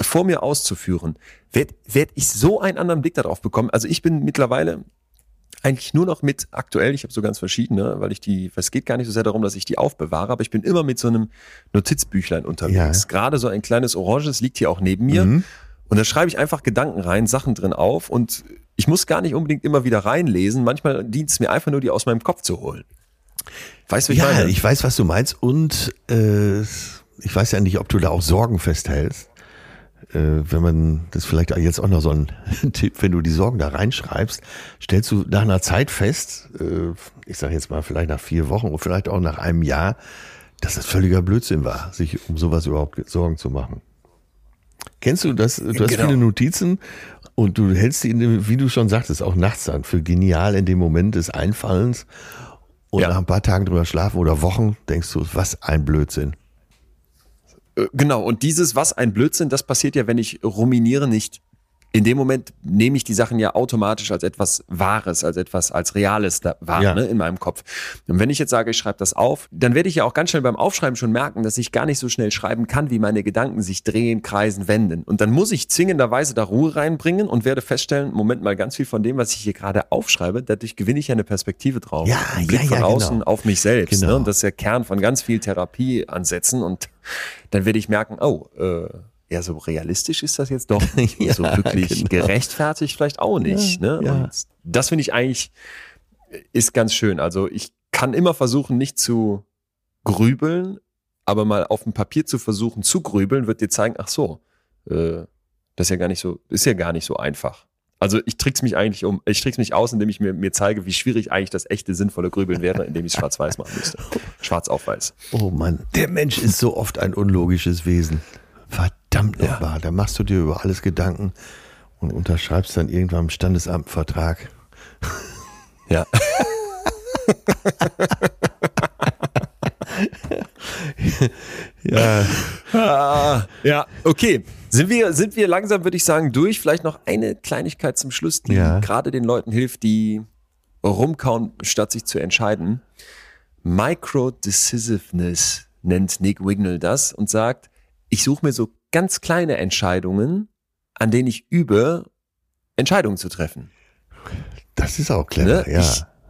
vor mir auszuführen, werde werd ich so einen anderen Blick darauf bekommen. Also ich bin mittlerweile eigentlich nur noch mit aktuell, ich habe so ganz verschiedene, weil ich die, es geht gar nicht so sehr darum, dass ich die aufbewahre, aber ich bin immer mit so einem Notizbüchlein unterwegs. Ja. Gerade so ein kleines Oranges liegt hier auch neben mir. Mhm. Und da schreibe ich einfach Gedanken rein, Sachen drin auf und ich muss gar nicht unbedingt immer wieder reinlesen. Manchmal dient es mir einfach nur, die aus meinem Kopf zu holen. Weißt du, wie ich Ja, meine? ich weiß, was du meinst. Und äh, ich weiß ja nicht, ob du da auch Sorgen festhältst. Äh, wenn man, das vielleicht jetzt auch noch so ein [laughs] Tipp, wenn du die Sorgen da reinschreibst, stellst du nach einer Zeit fest, äh, ich sage jetzt mal vielleicht nach vier Wochen oder vielleicht auch nach einem Jahr, dass das völliger Blödsinn war, sich um sowas überhaupt Sorgen zu machen. Kennst du das? Du hast Genau. viele Notizen und du hältst die, wie du schon sagtest, auch nachts an, für genial in dem Moment des Einfallens. Und Ja. nach ein paar Tagen drüber schlafen oder Wochen denkst du, was ein Blödsinn. Äh, Genau, und dieses, was ein Blödsinn, das passiert ja, wenn ich ruminiere, nicht. In dem Moment nehme ich die Sachen ja automatisch als etwas Wahres, als etwas, als Reales da wahr, Ja. ne, in meinem Kopf. Und wenn ich jetzt sage, ich schreibe das auf, dann werde ich ja auch ganz schnell beim Aufschreiben schon merken, dass ich gar nicht so schnell schreiben kann, wie meine Gedanken sich drehen, kreisen, wenden. Und dann muss ich zwingenderweise da Ruhe reinbringen und werde feststellen, Moment mal, ganz viel von dem, was ich hier gerade aufschreibe, dadurch gewinne ich ja eine Perspektive drauf. Ja, Ein Blick ja, von ja, außen genau. auf mich selbst. Genau. Ne? Und das ist der Kern von ganz viel Therapieansätzen. Und dann werde ich merken, oh, äh, ja, so realistisch ist das jetzt doch [laughs] nicht. Ja, so wirklich genau. gerechtfertigt vielleicht auch nicht. ne? ja. Das finde ich eigentlich, ist ganz schön. Also ich kann immer versuchen, nicht zu grübeln, aber mal auf dem Papier zu versuchen zu grübeln, wird dir zeigen, ach so, äh, das ist ja gar nicht so, ist ja gar nicht so einfach. Also ich trick's mich eigentlich um, ich trick's mich aus, indem ich mir, mir zeige, wie schwierig eigentlich das echte sinnvolle Grübeln wäre, indem ich es schwarz-weiß machen müsste. [laughs] Schwarz auf weiß. Oh Mann, der Mensch ist so oft ein unlogisches Wesen. Verdammt nochmal, da machst du dir über alles Gedanken und unterschreibst dann irgendwann im Standesamt einen Vertrag. [laughs] Ja. [laughs] Ja, Ah, ja, okay. Sind wir, sind wir langsam, würde ich sagen, durch. Vielleicht noch eine Kleinigkeit zum Schluss, die Ja. gerade den Leuten hilft, die rumkauen, statt sich zu entscheiden. Micro-Decisiveness nennt Nick Wignall das und sagt, ich suche mir so ganz kleine Entscheidungen, an denen ich übe, Entscheidungen zu treffen. das ist auch clever, Ne? ja.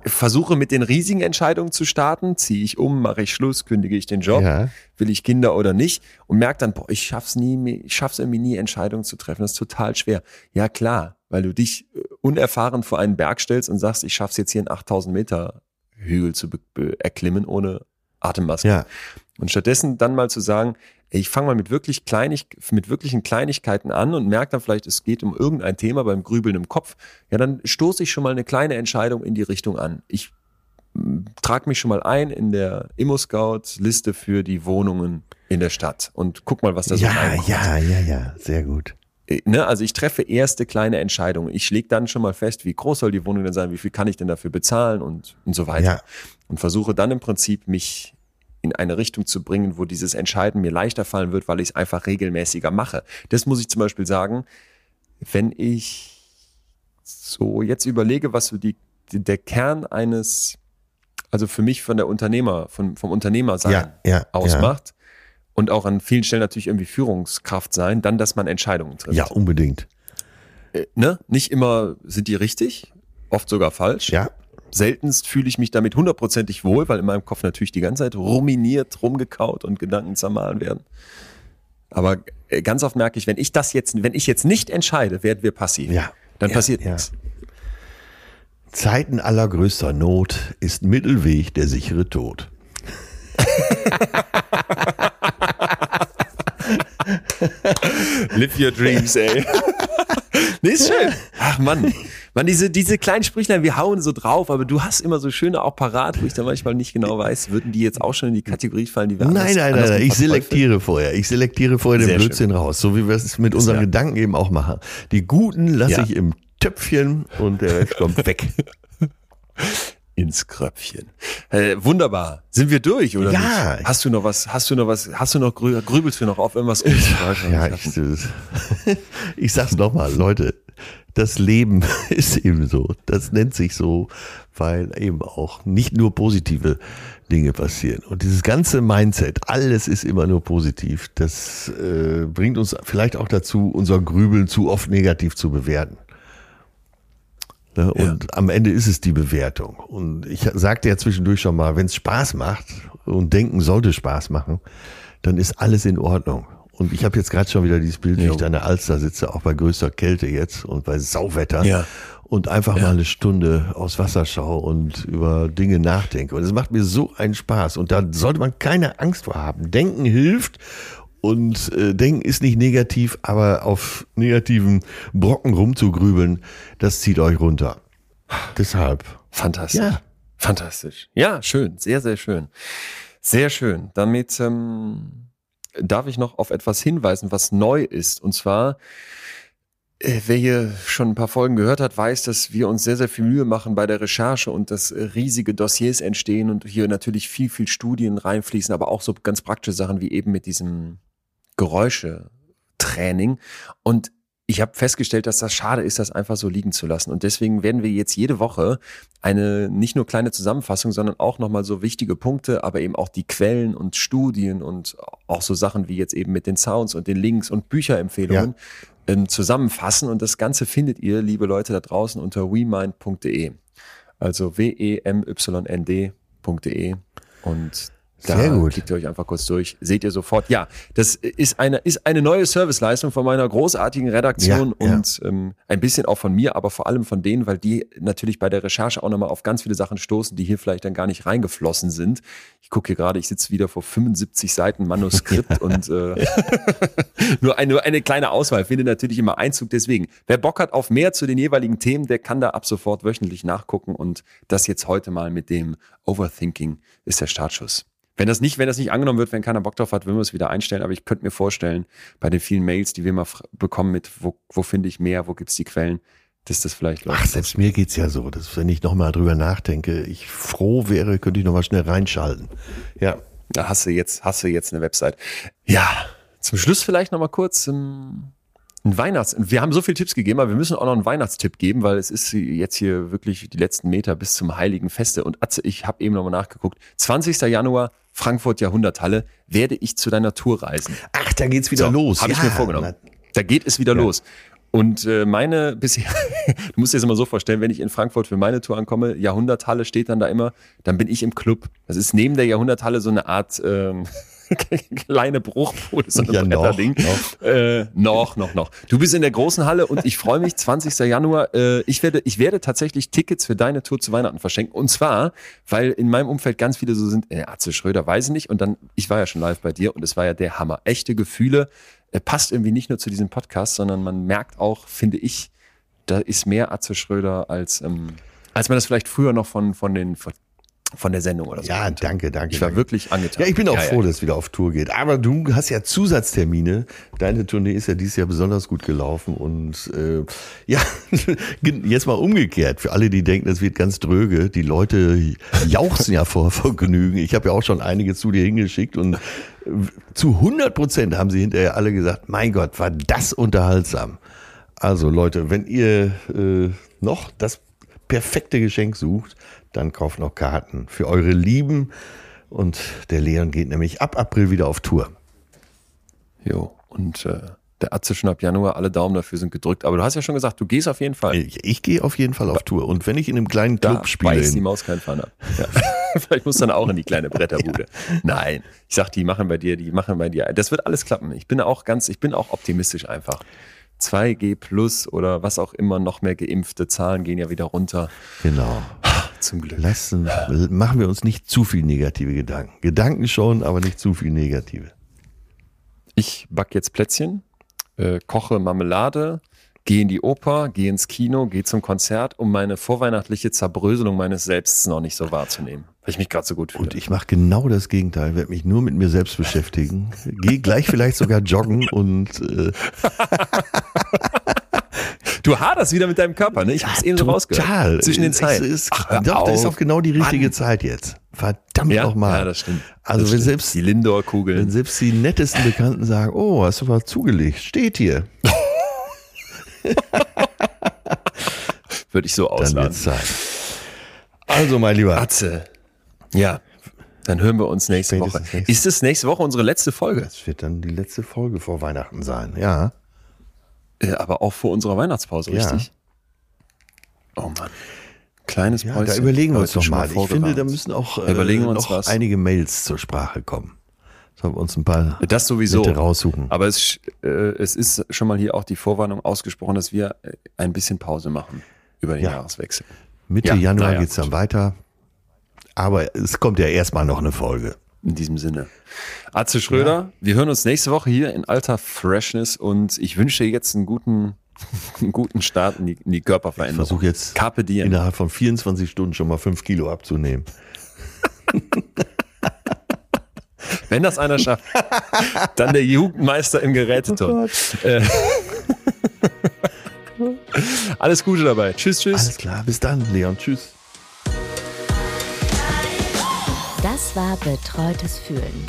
Ich versuche mit den riesigen Entscheidungen zu starten. Ziehe ich um, mache ich Schluss, kündige ich den Job, Ja. will ich Kinder oder nicht und merke dann, boah, ich schaff's nie, ich schaff's irgendwie nie, Entscheidungen zu treffen. Das ist total schwer. Ja klar, weil du dich äh, unerfahren vor einen Berg stellst und sagst, ich schaff's jetzt hier einen 8000 Meter Hügel zu erklimmen ohne Atemmaske. Ja. Und stattdessen dann mal zu sagen, ich fange mal mit wirklich kleinig, mit wirklichen Kleinigkeiten an und merke dann vielleicht, es geht um irgendein Thema beim Grübeln im Kopf. Ja, dann stoße ich schon mal eine kleine Entscheidung in die Richtung an. Ich trage mich schon mal ein in der Immo-Scout-Liste für die Wohnungen in der Stadt und guck mal, was da so Ja, reinkommt. ja, ja, ja, sehr gut. Äh, Ne, also ich treffe erste kleine Entscheidungen. Ich lege dann schon mal fest, wie groß soll die Wohnung denn sein, wie viel kann ich denn dafür bezahlen und, und so weiter. Ja. Und versuche dann im Prinzip mich in eine Richtung zu bringen, wo dieses Entscheiden mir leichter fallen wird, weil ich es einfach regelmäßiger mache. Das muss ich zum Beispiel sagen, wenn ich so jetzt überlege, was so die, der Kern eines, also für mich von der Unternehmer, von, vom Unternehmer sein Ja, ja, ausmacht und auch an vielen Stellen natürlich irgendwie Führungskraft sein, dann, dass man Entscheidungen trifft. Ja, unbedingt. Äh, ne? Nicht immer sind die richtig, oft sogar falsch. Ja, Seltenst fühle ich mich damit hundertprozentig wohl, weil in meinem Kopf natürlich die ganze Zeit ruminiert, rumgekaut und Gedanken zermahlen werden. Aber äh, ganz oft merke ich, wenn ich das jetzt, wenn ich jetzt nicht entscheide, werden wir passiv. Ja. Dann Ja, passiert ja. nichts. Zeiten allergrößter Not ist Mittelweg der sichere Tod. [laughs] Live your dreams, ey. [laughs] nee, ist schön. Ach Mann. Mann, diese, diese kleinen Sprüchlein, wir hauen so drauf, aber du hast immer so schöne auch parat, wo ich da manchmal nicht genau weiß, würden die jetzt auch schon in die Kategorie fallen, die wir Nein, anders- nein, nein, nein, ich selektiere vorher. Ich selektiere vorher den Sehr schön. Blödsinn raus, so wie wir es mit unseren ja- Gedanken eben auch machen. Die guten lasse Ja. ich im Töpfchen und der Rest kommt weg. [laughs] ins Kröpfchen. Äh, wunderbar. Sind wir durch, oder Ja. nicht? Hast du noch was, hast du noch was, hast du noch, grü- grübelst du noch auf irgendwas? [laughs] Ja, ich, [laughs] ich sag's nochmal, Leute, das Leben [laughs] ist eben so. Das nennt sich so, weil eben auch nicht nur positive Dinge passieren. Und dieses ganze Mindset, alles ist immer nur positiv, das äh, bringt uns vielleicht auch dazu, unser Grübeln zu oft negativ zu bewerten. Ne? Und am Ende ist es die Bewertung. Und ich sagte ja zwischendurch schon mal, wenn es Spaß macht und Denken sollte Spaß machen, dann ist alles in Ordnung. Und ich habe jetzt gerade schon wieder dieses Bild, wie ich da an der Alster sitze, auch bei größter Kälte jetzt und bei Sauwetter. Ja. Und einfach mal eine Stunde aufs Wasser schaue und über Dinge nachdenke. Und es macht mir so einen Spaß. Und da sollte man keine Angst vor haben. Denken hilft. Und äh, Denken ist nicht negativ, aber auf negativen Brocken rumzugrübeln, das zieht euch runter. Deshalb. Fantastisch. Ja. Fantastisch. Ja, schön. Sehr, sehr schön. Sehr schön. Damit ähm, darf ich noch auf etwas hinweisen, was neu ist. Und zwar, äh, wer hier schon ein paar Folgen gehört hat, weiß, dass wir uns sehr, sehr viel Mühe machen bei der Recherche und dass riesige Dossiers entstehen und hier natürlich viel, viel Studien reinfließen, aber auch so ganz praktische Sachen wie eben mit diesem Geräuschetraining. Und ich habe festgestellt, dass das schade ist, das einfach so liegen zu lassen. Und deswegen werden wir jetzt jede Woche eine nicht nur kleine Zusammenfassung, sondern auch nochmal so wichtige Punkte, aber eben auch die Quellen und Studien und auch so Sachen wie jetzt eben mit den Sounds und den Links und Bücherempfehlungen ähm, zusammenfassen. Und das Ganze findet ihr, liebe Leute da draußen, unter wemind.de. Also W-E-M-Y-N-D.de. Und da Sehr gut. klickt ihr euch einfach kurz durch, seht ihr sofort. Ja, das ist eine, ist eine neue Serviceleistung von meiner großartigen Redaktion Ja, ja. und ähm, ein bisschen auch von mir, aber vor allem von denen, weil die natürlich bei der Recherche auch nochmal auf ganz viele Sachen stoßen, die hier vielleicht dann gar nicht reingeflossen sind. Ich gucke hier gerade, ich sitze wieder vor 75 Seiten Manuskript [laughs] und äh, [laughs] nur, eine, nur eine kleine Auswahl findet natürlich immer Einzug. Deswegen, wer Bock hat auf mehr zu den jeweiligen Themen, der kann da ab sofort wöchentlich nachgucken und das jetzt heute mal mit dem Overthinking ist der Startschuss. Wenn das nicht, wenn das nicht angenommen wird, wenn keiner Bock drauf hat, würden wir es wieder einstellen. Aber ich könnte mir vorstellen, bei den vielen Mails, die wir mal bekommen mit, wo, wo finde ich mehr, wo gibt's die Quellen, dass das vielleicht Ach, läuft. selbst mir geht's ja so, dass wenn ich nochmal drüber nachdenke, ich froh wäre, könnte ich nochmal schnell reinschalten. Ja. Da hast du jetzt, hast du jetzt eine Website. Ja, zum Schluss vielleicht noch mal kurz ähm, ein Weihnachts. Wir haben so viele Tipps gegeben, aber wir müssen auch noch einen Weihnachtstipp geben, weil es ist jetzt hier wirklich die letzten Meter bis zum Heiligen Feste. Und Atze, ich habe eben noch mal nachgeguckt. 20. Januar, Frankfurt Jahrhunderthalle, werde ich zu deiner Tour reisen. Ach, da geht's wieder So, los. Habe ich mir vorgenommen. Da geht es wieder los. Und äh, meine bisher, [laughs] du musst dir das immer so vorstellen, wenn ich in Frankfurt für meine Tour ankomme, Jahrhunderthalle steht dann da immer, dann bin ich im Club. Das ist neben der Jahrhunderthalle so eine Art ähm, [laughs] [laughs] kleine Bruchbude, so ein Ja, noch, Bretterding. noch. Äh, noch, noch, noch. Du bist in der großen Halle und ich freue mich, 20. Januar, äh, ich, werde, ich werde tatsächlich Tickets für deine Tour zu Weihnachten verschenken. Und zwar, weil in meinem Umfeld ganz viele so sind, äh, Atze Schröder weiß ich nicht. Und dann, ich war ja schon live bei dir und es war ja der Hammer. Echte Gefühle. Äh, passt irgendwie nicht nur zu diesem Podcast, sondern man merkt auch, finde ich, da ist mehr Atze Schröder als, ähm, als man das vielleicht früher noch von, von den, von, von der Sendung oder so. Ja, danke, danke. Ich war danke. wirklich angetan. Ja, ich bin auch Ja, ja. froh, dass es wieder auf Tour geht. Aber du hast ja Zusatztermine. Deine Tournee ist ja dieses Jahr besonders gut gelaufen. Und äh, [laughs] ja, jetzt mal umgekehrt. Für alle, die denken, es wird ganz dröge. Die Leute jauchzen ja vor Vergnügen. Ich habe ja auch schon einige zu dir hingeschickt. Und äh, zu 100 Prozent haben sie hinterher alle gesagt, mein Gott, war das unterhaltsam. Also Leute, wenn ihr äh, noch das perfekte Geschenk sucht, dann kauft noch Karten für eure Lieben. Und der Leon geht nämlich ab April wieder auf Tour. Jo, und äh, der Atze schon ab Januar, alle Daumen dafür sind gedrückt. Aber du hast ja schon gesagt, du gehst auf jeden Fall. Ich, ich gehe auf jeden Fall auf Tour. Und wenn ich in einem kleinen Club Da spiele, beißt die Maus keinen Pfann ab. Ja. [laughs] Vielleicht muss dann auch in die kleine Bretterbude. [laughs] Nein, ich sag, die machen bei dir, die machen bei dir. Das wird alles klappen. Ich bin auch ganz, ich bin auch optimistisch einfach. 2G plus oder was auch immer, noch mehr geimpfte Zahlen gehen ja wieder runter. genau, Zum Glück. lassen, machen wir uns nicht zu viel negative Gedanken. Gedanken schon, aber nicht zu viel negative. Ich back jetzt Plätzchen, äh, koche Marmelade, gehe in die Oper, gehe ins Kino, gehe zum Konzert, um meine vorweihnachtliche Zerbröselung meines Selbsts noch nicht so wahrzunehmen. Weil ich mich gerade so gut fühle. Und ich mache genau das Gegenteil, werde mich nur mit mir selbst beschäftigen, gehe gleich vielleicht sogar joggen und äh, [laughs] Du haderst wieder mit deinem Körper, ne? Ich hab's eben so rausgehört. total. Zwischen den Es Zeilen. Ist, Ach, doch, das ist auf. auch genau die richtige Mann. Zeit jetzt. Verdammt Ja, nochmal. ja, das stimmt. Also Das wenn stimmt. selbst die Lindor-Kugeln. Wenn selbst die nettesten Bekannten sagen, oh, hast du was zugelegt, steht hier, [laughs] Würde ich so dann ausladen. wird's Zeit. Also, mein Lieber, Atze. Ja. Dann hören wir uns nächste Woche. Spätestens nächste- Ist es nächste Woche unsere letzte Folge? das wird dann die letzte Folge vor Weihnachten sein. Ja, Äh, aber auch vor unserer Weihnachtspause, Ja. richtig? Oh Mann. Kleines ja Päuschen. da überlegen wir uns noch schon mal. Ich finde, da müssen auch äh, noch was. einige Mails zur Sprache kommen. Sollen wir uns ein paar Das sowieso. nette raussuchen. Aber es, äh, es ist schon mal hier auch die Vorwarnung ausgesprochen, dass wir äh, ein bisschen Pause machen über den Ja. Jahreswechsel. Mitte Ja, Januar naja, geht's dann weiter. Aber es kommt ja erstmal noch eine Folge. In diesem Sinne. Atze Schröder, wir hören uns nächste Woche hier in alter Freshness und ich wünsche dir jetzt einen guten, [laughs] einen guten Start in die, in die Ich Körperveränderung. versuche jetzt Carpe diem. innerhalb von 24 Stunden schon mal 5 Kilo abzunehmen. [laughs] Wenn das einer schafft, dann der Jugendmeister im Geräteturm. äh, [laughs] alles Gute dabei. Tschüss, tschüss. Alles klar, bis dann, Leon. Tschüss. Das war Betreutes Fühlen.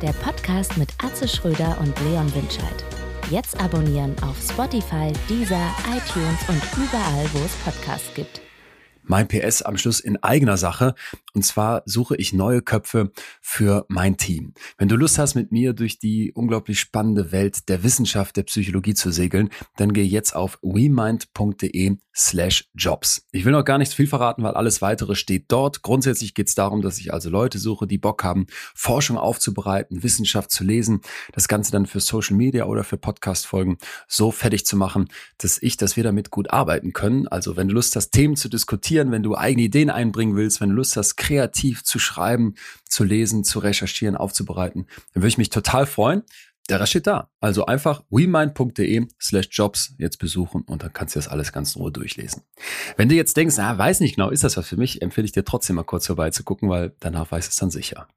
Der Podcast mit Atze Schröder und Leon Winscheid. Jetzt abonnieren auf Spotify, Deezer, iTunes und überall, wo es Podcasts gibt mein PS am Schluss in eigener Sache. Und zwar suche ich neue Köpfe für mein Team. Wenn du Lust hast, mit mir durch die unglaublich spannende Welt der Wissenschaft, der Psychologie zu segeln, dann geh jetzt auf wemind.de slash jobs. Ich will noch gar nicht viel verraten, weil alles weitere steht dort. Grundsätzlich geht es darum, dass ich also Leute suche, die Bock haben, Forschung aufzubereiten, Wissenschaft zu lesen, das Ganze dann für Social Media oder für Podcast-Folgen so fertig zu machen, dass ich, dass wir damit gut arbeiten können. Also wenn du Lust hast, Themen zu diskutieren, diskutieren, wenn du eigene Ideen einbringen willst, wenn du Lust hast, kreativ zu schreiben, zu lesen, zu recherchieren, aufzubereiten, dann würde ich mich total freuen. Der Rest steht da. Also einfach wemind.de slash jobs jetzt besuchen und dann kannst du das alles ganz in Ruhe durchlesen. Wenn du jetzt denkst, ah, weiß nicht genau, ist das was für mich, empfehle ich dir trotzdem mal kurz vorbeizugucken, weil danach weiß es dann sicher.